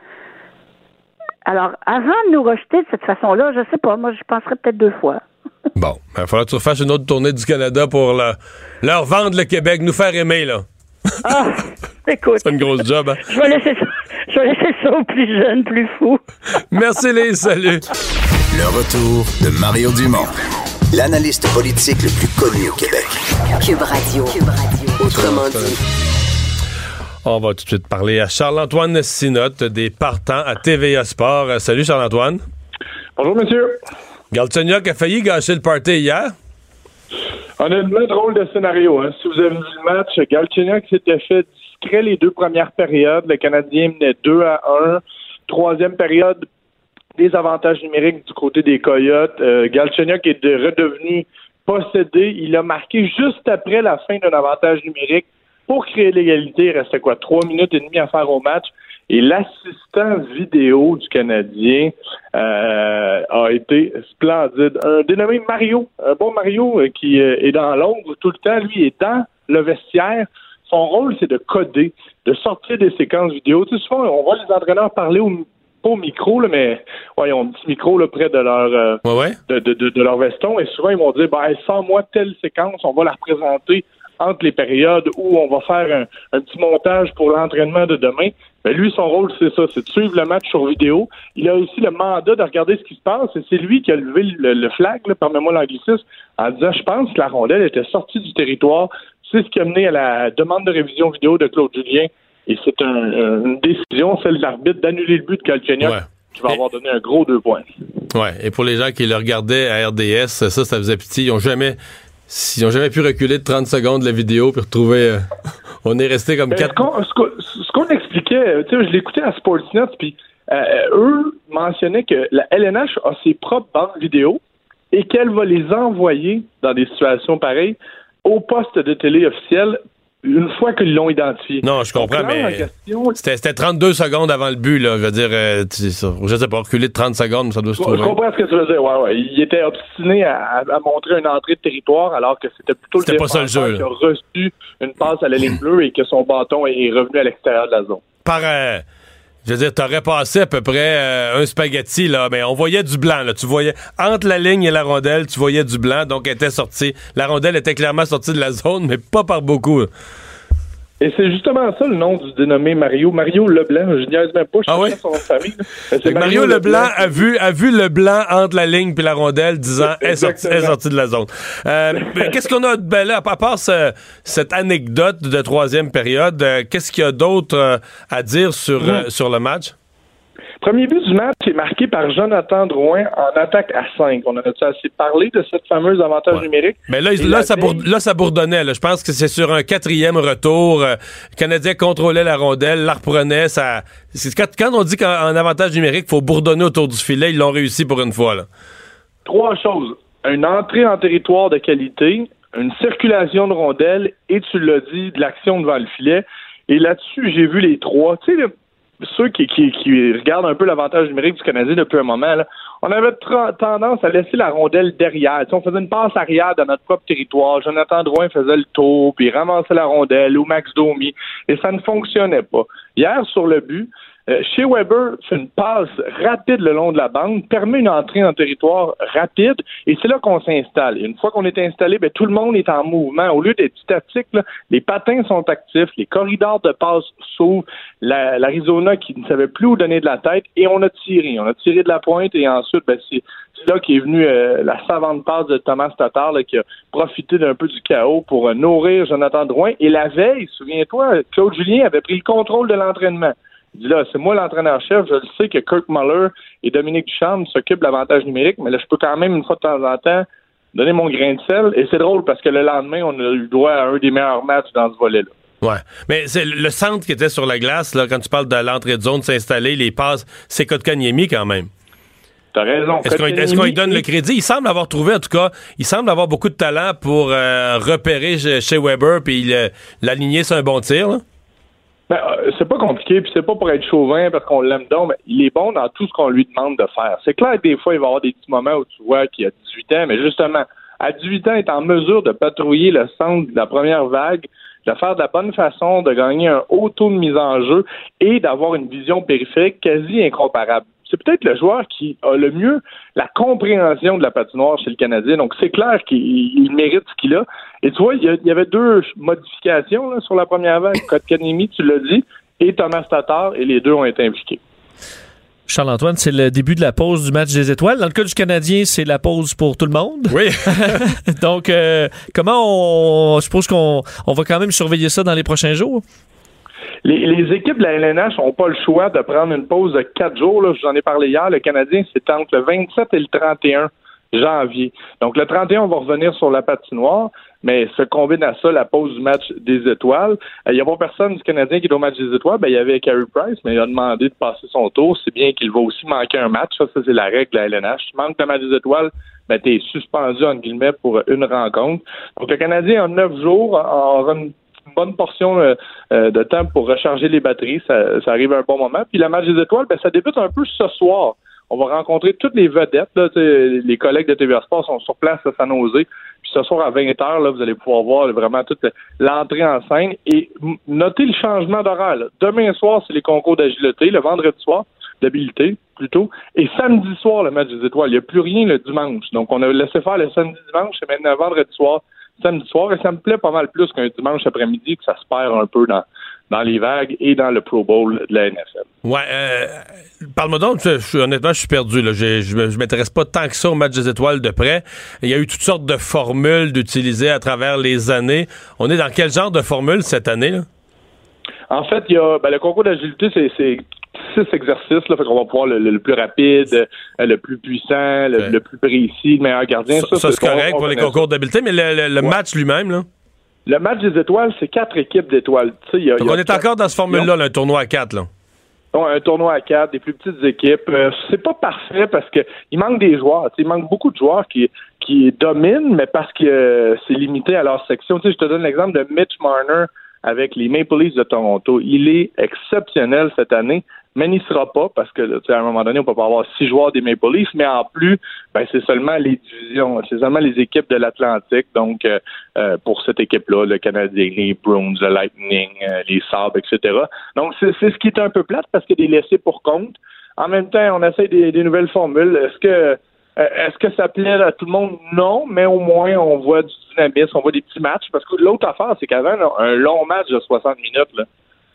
Alors, avant de nous rejeter de cette façon-là, je sais pas, moi, je penserais peut-être deux fois. *laughs* Bon, il va falloir que tu refasses une autre tournée du Canada pour le- leur vendre le Québec, nous faire aimer, là. Ah, *laughs* écoute. C'est une grosse job, hein? Je vais laisser ça, je vais laisser ça aux plus jeunes, plus fous. *laughs* Merci, les salut. Le retour de Mario Dumont, l'analyste politique le plus connu au Québec. Cube Radio. Autrement dit. On va tout de suite parler à Charles-Antoine Sinotte des partants à TVA Sport. Salut, Charles-Antoine. Bonjour, monsieur. Galchenyuk a failli gâcher le party hier. Honnêtement, drôle de scénario. Hein. Si vous avez vu le match, Galchenyuk s'était fait discret les deux premières périodes. Le Canadien menait 2 à 1. Troisième période, des avantages numériques du côté des Coyotes. Euh, Galchenyuk est de- redevenu possédé. Il a marqué juste après la fin d'un avantage numérique pour créer l'égalité. Il restait quoi? Trois minutes et demie à faire au match. Et l'assistant vidéo du Canadien euh, a été splendide. Un dénommé Mario, un bon Mario euh, qui euh, est dans l'ombre tout le temps. Lui est dans le vestiaire. Son rôle, c'est de coder, de sortir des séquences vidéo. Tu sais, souvent, on voit les entraîneurs parler au, pas au micro, là, mais ouais, ils ont un petit micro là, près de leur euh, Ouais, ouais. de, de, de, de leur veston et souvent ils vont dire ben sors-moi telle séquence, on va la représenter entre les périodes où on va faire un, un petit montage pour l'entraînement de demain. Ben lui, son rôle, c'est ça, c'est de suivre le match sur vidéo. Il a aussi le mandat de regarder ce qui se passe et c'est lui qui a levé le, le flag, permets-moi l'anglicisme, en disant je pense que la rondelle était sortie du territoire. C'est ce qui a mené à la demande de révision vidéo de Claude Julien. Et c'est un- un- une décision, celle de l'arbitre, d'annuler le but de Galchenyuk, Ouais. qui va avoir donné un gros deux points. Ouais. Et pour les gens qui le regardaient à RDS, ça, ça faisait pitié. Ils ont jamais, ils ont jamais pu reculer de 30 secondes la vidéo puis retrouver. euh, *laughs* on est resté comme Ben, quatre. qu'on ce qu'on expliquait, tu sais, je l'écoutais à Sportsnet, puis euh, eux mentionnaient que la LNH a ses propres bandes vidéo et qu'elle va les envoyer dans des situations pareilles au poste de télé officiel une fois qu'ils l'ont identifié. Non, je comprends, Donc, là, mais question- c'était c'était 32 secondes avant le but, là. Je veux dire, euh, je sais pas, reculer de 30 secondes, ça doit se Je trouver. comprends ce que tu veux dire. Ouais, ouais. Il était obstiné à, à montrer une entrée de territoire alors que c'était plutôt le pas ça le jeu, qui a reçu une passe à la ligne bleue et que son bâton est revenu à l'extérieur de la zone. Par, euh, je veux dire, t'aurais passé à peu près euh, un spaghetti, là, mais on voyait du blanc, là. Tu voyais, entre la ligne et la rondelle, tu voyais du blanc, donc elle était sortie. La rondelle était clairement sortie de la *laughs* zone, mais pas par beaucoup. Et c'est justement ça le nom du dénommé Mario. Mario Leblanc. Je niaise même pas, je Ah oui? son famille. Mario Leblanc a vu, a vu le blanc entre la ligne puis la rondelle, disant *laughs* est sorti, est sorti de la zone. Euh, qu'est-ce qu'on a de ben là, à part ce- cette anecdote de troisième période, euh, qu'est-ce qu'il y a d'autre euh, à dire sur, euh, sur le match? Premier but du match est marqué par Jonathan Drouin en attaque à 5. On en a assez parlé de cette fameuse avantage Ouais. numérique? Mais là, là, ça là, ça bourdonnait. là. Je pense que c'est sur un quatrième retour. euh, le Canadien contrôlait la rondelle, la reprenait. Ça... Quand, quand on dit qu'en en avantage numérique, il faut bourdonner autour du filet, ils l'ont réussi pour une fois. Là. Trois choses. Une entrée en territoire de qualité, une circulation de rondelles et, tu l'as dit, de l'action devant le filet. Et là-dessus, j'ai vu les trois. Tu sais, ceux qui, regardent un peu l'avantage numérique du Canadien depuis un moment, on avait tendance à laisser la rondelle derrière. Sais, on faisait une passe arrière dans notre propre territoire. Jonathan Drouin faisait le tour, puis ramassait la rondelle, ou Max Domi, et ça ne fonctionnait pas. Hier, sur le but, Euh, chez Weber une passe rapide le long de la bande, permet une entrée en territoire rapide, et c'est là qu'on s'installe. Une fois qu'on est installé, ben, tout le monde est en mouvement. Au lieu d'être statique, là, les patins sont actifs, les corridors de passe s'ouvrent, la- l'Arizona qui ne savait plus où donner de la tête, et on a tiré. On a tiré de la pointe, et ensuite, ben, c'est là qu'est venue euh, la savante passe de Thomas Tatar, qui a profité d'un peu du chaos pour euh, nourrir Jonathan Drouin. Et la veille, souviens-toi, Claude Julien avait pris le contrôle de l'entraînement. Il dit là, c'est moi l'entraîneur-chef, je le sais que Kirk Muller et Dominique Ducharme s'occupent de l'avantage numérique, mais là, je peux quand même, une fois de temps en temps, donner mon grain de sel. Et c'est drôle parce que le lendemain, on a eu droit à un des meilleurs matchs dans ce volet-là. Ouais. Mais c'est le centre qui était sur la glace, là, quand tu parles de l'entrée de zone, s'installer, les passes, c'est Kotkaniemi quand même. T'as raison. Est-ce qu'on est-ce qu'on lui donne le crédit? Il semble avoir trouvé, en tout cas, il semble avoir beaucoup de talent pour euh, repérer chez Weber puis l'aligner sur un bon tir. là. Ben, euh, c'est pas compliqué, puis c'est pas pour être chauvin parce qu'on l'aime donc, mais il est bon dans tout ce qu'on lui demande de faire. C'est clair que des fois, il va y avoir des petits moments où tu vois qu'il a 18 ans, mais justement, à 18 ans, il est en mesure de patrouiller le centre de la première vague, de faire de la bonne façon, de gagner un haut taux de mise en jeu et d'avoir une vision périphérique quasi incomparable. C'est peut-être le joueur qui a le mieux la compréhension de la patinoire chez le Canadien. Donc, c'est clair qu'il il mérite ce qu'il a. Et tu vois, il y, a- il y avait deux modifications là, sur la première vague. *laughs* Kotkaniemi, tu l'as dit, et Thomas Tatar, et les deux ont été impliqués. Charles-Antoine, c'est le début de la pause du match des étoiles. Dans le cas du Canadien, c'est la pause pour tout le monde. Oui. *laughs* Donc, euh, comment on. Je suppose qu'on on va quand même surveiller ça dans les prochains jours? Les, les équipes de la LNH n'ont pas le choix de prendre une pause de quatre jours. Là. J'en ai parlé hier. Le Canadien, c'est entre le 27 et le 31 janvier. Donc, le 31, on va revenir sur la patinoire, mais se combine à ça la pause du match des étoiles. Euh, Il n'y a pas personne du Canadien qui est au match des étoiles. Ben, il y avait Carey Price, mais il a demandé de passer son tour. C'est bien qu'il va aussi manquer un match. Ça, ça c'est la règle de la LNH. Tu manques le match des étoiles, ben, tu es suspendu, entre guillemets, pour une rencontre. Donc, le Canadien, en neuf jours, aura une une bonne portion euh, euh, de temps pour recharger les batteries. Ça, arrive à un bon moment. Puis le match des étoiles, ben, ça débute un peu ce soir. On va rencontrer toutes les vedettes. Les collègues de TVA Sport sont sur place à San Jose. Puis ce soir à 20h, là, vous allez pouvoir voir vraiment toute l'entrée en scène. Et notez le changement d'horaire. Demain soir, c'est les concours d'agilité. Le vendredi soir, d'habileté plutôt. Et samedi soir, le match des étoiles. Il n'y a plus rien le dimanche. Donc, on a laissé faire le samedi dimanche et maintenant vendredi soir, samedi soir. Et ça me plaît pas mal plus qu'un dimanche après-midi que ça se perd un peu dans, dans les vagues et dans le Pro Bowl de la NFL. Ouais, euh, parle-moi donc, je, je- honnêtement, je suis perdu. Là. Je, je, je m'intéresse pas tant que ça au match des étoiles de près. Il y a eu toutes sortes de formules d'utiliser à travers les années. On est dans quel genre de formule cette année? Là? En fait, il y a ben, le concours d'agilité, c'est six exercices. Là, fait qu'on va pouvoir le, le- le plus rapide, euh, le plus puissant, le, le plus précis, le meilleur gardien. Ça, ça, c'est correct on pour les concours d'habileté, mais le, match lui-même, là? Le match des étoiles, c'est quatre équipes d'étoiles. Y a- Donc il y a on est encore dans ce formule-là, là, un tournoi à quatre, là. Donc, un tournoi à quatre, des plus petites équipes. Euh, c'est pas parfait parce que il manque des joueurs. Il manque beaucoup de joueurs qui, qui dominent, mais parce que euh, c'est limité à leur section. Je te donne l'exemple de Mitch Marner avec les Maple Leafs de Toronto. Il est exceptionnel cette année, mais n'y sera pas parce que à un moment donné, on peut pas avoir six joueurs des Maple Leafs, mais en plus, ben, c'est seulement les divisions, c'est seulement les équipes de l'Atlantique. Donc, euh, euh, pour cette équipe-là, le Canadien, les Bruins, le Lightning, euh, les Sabres, etc. Donc, c'est ce qui est un peu plate parce a des laissés pour compte. En même temps, on essaie des, des nouvelles formules. Est-ce que euh, est-ce que ça plaît à tout le monde? Non, mais au moins on voit du dynamisme, on voit des petits matchs. Parce que l'autre affaire, c'est qu'avant, un long match de 60 minutes, là,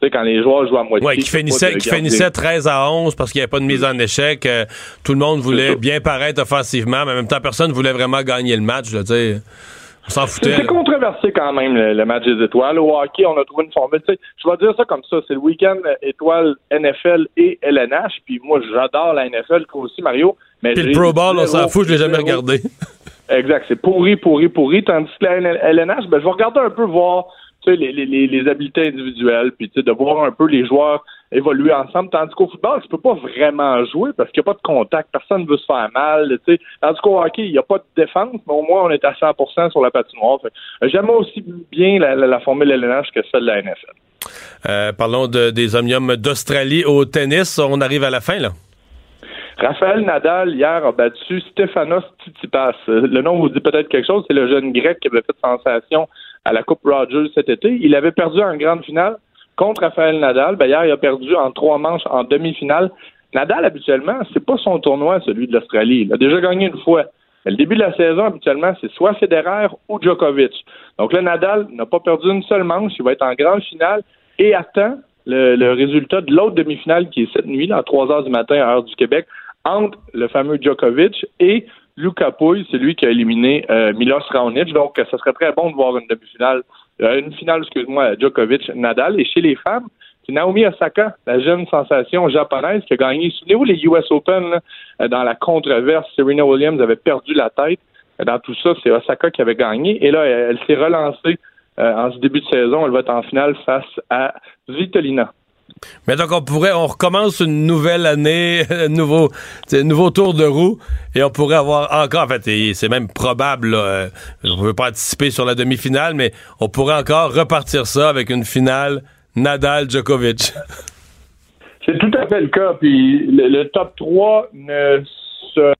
sais, quand les joueurs jouent à moitié. Ouais, qui finissait, qui finissait 13 à 11 parce qu'il n'y avait pas de mise en échec. euh, tout le monde voulait bien paraître offensivement, mais en même temps, personne voulait vraiment gagner le match. Tu sais. on s'en C'est foutait. c'est controversé quand même le, le match des étoiles. Au hockey, on a trouvé une formule. Je vais dire ça comme ça. C'est le week-end euh, étoile NFL et LNH. Puis moi, j'adore la NFL, toi aussi, Mario. Mais Puis le Pro Bowl, on s'en fout, je l'ai jamais regardé. Exact, c'est pourri, pourri, pourri. Tandis que la LNH, ben, je vais regarder un peu voir les, les, les, habiletés individuelles, puis de voir un peu les joueurs évoluer ensemble. Tandis qu'au football, tu peux pas vraiment jouer parce qu'il n'y a pas de contact, personne ne veut se faire mal. Tu sais. Tandis qu'au hockey, il n'y a pas de défense, mais au moins on est à 100% sur la patinoire. J'aime aussi bien la, la, la formule LNH que celle de la NFL. Euh, parlons de, des Omniums d'Australie au tennis. On arrive à la fin, là. Raphaël Nadal, hier, a battu Stefanos Tsitsipas. Euh, Le nom vous dit peut-être quelque chose. C'est le jeune grec qui avait fait sensation à la Coupe Rogers cet été. Il avait perdu en grande finale contre Rafael Nadal. Ben, hier, il a perdu en trois manches en demi-finale. Nadal, habituellement, c'est pas son tournoi, celui de l'Australie. Il a déjà gagné une fois. Mais le début de la saison, habituellement, c'est soit Federer ou Djokovic. Donc là, Nadal n'a pas perdu une seule manche. Il va être en grande finale et attend le, résultat de l'autre demi-finale qui est cette nuit, à 3 heures du matin, à heure du Québec, entre le fameux Djokovic et Luka Pouille, c'est lui qui a éliminé euh, Milos Raonic. Donc, ça serait très bon de voir une demi-finale, euh, une finale, excuse-moi, Djokovic-Nadal. Et chez les femmes, c'est Naomi Osaka, la jeune sensation japonaise qui a gagné. Souvenez-vous les US Open là, euh, dans la controverse, Serena Williams avait perdu la tête. Dans tout ça, c'est Osaka qui avait gagné. Et là, elle, elle s'est relancée euh, en ce début de saison. Elle va être en finale face à Vitolina. Mais donc, on pourrait, on recommence une nouvelle année, *laughs* un nouveau, nouveau tour de roue, et on pourrait avoir encore, en fait, c'est même probable, là, euh, je ne veux pas anticiper sur la demi-finale, mais on pourrait encore repartir ça avec une finale Nadal-Djokovic. *laughs* C'est tout à fait le cas. Puis le, top 3 ne se.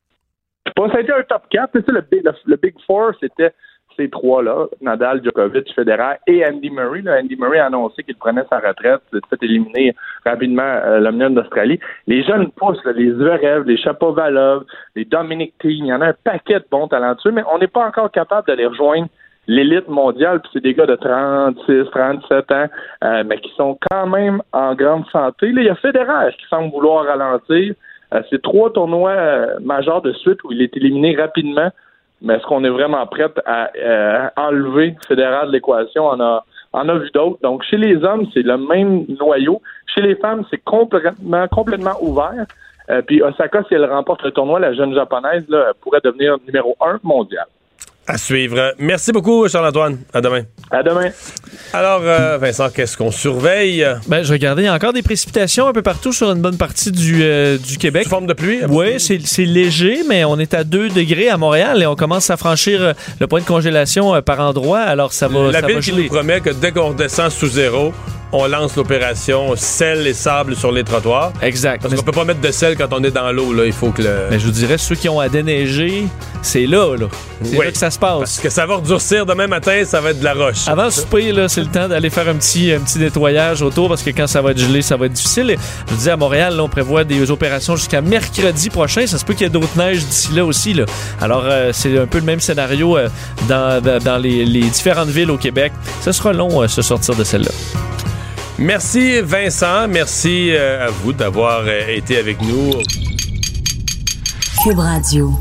Bon, ça a été un top 4. C'est ça, le, le, le Big Four, c'était ces trois-là Nadal, Djokovic, Federer et Andy Murray. Andy Murray a annoncé qu'il prenait sa retraite, s'est fait éliminer rapidement euh, l'Omnium d'Australie. Les jeunes pousses, les Zverev, les Chapovalov, les Dominic Thiem, il y en a un paquet de bons talentueux, mais on n'est pas encore capable de les rejoindre l'élite mondiale, puis c'est des gars de 36, 37 ans, euh, mais qui sont quand même en grande santé. Là, il y a Federer qui semble vouloir ralentir. Euh, c'est trois tournois euh, majeurs de suite où il est éliminé rapidement. Mais est-ce qu'on est vraiment prêt à euh, enlever Federer de l'équation? On a, on a vu d'autres. Donc, chez les hommes, c'est le même noyau. Chez les femmes, c'est complètement, complètement ouvert. Euh, puis Osaka, si elle remporte le tournoi, la jeune japonaise là, pourrait devenir numéro un mondial. À suivre. Merci beaucoup, Charles-Antoine. À demain. À demain. Alors, euh, Vincent, qu'est-ce qu'on surveille? Ben, je regardais, il y a encore des précipitations un peu partout sur une bonne partie du, euh, du Québec. Sous forme de pluie? Oui, c'est léger, mais on est à 2 degrés à Montréal et on commence à franchir euh, le point de congélation euh, par endroit. Alors, ça va, La ça ville va qui nous promet que dès qu'on redescend sous zéro, on lance l'opération sel et sable sur les trottoirs. Exact. Parce qu'on peut pas mettre de sel quand on est dans l'eau, là. Il faut que le. Mais je vous dirais, ceux qui ont à déneiger, c'est là, là. C'est Oui. là que ça se passe. Parce que ça va redurcir demain matin, ça va être de la roche. Avant le souper, là, c'est le temps d'aller faire un petit, un petit nettoyage autour parce que quand ça va être gelé, ça va être difficile. Et je vous dis, à Montréal, là, on prévoit des opérations jusqu'à mercredi prochain. Ça se peut qu'il y ait d'autres neiges d'ici là aussi. Là. Alors, euh, c'est un peu le même scénario euh, dans, dans- dans les, les différentes villes au Québec. Ce sera long, euh, se sortir de celle-là. Merci, Vincent. Merci euh, à vous d'avoir euh, été avec nous. Cube Radio.